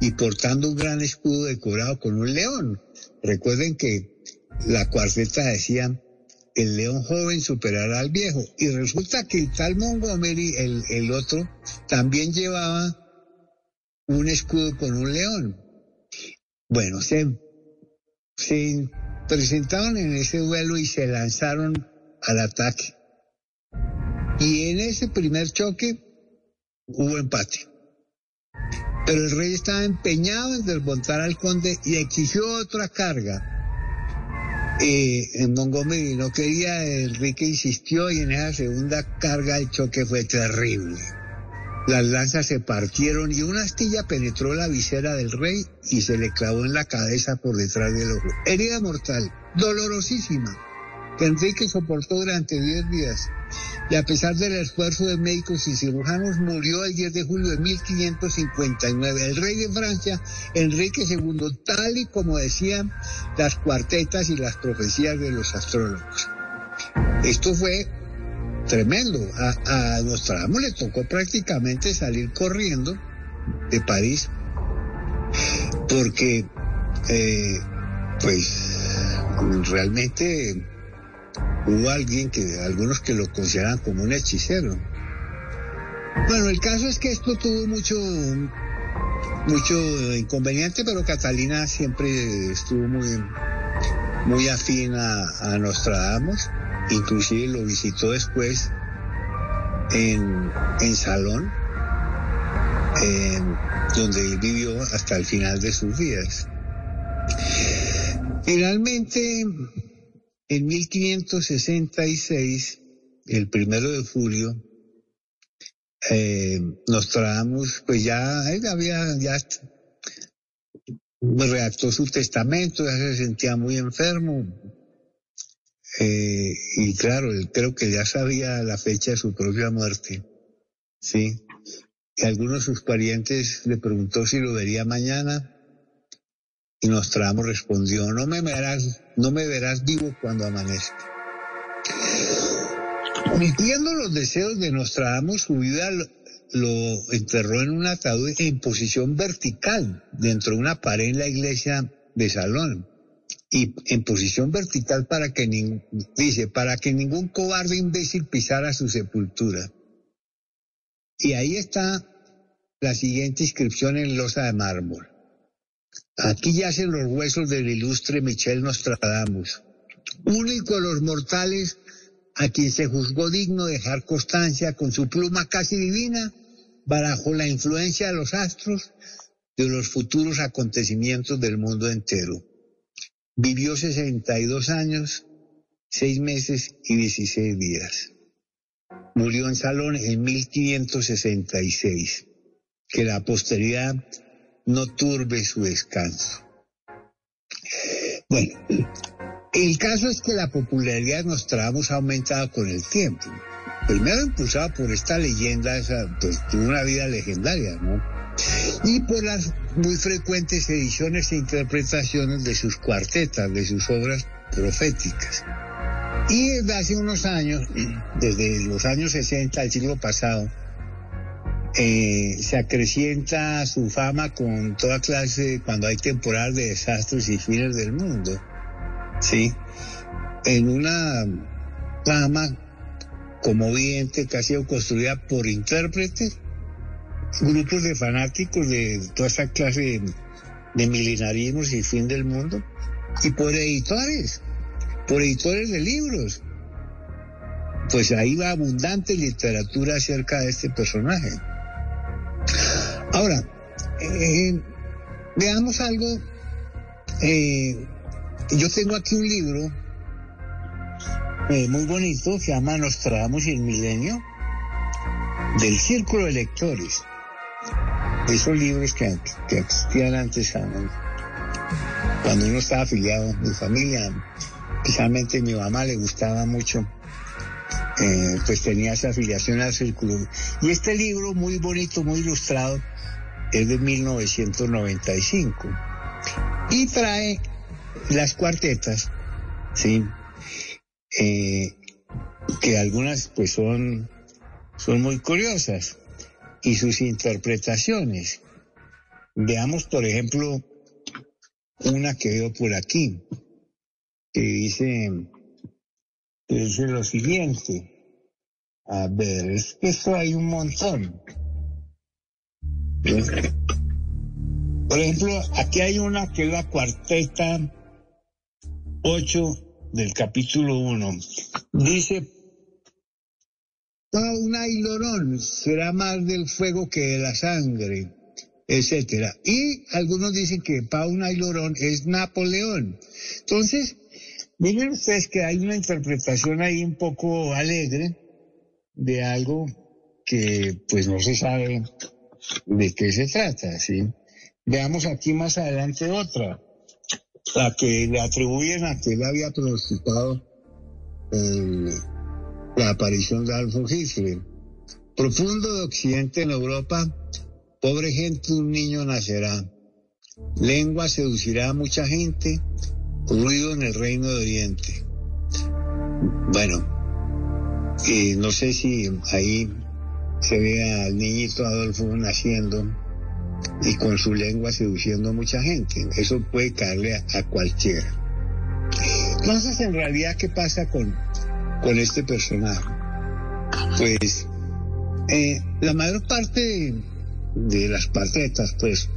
y portando un gran escudo decorado con un león. Recuerden que la cuarteta decía, el león joven superará al viejo. Y resulta que el tal Montgomery, el, el otro, también llevaba un escudo con un león. Bueno, se, se presentaron en ese duelo y se lanzaron al ataque. Y en ese primer choque hubo empate. Pero el rey estaba empeñado en desmontar al conde y exigió otra carga. Eh, en Montgomery no quería, Enrique insistió y en esa segunda carga el choque fue terrible. Las lanzas se partieron y una astilla penetró la visera del rey y se le clavó en la cabeza por detrás del ojo. Herida mortal, dolorosísima, que Enrique soportó durante 10 días y a pesar del esfuerzo de médicos y cirujanos murió el 10 de julio de 1559. El rey de Francia, Enrique II, tal y como decían las cuartetas y las profecías de los astrólogos. Esto fue tremendo. A, a Nostradamus le tocó prácticamente salir corriendo de París porque, eh, pues, realmente hubo alguien que, algunos que lo consideran como un hechicero. Bueno, el caso es que esto tuvo mucho, mucho inconveniente, pero Catalina siempre estuvo muy, muy afín a, a Nostradamus, inclusive lo visitó después en, en Salón, donde él vivió hasta el final de sus días. Finalmente, en 1566, el primero de julio, eh, Nostradamus, pues ya él había, ya redactó su testamento, ya se sentía muy enfermo. Eh, y claro, él creo que ya sabía la fecha de su propia muerte. Sí. Y algunos de sus parientes le preguntó si lo vería mañana. Y Nostradamus respondió, no me verás, no me verás vivo cuando amanezca. Omitiendo los deseos de Nostradamus, su vida lo, lo enterró en un ataúd en posición vertical dentro de una pared en la iglesia de Salón y en posición vertical para que ningún, dice, para que ningún cobarde imbécil pisara su sepultura. Y ahí está la siguiente inscripción en losa de mármol. Aquí yacen los huesos del ilustre Michel Nostradamus, único de los mortales a quien se juzgó digno de dejar constancia con su pluma casi divina bajo la influencia de los astros de los futuros acontecimientos del mundo entero. Vivió 62 años, 6 meses y 16 días. Murió en Salón en 1566. Que la posteridad no turbe su descanso. Bueno, el caso es que la popularidad de Nostradamus ha aumentado con el tiempo. Primero impulsada por esta leyenda, esa, pues una vida legendaria, ¿no? Y por las muy frecuentes ediciones e interpretaciones de sus cuartetas, de sus obras proféticas. Y desde hace unos años, desde los años 60 del siglo pasado, eh, se acrecienta su fama con toda clase cuando hay temporal de desastres y fines del mundo. ¿Sí? En una fama como vidente que ha sido construida por intérpretes, grupos de fanáticos de toda esta clase de, de milenarismos y fin del mundo, y por editores, por editores de libros. Pues ahí va abundante literatura acerca de este personaje. Ahora, eh, veamos algo. Eh, yo tengo aquí un libro eh, muy bonito, se llama Nostradamus y el Milenio, del Círculo de Lectores. Esos libros que, que existían antes, cuando uno estaba afiliado, mi familia, especialmente mi mamá le gustaba mucho, eh, pues tenía esa afiliación al Círculo. Y este libro, muy bonito, muy ilustrado, es de 1995. Y trae las cuartetas, ¿sí? Eh, que algunas pues son, son muy curiosas y sus interpretaciones. Veamos, por ejemplo, una que veo por aquí, que dice, que dice lo siguiente. A ver, es que esto hay un montón. Por ejemplo, aquí hay una que es la cuarteta 8 del capítulo 1. Dice, Pauna y Lorón será más del fuego que de la sangre, etcétera. Y algunos dicen que Pauna y Lorón es Napoleón. Entonces, miren ustedes que hay una interpretación ahí un poco alegre de algo que pues no se sabe de qué se trata, ¿sí? Veamos aquí más adelante otra la que le atribuyen a que él había pronosticado eh, la aparición de Adolfo Hitler. Profundo de Occidente en Europa, pobre gente, un niño nacerá. Lengua seducirá a mucha gente, ruido en el reino de Oriente. Bueno, no sé si ahí se ve al niñito Adolfo naciendo y con su lengua seduciendo a mucha gente. Eso puede caerle a, cualquiera. Entonces, en realidad, ¿qué pasa con, con este personaje? Pues eh, la mayor parte de, las patetas, pues,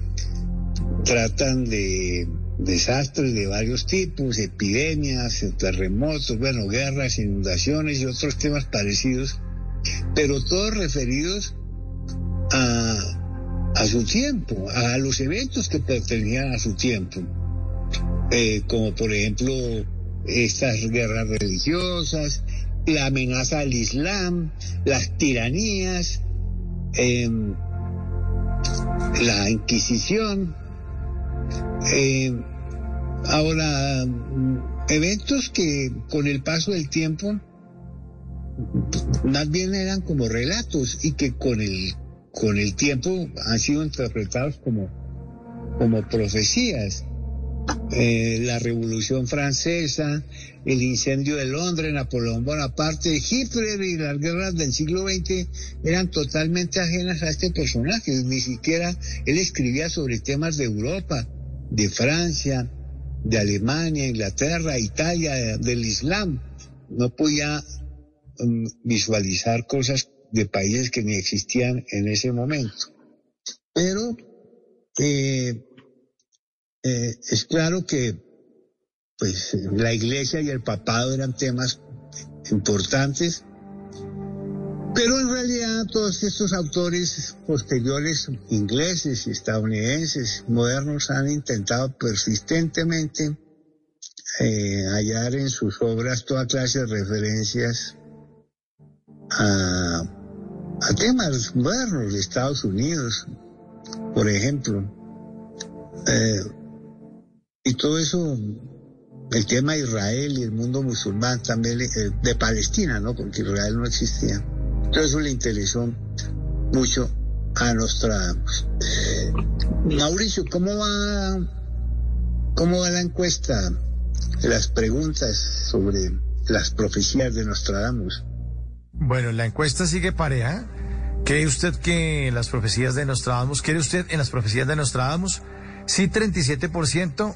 tratan de desastres de varios tipos, epidemias, terremotos, bueno, guerras, inundaciones y otros temas parecidos, pero todos referidos a a su tiempo, a los eventos que pertenecían a su tiempo, eh, como por ejemplo estas guerras religiosas, la amenaza al Islam, las tiranías, em, la Inquisición. Em, ahora, eventos que con el paso del tiempo más bien eran como relatos y que con el con el tiempo han sido interpretados como, como profecías. Eh, la Revolución Francesa, el incendio de Londres, Napoleón Bonaparte, Hitler y las guerras del siglo XX eran totalmente ajenas a este personaje. Ni siquiera él escribía sobre temas de Europa, de Francia, de Alemania, Inglaterra, Italia, del Islam. No podía mm, visualizar cosas de países que ni existían en ese momento. Pero eh, eh, es claro que pues la iglesia y el papado eran temas importantes, pero en realidad todos estos autores posteriores, ingleses y estadounidenses, modernos, han intentado persistentemente eh, hallar en sus obras toda clase de referencias a temas modernos de Estados Unidos, por ejemplo. Eh, y todo eso, el tema Israel y el mundo musulmán también, eh, de Palestina, ¿no? Porque Israel no existía. Todo eso le interesó mucho a Nostradamus. Mauricio, ¿cómo va, cómo va la encuesta? Las preguntas sobre las profecías de Nostradamus. Bueno, la encuesta sigue pareja. ¿Cree usted que las profecías de Nostradamus, cree usted en las profecías de Nostradamus? Sí, 37%,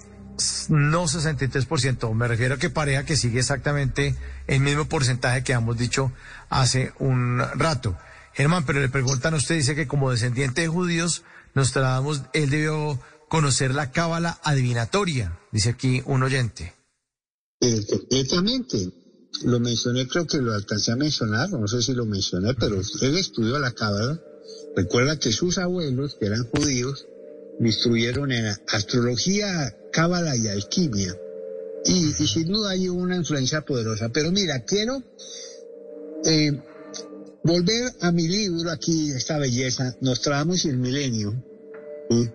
no 63%. Me refiero a que pareja que sigue exactamente el mismo porcentaje que hemos dicho hace un rato. Germán, pero le preguntan, usted dice que como descendiente de judíos, Nostradamus, él debió conocer la cábala adivinatoria, dice aquí un oyente. Eh, completamente. Lo mencioné, creo que lo alcancé a mencionar, no sé si lo mencioné, pero él estudió la cábala. Recuerda que sus abuelos, que eran judíos, me instruyeron en astrología, cábala y alquimia. Y, sin duda hay una influencia poderosa. Pero mira, quiero eh, volver a mi libro aquí, esta belleza, Nostradamus y el Milenio, ¿sí?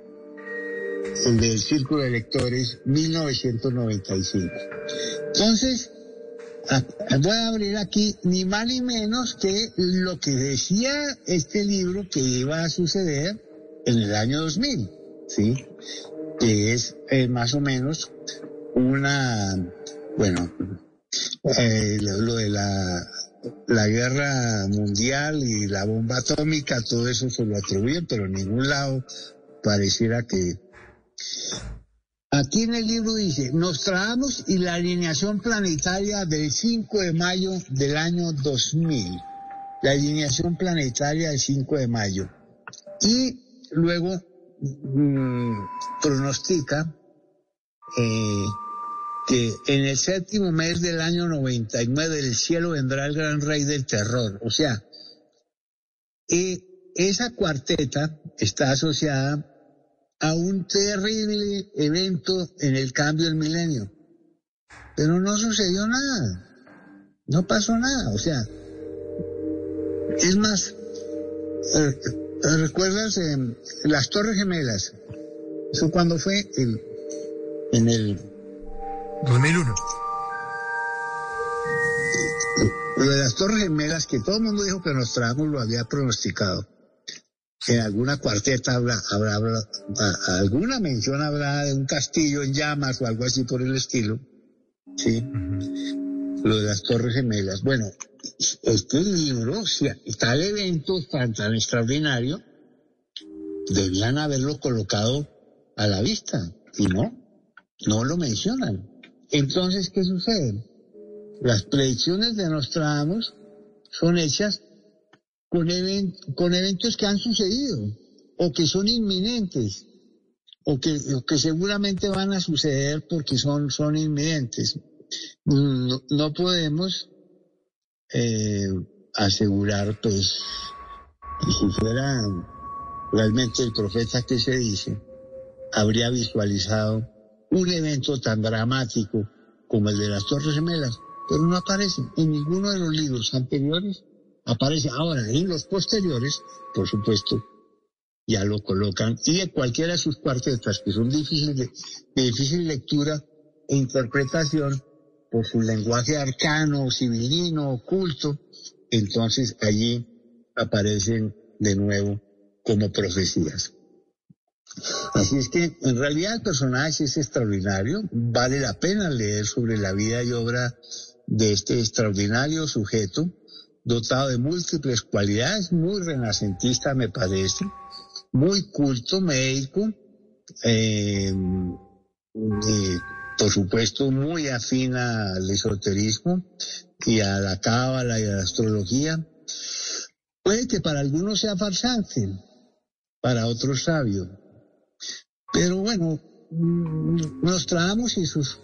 el del Círculo de Lectores, 1995. Entonces, voy a abrir aquí ni más ni menos que lo que decía este libro que iba a suceder en el año 2000, ¿sí? Que es eh, más o menos una, bueno, eh, lo, lo, de la, la guerra mundial y la bomba atómica, todo eso se lo atribuyen, pero en ningún lado pareciera que Aquí en el libro dice, Nostradamus y la alineación planetaria del 5 de mayo del año 2000. La alineación planetaria del 5 de mayo. Y luego mmm, pronostica eh, que en el séptimo mes del año 99 del cielo vendrá el gran rey del terror. O sea, eh, esa cuarteta está asociada a un terrible evento en el cambio del milenio. Pero no sucedió nada. No pasó nada. O sea, es más, eh, ¿recuerdas eh, las Torres Gemelas? Eso cuando fue el, en el 2001. Lo de las Torres Gemelas, que todo el mundo dijo que Nostradamus lo había pronosticado en alguna cuarteta habrá, habrá, habrá, alguna mención habrá de un castillo en llamas o algo así por el estilo. Sí. Lo de las Torres Gemelas. Bueno, este libro, si tal evento tan, tan extraordinario, debían haberlo colocado a la vista. Y no, no lo mencionan. Entonces, ¿qué sucede? Las predicciones de Nostradamus son hechas con, con eventos que han sucedido o que son inminentes o que, que seguramente van a suceder porque son, son inminentes. No, podemos eh, asegurar, pues, si fuera realmente el profeta que se dice, habría visualizado un evento tan dramático como el de las Torres Gemelas, pero no aparece. En ninguno de los libros anteriores aparece. Ahora en los posteriores, por supuesto, ya lo colocan, y en cualquiera de sus cuartetas, que son difíciles de, de difícil lectura e interpretación por su lenguaje arcano, civilino, oculto, entonces allí aparecen de nuevo como profecías. Así es que en realidad el personaje es extraordinario, vale la pena leer sobre la vida y obra de este extraordinario sujeto, dotado de múltiples cualidades, muy renacentista me parece, muy culto, médico, eh, y por supuesto muy afín al esoterismo y a la cábala y a la astrología. Puede que para algunos sea farsante, para otros sabio. Pero bueno, nos traemos y sus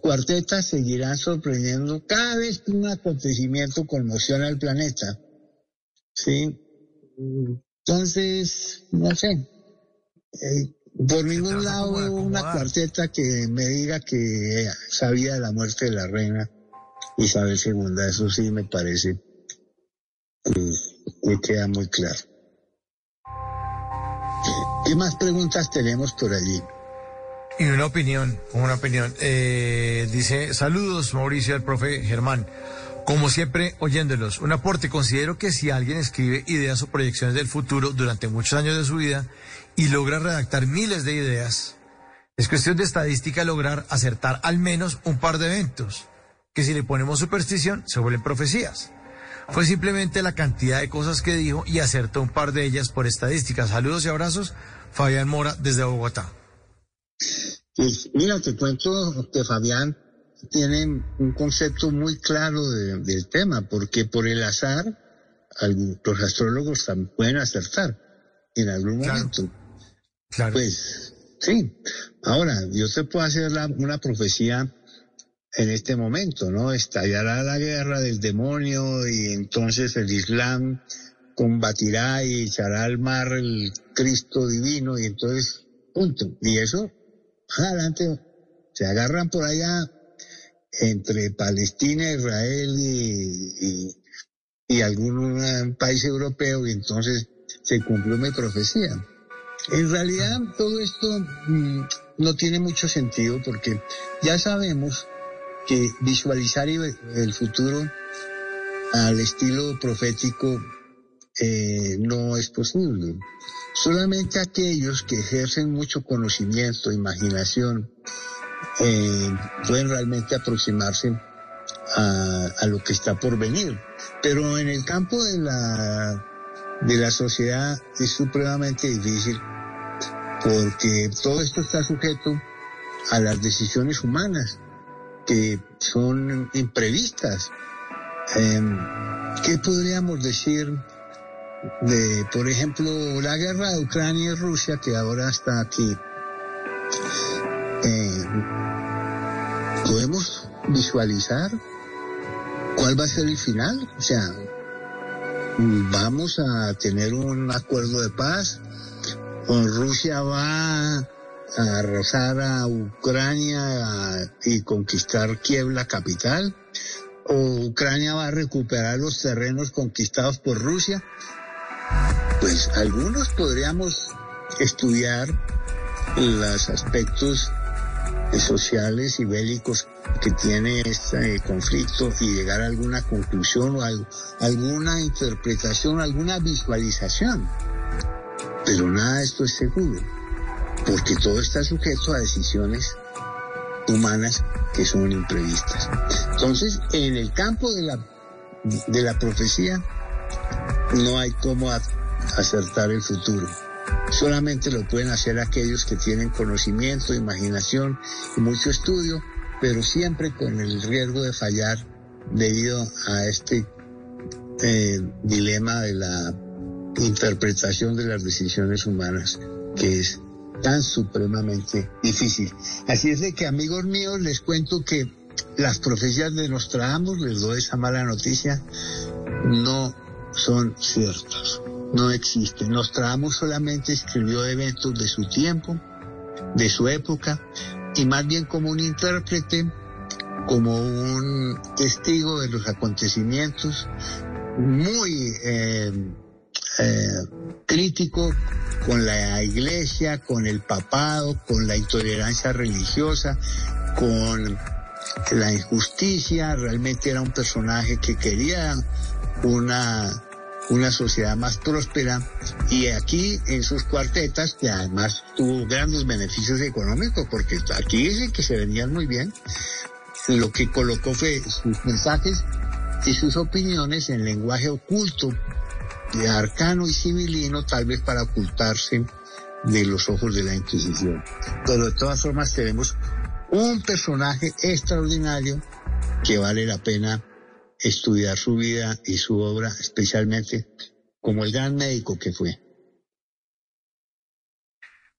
cuartetas seguirán sorprendiendo cada vez que un acontecimiento conmociona al planeta. ¿Sí? Entonces, no sé. Eh, por ningún lado una cuarteta que me diga que sabía de la muerte de la reina Isabel II. Eso sí me parece que, que queda muy claro. ¿Qué más preguntas tenemos por allí? Y una opinión, una opinión. Eh, dice, saludos Mauricio, al profe Germán. Como siempre, oyéndolos, un aporte. Considero que si alguien escribe ideas o proyecciones del futuro durante muchos años de su vida y logra redactar miles de ideas, es cuestión de estadística lograr acertar al menos un par de eventos, que si le ponemos superstición se vuelven profecías. fue simplemente la cantidad de cosas que dijo y acertó un par de ellas por estadísticas. Saludos y abrazos, Fabián Mora desde Bogotá. Pues mira, te cuento que Fabián tiene un concepto muy claro de- del tema, porque por el azar algún- los astrólogos pueden acertar en algún momento. Pues sí. Ahora, yo te puedo hacer la- una profecía en este momento, ¿no? Estallará la guerra del demonio y entonces el Islam combatirá y echará al mar el Cristo divino y entonces, punto. Y eso, adelante, se agarran por allá entre Palestina, Israel y, y, y algún país europeo y entonces se cumplió mi profecía. En realidad todo esto mm, no tiene mucho sentido porque ya sabemos que visualizar el el futuro al estilo profético eh, no es posible. Solamente aquellos que ejercen mucho conocimiento, imaginación, eh, pueden realmente aproximarse a, lo que está por venir. Pero en el campo de la, de la sociedad es supremamente difícil porque todo esto está sujeto a las decisiones humanas que son imprevistas. Em, ¿Qué podríamos decir de, por ejemplo, la guerra de Ucrania y Rusia que ahora está aquí? Eh, ¿Podemos visualizar cuál va a ser el final? O sea, vamos a tener un acuerdo de paz, Rusia va a arrasar a Ucrania y conquistar Kiev, la capital, o Ucrania va a recuperar los terrenos conquistados por Rusia. Pues algunos podríamos estudiar los aspectos sociales y bélicos que tiene este conflicto y llegar a alguna conclusión o al- alguna interpretación, alguna visualización. Pero nada de esto es seguro, porque todo está sujeto a decisiones humanas que son imprevistas. Entonces, en el campo de la, de la profecía, no hay cómo a- acertar el futuro. Solamente lo pueden hacer aquellos que tienen conocimiento, imaginación y mucho estudio, pero siempre con el riesgo de fallar debido a este eh, dilema de la interpretación de las decisiones humanas, que es tan supremamente difícil. Así es de que, amigos míos, les cuento que las profecías de Nostradamus, les doy esa mala noticia, no son ciertas, no existen. Nostradamus solamente escribió eventos de su tiempo, de su época, y más bien como un intérprete, como un testigo de los acontecimientos, muy eh, eh, crítico con la iglesia, con el papado, con la intolerancia religiosa, con la injusticia. Realmente era un personaje que quería una, una sociedad más próspera y aquí en sus cuartetas, que además tuvo grandes beneficios económicos, porque aquí dicen que se vendían muy bien, lo que colocó fue sus mensajes y sus opiniones en lenguaje oculto, de arcano y civilino, tal vez para ocultarse de los ojos de la Inquisición. Pero de todas formas tenemos un personaje extraordinario que vale la pena estudiar su vida y su obra, especialmente como el gran médico que fue.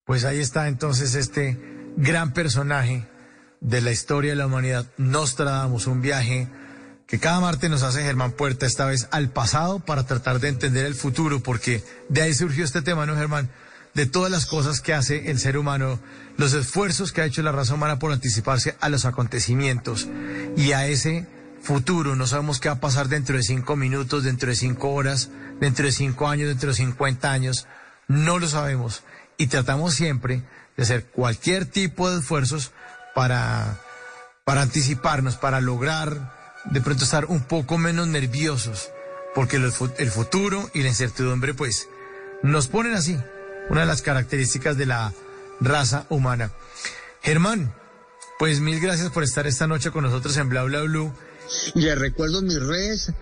Pues ahí está entonces este gran personaje de la historia de la humanidad, Nostradamus, un viaje que cada martes nos hace Germán Puerta, esta vez al pasado, para tratar de entender el futuro, porque de ahí surgió este tema, ¿no, Germán? De todas las cosas que hace el ser humano, los esfuerzos que ha hecho la raza humana por anticiparse a los acontecimientos y a ese futuro. No sabemos qué va a pasar dentro de cinco minutos, dentro de cinco horas, dentro de cinco años, dentro de cincuenta años. No lo sabemos. Y tratamos siempre de hacer cualquier tipo de esfuerzos para, para anticiparnos, para lograr de pronto estar un poco menos nerviosos, porque el futuro y la incertidumbre pues nos ponen así, una de las características de la raza humana. Germán, pues mil gracias por estar esta noche con nosotros en Bla Bla Blue. Y les recuerdo mis redes,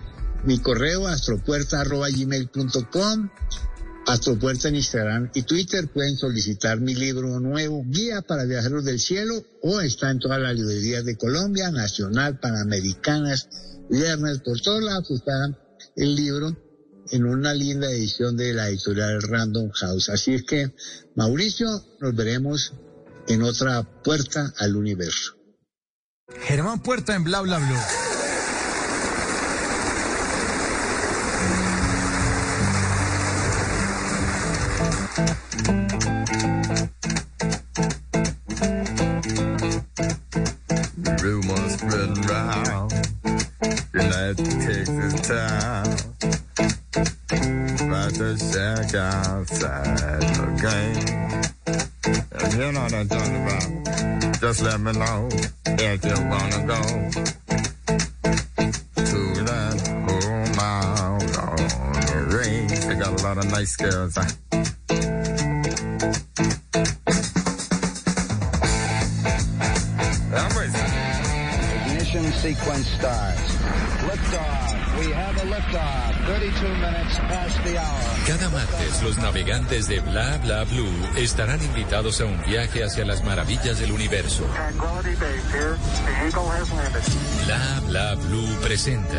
Mi correo astropuerta.gmail.com Astropuerta en Instagram y Twitter pueden solicitar mi libro nuevo, Guía para Viajeros del Cielo, o está en todas las librerías de Colombia, Nacional, Panamericanas, Viernes, por todos lados está el libro en una linda edición de la editorial Random House. Así es que, Mauricio, nos veremos en otra puerta al universo. Germán Puerta en Bla Bla Blue. Outside game. And you know what I'm talking about. Just let me know if you wanna go navegantes de Bla Bla Blue estarán invitados a un viaje hacia las maravillas del universo. Bla Bla Blue presenta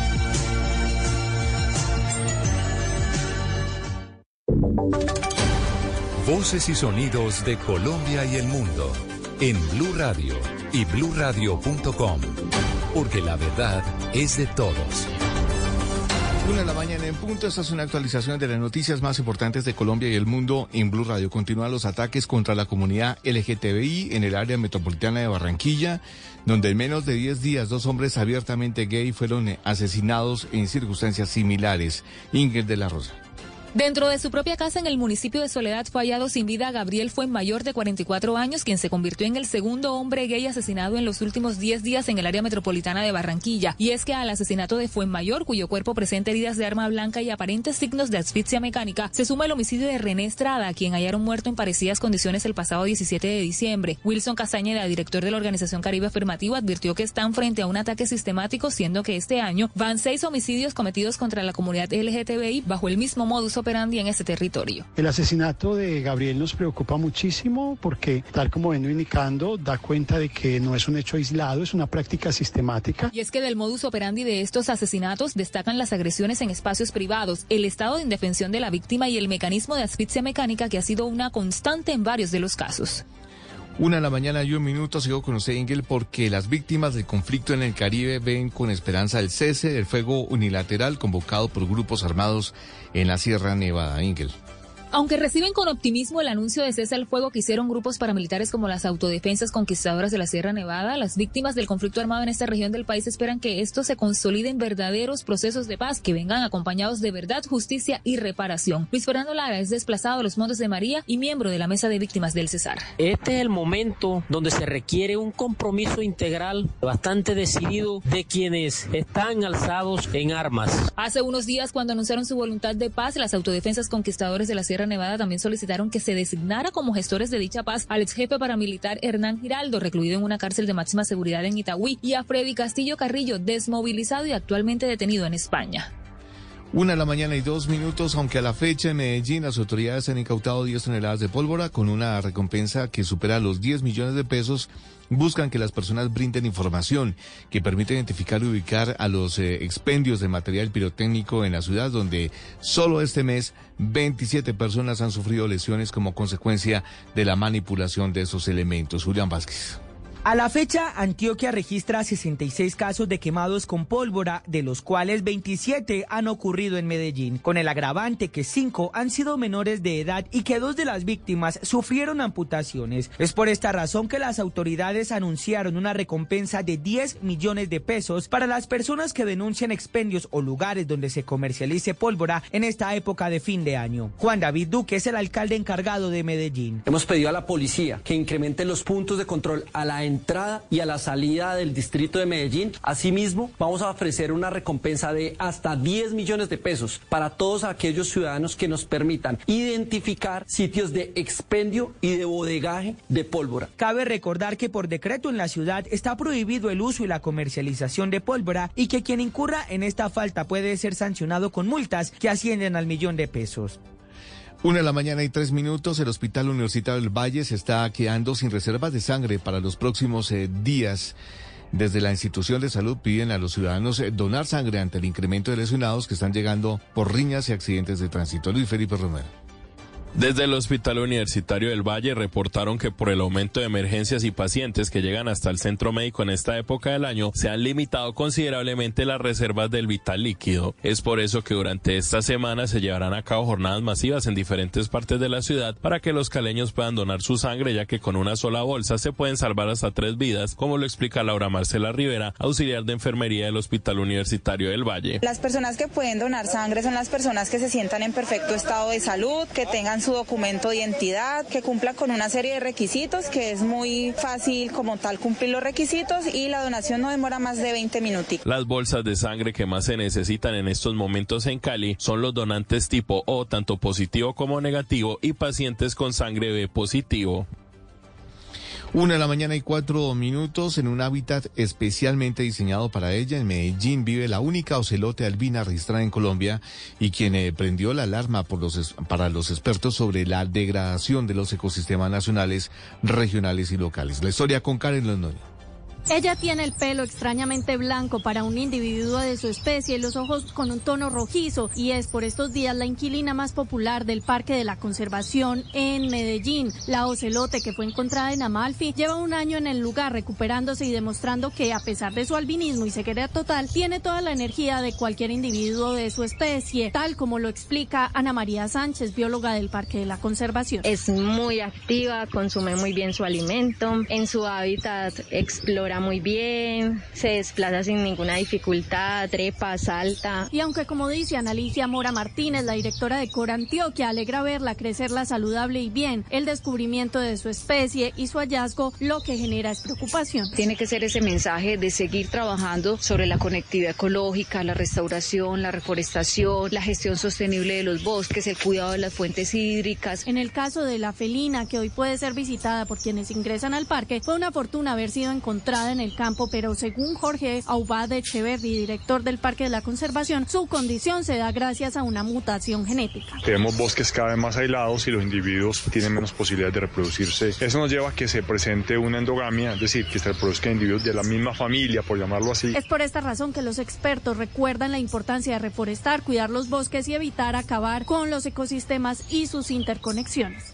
Voces y sonidos de Colombia y el mundo en Blue Radio y bluradio.com, porque la verdad es de todos. Una de la mañana en punto. Esta es una actualización de las noticias más importantes de Colombia y el mundo en Blue Radio. Continúan los ataques contra la comunidad LGTBI en el área metropolitana de Barranquilla, donde en menos de 10 días dos hombres abiertamente gay fueron asesinados en circunstancias similares. Ingrid de la Rosa. Dentro de su propia casa en el municipio de Soledad fue hallado sin vida Gabriel Fuenmayor de 44 años, quien se convirtió en el segundo hombre gay asesinado en los últimos 10 días en el área metropolitana de Barranquilla. Y es que al asesinato de Fuenmayor, cuyo cuerpo presenta heridas de arma blanca y aparentes signos de asfixia mecánica, se suma el homicidio de René Estrada, quien hallaron muerto en parecidas condiciones el pasado 17 de diciembre. Wilson Castañeda, director de la organización Caribe Afirmativo, advirtió que están frente a un ataque sistemático, siendo que este año van seis homicidios cometidos contra la comunidad LGTBI bajo el mismo modus operandi en ese territorio. El asesinato de Gabriel nos preocupa muchísimo porque, tal como vengo indicando, da cuenta de que no es un hecho aislado, es una práctica sistemática. Y es que del modus operandi de estos asesinatos destacan las agresiones en espacios privados, el estado de indefensión de la víctima y el mecanismo de asfixia mecánica que ha sido una constante en varios de los casos. Una de la mañana y un minuto sigo con usted, Ingel, porque las víctimas del conflicto en el Caribe ven con esperanza el cese del fuego unilateral convocado por grupos armados en la Sierra Nevada, Ingel. Aunque reciben con optimismo el anuncio de cese al fuego que hicieron grupos paramilitares como las autodefensas conquistadoras de la Sierra Nevada, las víctimas del conflicto armado en esta región del país esperan que esto se consolide en verdaderos procesos de paz que vengan acompañados de verdad, justicia y reparación. Luis Fernando Lara es desplazado a los Montes de María y miembro de la Mesa de Víctimas del Cesar. Este es el momento donde se requiere un compromiso integral bastante decidido de quienes están alzados en armas. Hace unos días, cuando anunciaron su voluntad de paz, las autodefensas conquistadores de la Sierra Nevada también solicitaron que se designara como gestores de dicha paz al ex jefe paramilitar Hernán Giraldo, recluido en una cárcel de máxima seguridad en Itagüí, y a Freddy Castillo Carrillo, desmovilizado y actualmente detenido en España. Una de la mañana y dos minutos, aunque a la fecha en Medellín las autoridades han incautado 10 toneladas de pólvora con una recompensa que supera los 10 millones de pesos. Buscan que las personas brinden información que permita identificar y ubicar a los eh, expendios de material pirotécnico en la ciudad, donde solo este mes 27 personas han sufrido lesiones como consecuencia de la manipulación de esos elementos. Julián Vázquez. A la fecha, Antioquia registra 66 casos de quemados con pólvora, de los cuales 27 han ocurrido en Medellín, con el agravante que 5 han sido menores de edad y que dos de las víctimas sufrieron amputaciones. Es por esta razón que las autoridades anunciaron una recompensa de 10 millones de pesos para las personas que denuncian expendios o lugares donde se comercialice pólvora en esta época de fin de año. Juan David Duque es el alcalde encargado de Medellín. Hemos pedido a la policía que incremente los puntos de control a la entrada y a la salida del distrito de Medellín. Asimismo, vamos a ofrecer una recompensa de hasta 10 millones de pesos para todos aquellos ciudadanos que nos permitan identificar sitios de expendio y de bodegaje de pólvora. Cabe recordar que por decreto en la ciudad está prohibido el uso y la comercialización de pólvora y que quien incurra en esta falta puede ser sancionado con multas que ascienden al millón de pesos. Una de la mañana y tres minutos, el Hospital Universitario del Valle se está quedando sin reservas de sangre para los próximos eh, días. Desde la institución de salud piden a los ciudadanos eh, donar sangre ante el incremento de lesionados que están llegando por riñas y accidentes de tránsito. Luis Felipe Romero. Desde el Hospital Universitario del Valle reportaron que por el aumento de emergencias y pacientes que llegan hasta el centro médico en esta época del año, se han limitado considerablemente las reservas del vital líquido. Es por eso que durante esta semana se llevarán a cabo jornadas masivas en diferentes partes de la ciudad para que los caleños puedan donar su sangre, ya que con una sola bolsa se pueden salvar hasta tres vidas, como lo explica Laura Marcela Rivera, auxiliar de enfermería del Hospital Universitario del Valle. Las personas que pueden donar sangre son las personas que se sientan en perfecto estado de salud, que tengan su documento de identidad, que cumpla con una serie de requisitos, que es muy fácil como tal cumplir los requisitos y la donación no demora más de 20 minutos. Las bolsas de sangre que más se necesitan en estos momentos en Cali son los donantes tipo O, tanto positivo como negativo, y pacientes con sangre B positivo. Una de la mañana y cuatro minutos en un hábitat especialmente diseñado para ella. En Medellín vive la única ocelote albina registrada en Colombia y quien eh, prendió la alarma por los, para los expertos sobre la degradación de los ecosistemas nacionales, regionales y locales. La historia con Karen Londoño. Ella tiene el pelo extrañamente blanco para un individuo de su especie y los ojos con un tono rojizo y es por estos días la inquilina más popular del Parque de la Conservación en Medellín. La ocelote que fue encontrada en Amalfi lleva un año en el lugar recuperándose y demostrando que a pesar de su albinismo y ceguera total, tiene toda la energía de cualquier individuo de su especie, tal como lo explica Ana María Sánchez, bióloga del Parque de la Conservación. Es muy activa, consume muy bien su alimento, en su hábitat explora muy bien, se desplaza sin ninguna dificultad, trepa, salta. Y aunque como dice Analicia Mora Martínez, la directora de Cora Antioquia, alegra verla crecerla saludable y bien, el descubrimiento de su especie y su hallazgo lo que genera es preocupación. Tiene que ser ese mensaje de seguir trabajando sobre la conectividad ecológica, la restauración, la reforestación, la gestión sostenible de los bosques, el cuidado de las fuentes hídricas. En el caso de la felina, que hoy puede ser visitada por quienes ingresan al parque, fue una fortuna haber sido encontrada en el campo, pero según Jorge Aubade Echeverri, director del Parque de la Conservación, su condición se da gracias a una mutación genética. Tenemos bosques cada vez más aislados y los individuos tienen menos posibilidades de reproducirse. Eso nos lleva a que se presente una endogamia, es decir, que se reproduzcan individuos de la misma familia, por llamarlo así. Es por esta razón que los expertos recuerdan la importancia de reforestar, cuidar los bosques y evitar acabar con los ecosistemas y sus interconexiones.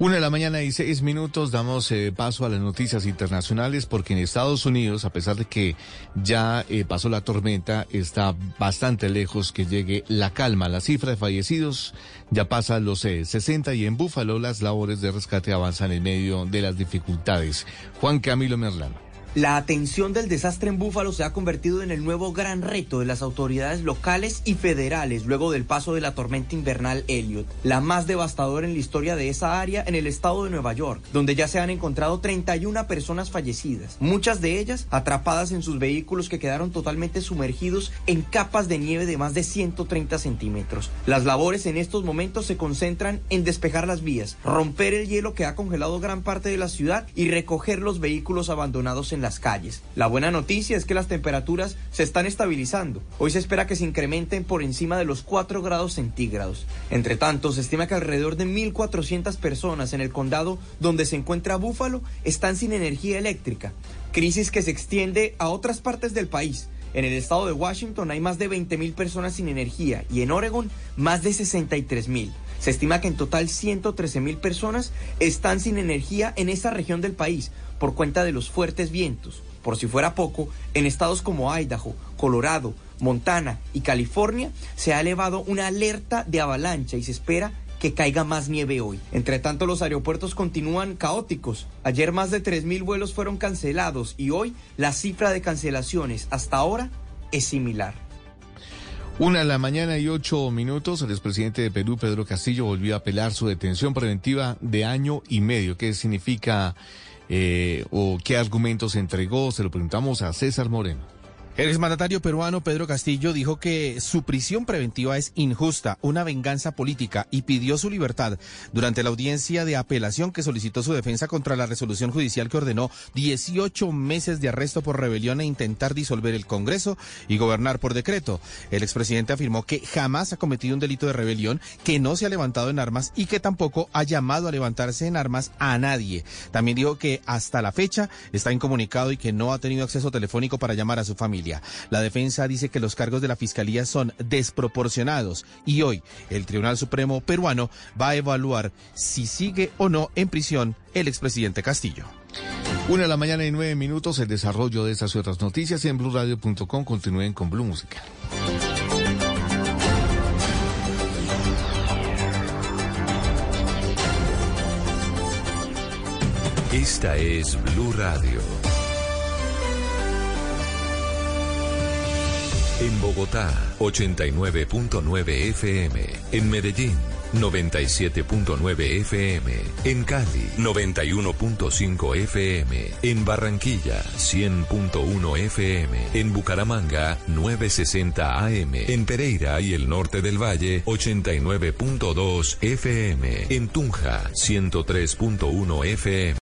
Una de la mañana y seis minutos damos eh, paso a las noticias internacionales porque en Estados Unidos, a pesar de que ya eh, pasó la tormenta, está bastante lejos que llegue la calma. La cifra de fallecidos ya pasa los eh, 60 y en Búfalo las labores de rescate avanzan en medio de las dificultades. Juan Camilo Merlano. La atención del desastre en Búfalo se ha convertido en el nuevo gran reto de las autoridades locales y federales luego del paso de la tormenta invernal Elliot, la más devastadora en la historia de esa área en el estado de Nueva York, donde ya se han encontrado 31 personas fallecidas, muchas de ellas atrapadas en sus vehículos que quedaron totalmente sumergidos en capas de nieve de más de 130 centímetros. Las labores en estos momentos se concentran en despejar las vías, romper el hielo que ha congelado gran parte de la ciudad y recoger los vehículos abandonados en las calles. La buena noticia es que las temperaturas se están estabilizando. Hoy se espera que se incrementen por encima de los 4 grados centígrados. Entre tanto, se estima que alrededor de 1.400 personas en el condado donde se encuentra Búfalo están sin energía eléctrica, crisis que se extiende a otras partes del país. En el estado de Washington hay más de 20.000 personas sin energía y en Oregon más de 63.000. Se estima que en total 113 mil personas están sin energía en esta región del país por cuenta de los fuertes vientos. Por si fuera poco, en estados como Idaho, Colorado, Montana y California se ha elevado una alerta de avalancha y se espera que caiga más nieve hoy. Entre tanto, los aeropuertos continúan caóticos. Ayer más de 3.000 vuelos fueron cancelados y hoy la cifra de cancelaciones hasta ahora es similar. Una de la mañana y ocho minutos, el expresidente de Perú, Pedro Castillo, volvió a apelar su detención preventiva de año y medio. ¿Qué significa eh, o qué argumentos entregó? Se lo preguntamos a César Moreno. El exmandatario peruano Pedro Castillo dijo que su prisión preventiva es injusta, una venganza política y pidió su libertad durante la audiencia de apelación que solicitó su defensa contra la resolución judicial que ordenó 18 meses de arresto por rebelión e intentar disolver el Congreso y gobernar por decreto. El expresidente afirmó que jamás ha cometido un delito de rebelión, que no se ha levantado en armas y que tampoco ha llamado a levantarse en armas a nadie. También dijo que hasta la fecha está incomunicado y que no ha tenido acceso telefónico para llamar a su familia. La defensa dice que los cargos de la Fiscalía son desproporcionados y hoy el Tribunal Supremo peruano va a evaluar si sigue o no en prisión el expresidente Castillo. Una de la mañana y nueve minutos, el desarrollo de estas y otras noticias en blurradio.com. Continúen con Blue Música. Esta es Blue Radio. En Bogotá, 89.9 FM. En Medellín, 97.9 FM. En Cali, 91.5 FM. En Barranquilla, 100.1 FM. En Bucaramanga, 960 AM. En Pereira y el norte del Valle, 89.2 FM. En Tunja, 103.1 FM.